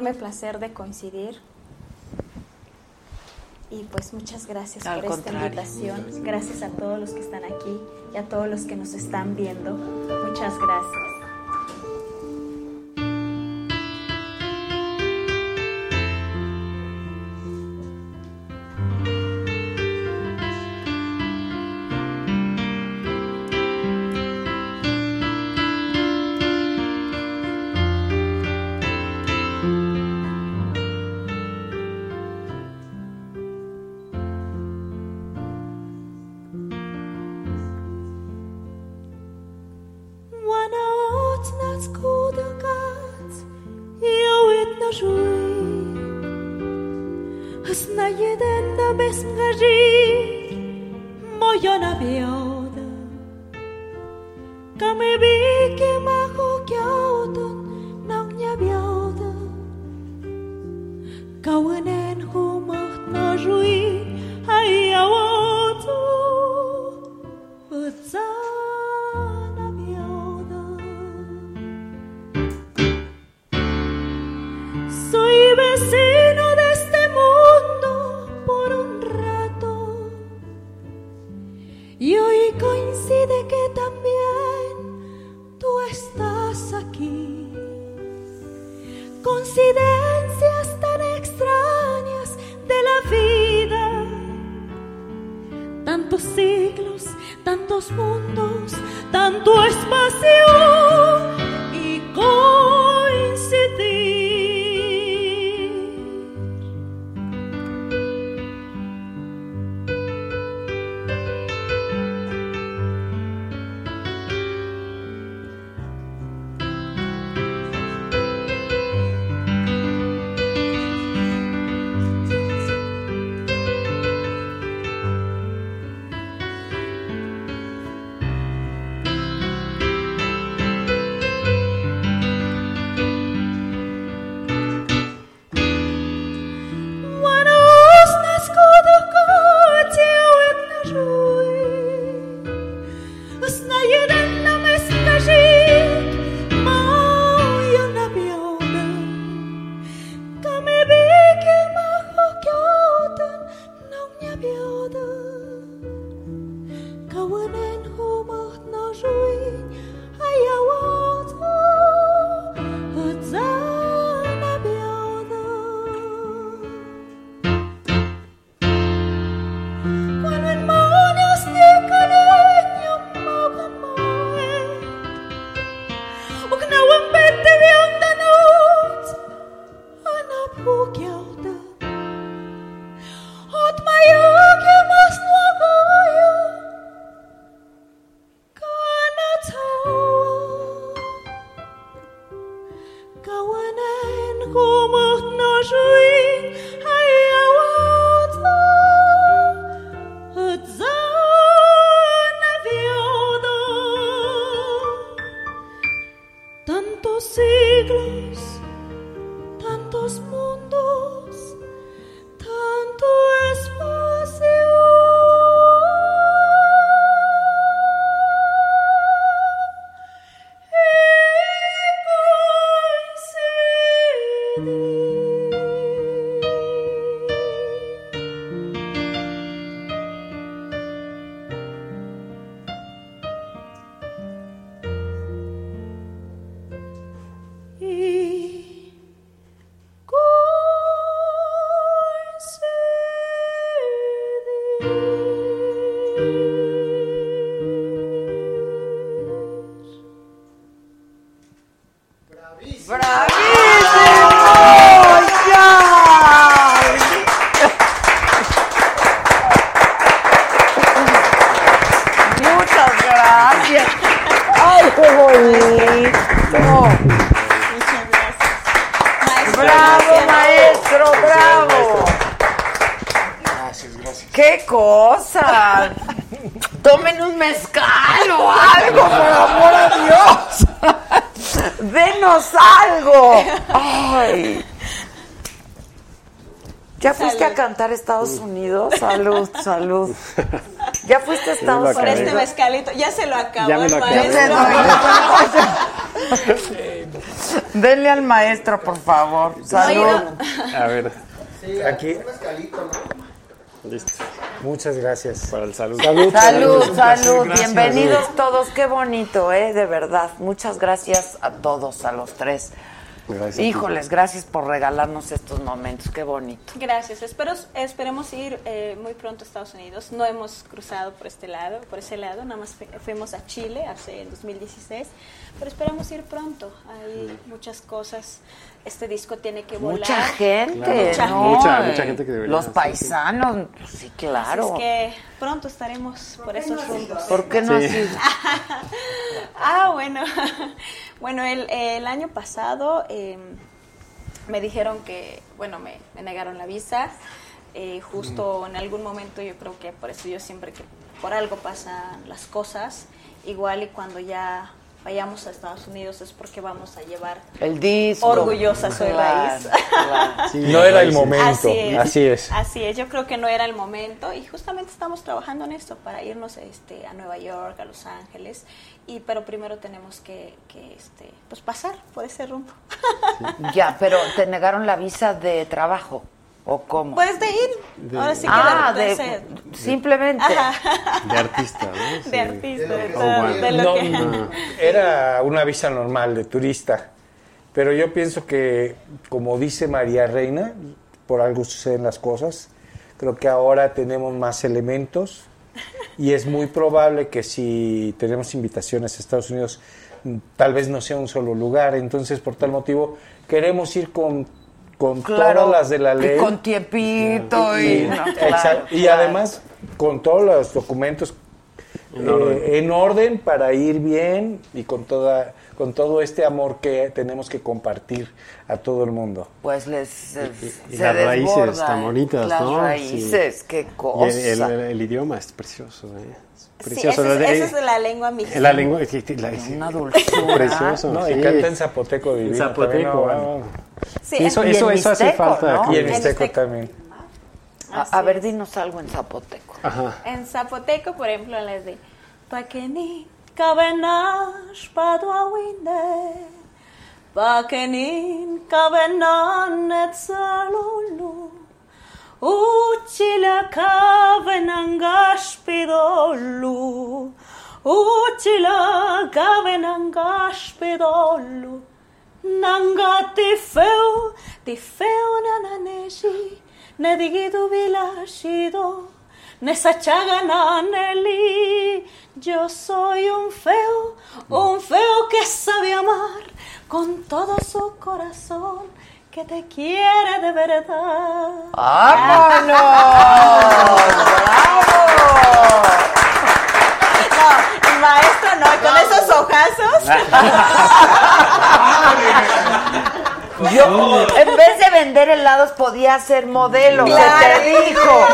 enorme placer de coincidir. Y pues muchas gracias por esta invitación. Gracias a todos los que están aquí y a todos los que nos están viendo. Muchas gracias. jag na beoda Ka me bi ke ma mundos, tanto espacio Tomen un mezcal o algo, por amor a Dios. Denos algo. Ay. ¿Ya fuiste Salud. a cantar a Estados Unidos? Salud, salud. ¿Ya fuiste a Estados Por este Unidos? mezcalito, ya se lo acabó Ya me el lo acabé. maestro. Denle al maestro, por favor. Salud. A ver, Aquí, Un mezcalito, ¿no? Listo. muchas gracias. Para el salud. Salud. Salud, salud. gracias. Bienvenidos todos. Qué bonito, ¿eh? De verdad. Muchas gracias a todos, a los tres. Gracias. Híjoles, gracias por regalarnos estos momentos. Qué bonito. Gracias. Espero, esperemos ir eh, muy pronto a Estados Unidos. No hemos cruzado por este lado, por ese lado. Nada más fu- fuimos a Chile hace el 2016. Pero esperamos ir pronto. Hay muchas cosas. Este disco tiene que volar. Mucha gente, Mucha ¿no? Mucha- mucha gente que debería Los paisanos, pues sí, claro. Así es que pronto estaremos por esos rumbos. ¿Por qué no Sí. así? Ah, bueno. Bueno, el, el año pasado eh, me dijeron que, bueno, me, me negaron la visa. Eh, justo en algún momento yo creo que por eso yo siempre que por algo pasan las cosas, igual y cuando ya vayamos a Estados Unidos es porque vamos a llevar El disco. Orgullosa soy raíz. claro. Sí, No era el momento. Así es. Así es. Así es, yo creo que no era el momento y justamente estamos trabajando en esto para irnos este, a Nueva York, a Los Ángeles, y pero primero tenemos que, que, este, pues pasar por ese rumbo. Ya, pero te negaron la visa de trabajo. ¿O cómo? Pues de ir, ahora sí que ah, de, de, simplemente. Ajá, De artista, ¿no? Sí. de artista, de, Oh, todo- bueno. de lo No, que... no, era una visa normal de turista. Pero yo pienso que, como dice María Reina, por algo suceden las cosas. Creo que ahora tenemos más elementos y es muy probable que si tenemos invitaciones a Estados Unidos, tal vez no sea un solo lugar. Entonces, por tal motivo, queremos ir con, con Claro. todas las de la ley. Y con tiempito y. no, claro, Exacto. Y claro. además con todos los documentos En eh, orden. en orden para ir bien y con toda con todo este amor que tenemos que compartir a todo el mundo. Pues les. Y- y se las raíces desborda, tan ¿eh? bonitas, Las ¿no? raíces, Sí. qué Y cosa. el, el- el idioma es precioso, ¿eh? Es Sí, precioso. esa es, esa es la lengua mexicana. la lengua, la- Una dulzura. precioso. No, sí. y canta en zapoteco En divino. zapoteco, también, ¿no? Sí, Eso, Y eso, eso hace falta. ¿no? aquí. Y en En Mixteco también. A, a ver, dinos algo en zapoteco. Ajá. En zapoteco, por ejemplo, les de Paquenin, cabenash, paduawinde, Paquenin, cabenan, etzalulu, Uchila cabenangash pidolu, Uchila cabenangash pidolu, Nanga ti feu, ti feu nananeshi, nedigidu vilashido, naneli. Yo soy un feo, un feo que sabe amar con todo su corazón, que te quiere de verdad. ¡Vámonos! ¡Bravo! No, maestro no, con esos ojazos. Yo, en vez de vender helados, podía ser modelo. Se te dijo.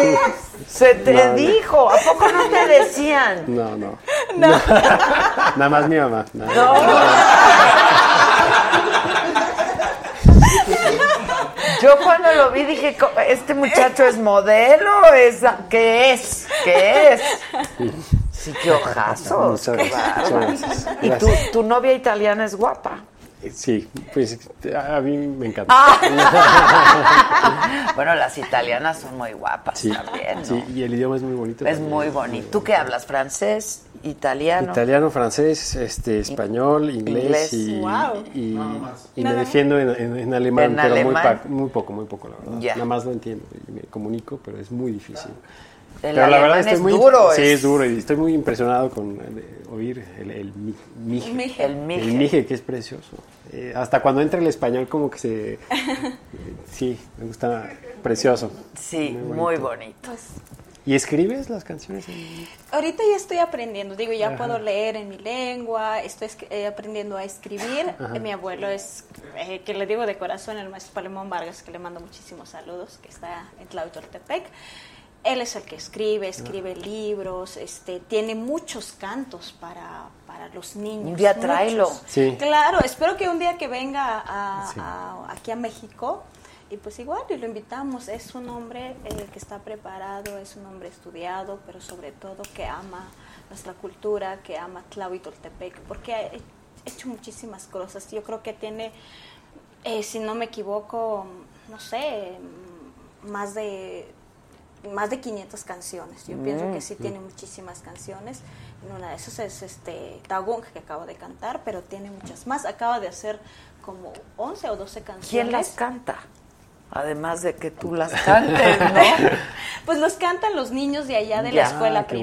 Se te No, no. dijo. ¿A poco no te decían? No, no. Nada más mi mamá. nada. Yo cuando lo vi dije, "Co- este muchacho es modelo, es ¿qué es? ¿Qué es? Sí, qué ojazos. Muchas qué gracias, bárbaro. muchas gracias. Y tu, tu novia italiana es guapa. Sí, pues a mí me encanta. Ah. bueno, las italianas son muy guapas Sí, también, ¿no? sí, y el idioma es muy bonito. Es también. muy bonito. ¿Tú qué hablas? ¿Francés? ¿Italiano? Italiano, francés, este, español, inglés, Inglés. y, Wow. y, y Nada me defiendo en, en- en alemán, En pero Muy, alemán. pa- muy poco, muy poco, la verdad. Ya. Nada más lo entiendo y me comunico, pero es muy difícil. El pero la verdad estoy es muy duro. Sí, es- es duro y estoy muy impresionado con eh, oír el, el mi- mije. Mije. El mije. El mije, que es precioso. Eh, hasta cuando entra el español como que se... eh, sí, me gusta, precioso. Sí, Muy muy bonito. Pues, ¿Y escribes las canciones? en- ahorita ya estoy aprendiendo, digo, ya puedo leer en mi lengua, estoy eh, aprendiendo a escribir. Mi abuelo es, eh, que le digo de corazón, el maestro Palemón Vargas, que le mando muchísimos saludos, que está en Tlautoltepec. Él es el que escribe, escribe libros, este, tiene muchos cantos para, para los niños. Un día tráelo. Sí. Claro, espero que un día que venga a- a- aquí a México, y pues igual y lo invitamos, es un hombre eh, que está preparado, es un hombre estudiado, pero sobre todo que ama nuestra cultura, que ama Tlahuitoltepec, porque ha he- hecho muchísimas cosas. Yo creo que tiene, eh, si no me equivoco, no sé, más de más de 500 canciones. Yo pienso que sí tiene muchísimas canciones. En una de esas es este Tagung que acabo de cantar, pero tiene muchas más. Acaba de hacer como 11 o 12 canciones. ¿Quién las canta? Además de que tú las cantes, ¿no? Pues los cantan los niños de allá de Ya, la escuela bonito.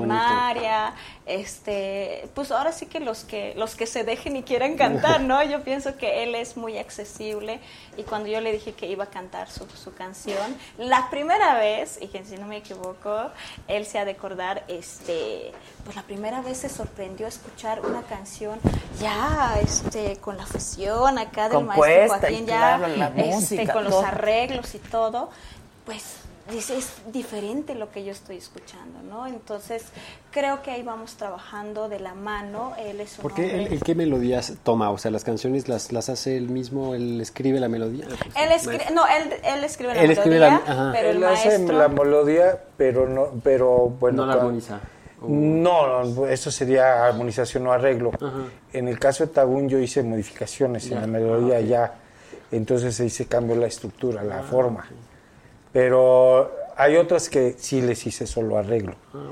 Este, pues ahora sí que los que los que se dejen y quieran cantar, ¿no? Yo pienso que él es muy accesible y cuando yo le dije que iba a cantar su, su canción, la primera vez, y que si no me equivoco, él se ha de acordar, este, pues la primera vez se sorprendió escuchar una canción ya, este, con la fusión acá del maestro Compuesta Joaquín, ya, claro, la este, con los todo. arreglos y todo, pues dice, es diferente lo que yo estoy escuchando, ¿no? Entonces, creo que ahí vamos trabajando de la mano. Él es un Porque hombre- él, él qué melodías toma, o sea, las canciones las, las hace él mismo, él escribe la melodía. Él escribe, no, él, él escribe la Él escribe la- melodía, pero el Él hace maestro... la melodía, pero no, pero bueno. no la armoniza. o- No, no, eso sería armonización o arreglo. En el caso de Tagún yo hice modificaciones en la melodía ya, entonces ahí se cambió la estructura, Ah, la forma. Pero hay otras que sí les hice solo arreglo. Ah.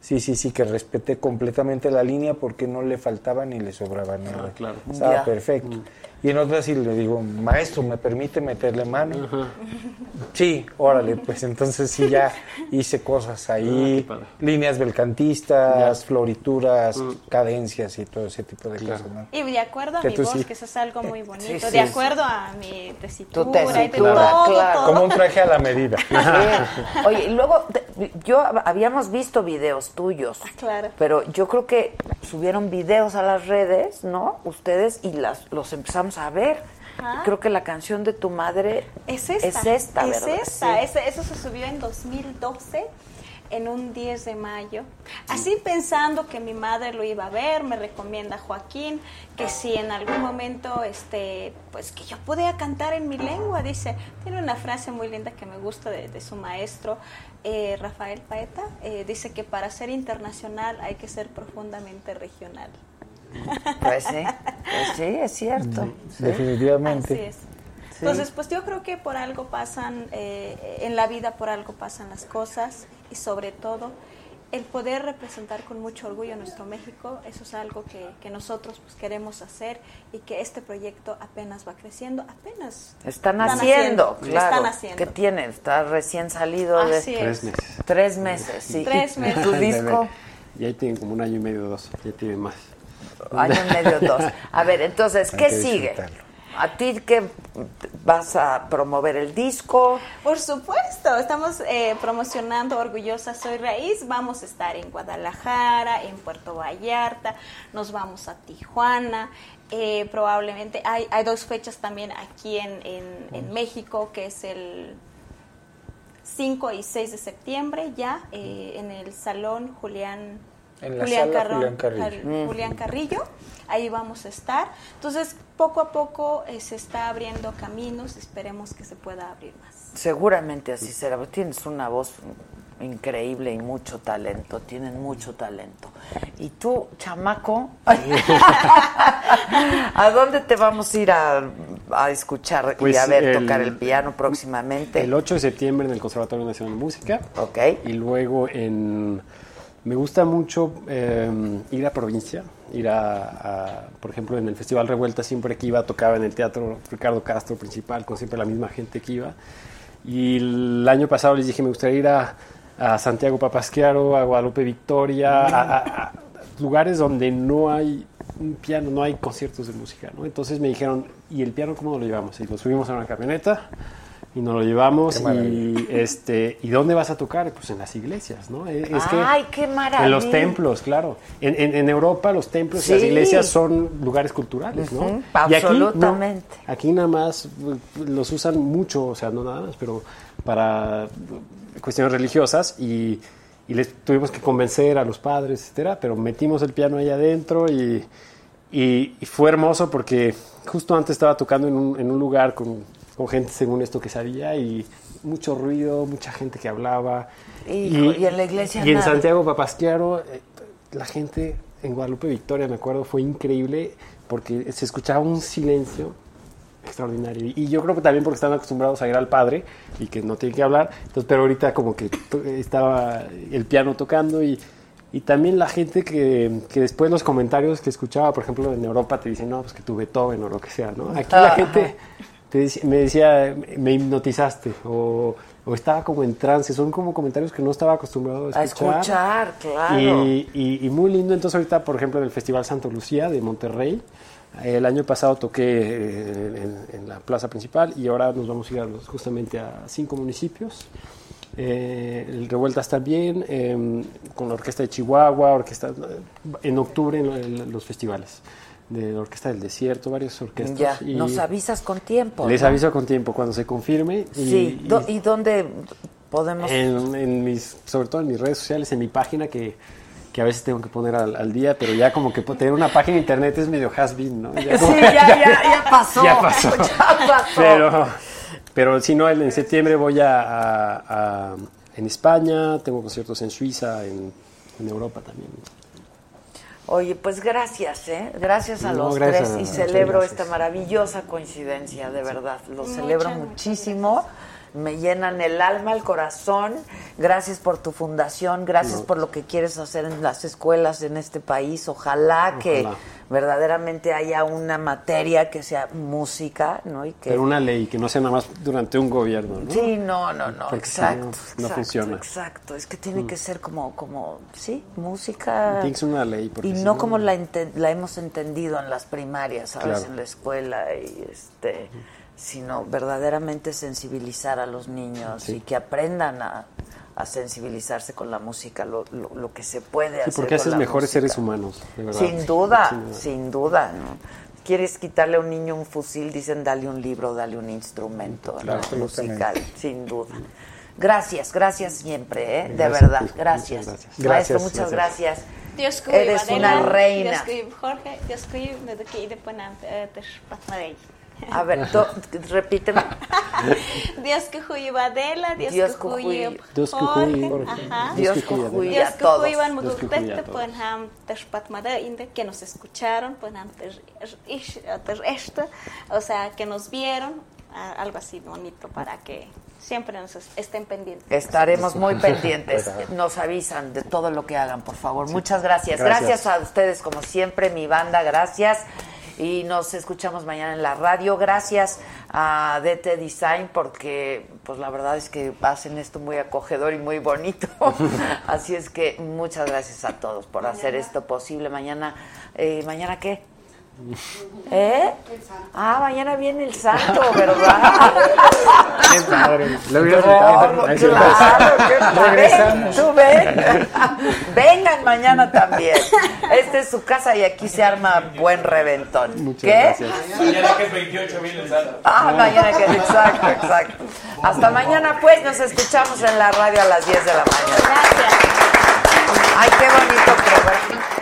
Sí, sí, sí, que respeté completamente la línea porque no le faltaba ni le sobraba nada. Ah, claro. Estaba Ya. perfecto. Y en otras sí le digo, maestro, ¿me permite meterle mano? Sí, órale, pues entonces sí ya hice cosas ahí, Ah, líneas belcantistas, Ya. Mm. florituras, cadencias y todo ese tipo de cosas, ¿no? Y de acuerdo a Que mi voz, sí. que eso es algo muy bonito, Sí, sí. de acuerdo a mi tesitura, Tu y de tesitura, todo, claro. todo. Como un traje a la medida. Sí. Oye, y luego te- yo habíamos visto videos tuyos, Claro. pero yo creo que subieron videos a las redes, ¿no? Ustedes y las los empezamos a ver. Ajá. Creo que la canción de tu madre Es esta. es esta, Es ¿verdad? esta. Sí. Ese- eso se subió en 2012, en un 10 de mayo. Así pensando que mi madre lo iba a ver, me recomienda Joaquín que si en algún momento, este, pues que yo podía cantar en mi lengua, dice. Tiene una frase muy linda que me gusta de, de su maestro, eh, Rafael Paeta. eh, dice que para ser internacional hay que ser profundamente regional. Pues sí, pues sí, es cierto. Sí. Definitivamente. Así es. Entonces, pues yo creo que por algo pasan, eh, en la vida por algo pasan las cosas y sobre todo el poder representar con mucho orgullo nuestro México, eso es algo que, que nosotros pues, queremos hacer y que este proyecto apenas va creciendo, apenas Están haciendo, claro. Están haciendo. ¿Qué tienen? Está recién salido de Tres es. meses. tres meses, sí. Tres ¿Y meses. tu disco? Y ahí tienen como un año y medio, dos. Ya tienen más. Año y medio, dos. A ver, entonces, ¿qué sigue? ¿A ti qué vas a promover el disco? Por supuesto, estamos eh, promocionando Orgullosa Soy Raíz. Vamos a estar en Guadalajara, en Puerto Vallarta, nos vamos a Tijuana. eh, probablemente hay, hay dos fechas también aquí en, en- en México, que es el 5 y 6 de septiembre, ya eh, en el Salón Julián. En la sala Carrón- Julián Carrillo. Car- Julián Carrillo, ahí vamos a estar. Entonces, poco a poco eh, se está abriendo caminos, esperemos que se pueda abrir más. Seguramente así será. porque Tienes una voz increíble y mucho talento. Tienen mucho talento. ¿Y tú, chamaco? ¿A dónde te vamos a ir a, a escuchar y Pues, a ver el- tocar el piano próximamente? El 8 de septiembre en el Conservatorio Nacional de Música. Ok. Y luego en... Me gusta mucho eh, ir a provincia, ir a, por ejemplo, en el Festival Revuelta siempre que iba tocaba en el Teatro Ricardo Castro principal, con siempre la misma gente que iba. Y el año pasado les dije, me gustaría ir a, a Santiago Papasquiaro, a Guadalupe Victoria, a, lugares donde no hay un piano, no hay conciertos de música. Entonces me dijeron, ¿y el piano cómo lo llevamos? Y lo subimos a una camioneta y nos lo llevamos y este y dónde vas a tocar pues en las iglesias no es es que ¡Ay, qué maravilla! en los templos claro en, en- en Europa los templos y las iglesias son lugares culturales no Ujú, y aquí no. absolutamente. aquí nada más eh, los usan mucho o sea no nada más pero para cuestiones religiosas y, y les tuvimos que convencer a los padres, etcétera, pero metimos el piano ahí adentro y, y- y fue hermoso porque justo antes estaba tocando en un, en un lugar con, con gente según esto que sabía y mucho ruido, mucha gente que hablaba. Hijo, y en la iglesia Y en nada. Santiago Papasquiaro, eh, la gente en Guadalupe Victoria, me acuerdo, fue increíble porque se escuchaba un silencio extraordinario. Y yo creo que también porque están acostumbrados a ir al padre y que no tienen que hablar. Entonces, pero ahorita como que estaba el piano tocando y, y también la gente que, que después los comentarios que escuchaba, por ejemplo, en Europa te dicen, no, pues que tu Beethoven o lo que sea, ¿no? Aquí la Ajá. Te me decía, me hipnotizaste o, o estaba como en trance. Son como comentarios que no estaba acostumbrado a A escuchar. escuchar, claro. Y, y- y muy lindo. Entonces ahorita, por ejemplo, en el Festival Santo Lucía de Monterrey, el año pasado toqué eh, en, en la plaza principal y ahora nos vamos a ir a los- justamente a cinco municipios. Eh, el Revueltas también, eh, con la Orquesta de Chihuahua, orquesta, en octubre en, en los festivales de la Orquesta del Desierto, varias orquestas. Ya, y nos avisas con tiempo. Les ¿no? aviso con tiempo cuando se confirme. Y, Sí, y- do- ¿y dónde podemos...? en, en mis, sobre todo en mis redes sociales, en mi página que, que a veces tengo que poner al, al día, pero ya como que tener una página de internet es medio has-been, ¿no? Ya como- Sí, ya, ya, ya pasó. Ya pasó. Ya pasó. Pero, pero si no, en septiembre voy a, a- a- en España, tengo conciertos en Suiza, en, en Europa también. Oye, pues gracias, ¿eh? Gracias a No, los gracias, tres y celebro gracias. esta maravillosa coincidencia, de verdad. Lo celebro muchísimo. Me llenan el alma, el corazón. Gracias por tu fundación, gracias No. por lo que quieres hacer en las escuelas en este país. Ojalá, que verdaderamente haya una materia que sea música, ¿no? Y que Pero una ley, que no sea nada más durante un gobierno, ¿no? Sí, no, no, no, exacto, no, exacto, funciona. Exacto, es que tiene Mm. que ser como, como, sí, música. Tiene que ser una ley. porque Y no como la, la hemos entendido en las primarias, ¿sabes? Claro. En la escuela, y este, sino verdaderamente sensibilizar a los niños Sí. y que aprendan a, a sensibilizarse con la música, lo, lo, lo que se puede Sí, hacer. porque con haces la mejores música. seres humanos, de verdad. Sin duda, Sin duda. sin duda, ¿no? Quieres quitarle a un niño un fusil, dicen dale un libro, dale un instrumento Claro, ¿no? musical, sin duda. Gracias, gracias siempre, ¿eh? de verdad, gracias. muchas gracias. Maestro, muchas gracias. gracias. Dios Eres una reina. Jorge. A ver, to- repíteme. Dios que juye Adela, Dios Dios que que juye juye- Dios que Jorge, juye- ajá. Dios que juye Dios a que todos. juye Van Dios que Mudukte, juye a pues ham Teshpatmadei, inde, que nos escucharon, pues ham ter- ish- ter esto, o sea, que nos vieron, algo así bonito para que siempre nos es- estén pendientes. Estaremos muy pendientes. Nos avisan de todo lo que hagan, por favor. Muchas gracias. Gracias. gracias. a ustedes, como siempre, mi banda, gracias. Y nos escuchamos mañana en la radio. Gracias a DT Design porque, pues la verdad es que hacen esto muy acogedor y muy bonito. Así es que muchas gracias a todos por hacer esto posible. Mañana, eh, ¿mañana qué? ¿Eh? Ah, mañana viene el santo, ¿verdad? Qué padre. Lo hubiera Claro. Tú ven. Vengan mañana también. Esta es su casa y aquí se arma buen reventón. Muchas ¿Qué? gracias. Mañana que es 28 viene el santo. Ah, mañana que exacto, exacto. Hasta mañana pues nos escuchamos en la radio a las 10 de la mañana. Gracias. Ay, qué bonito programa.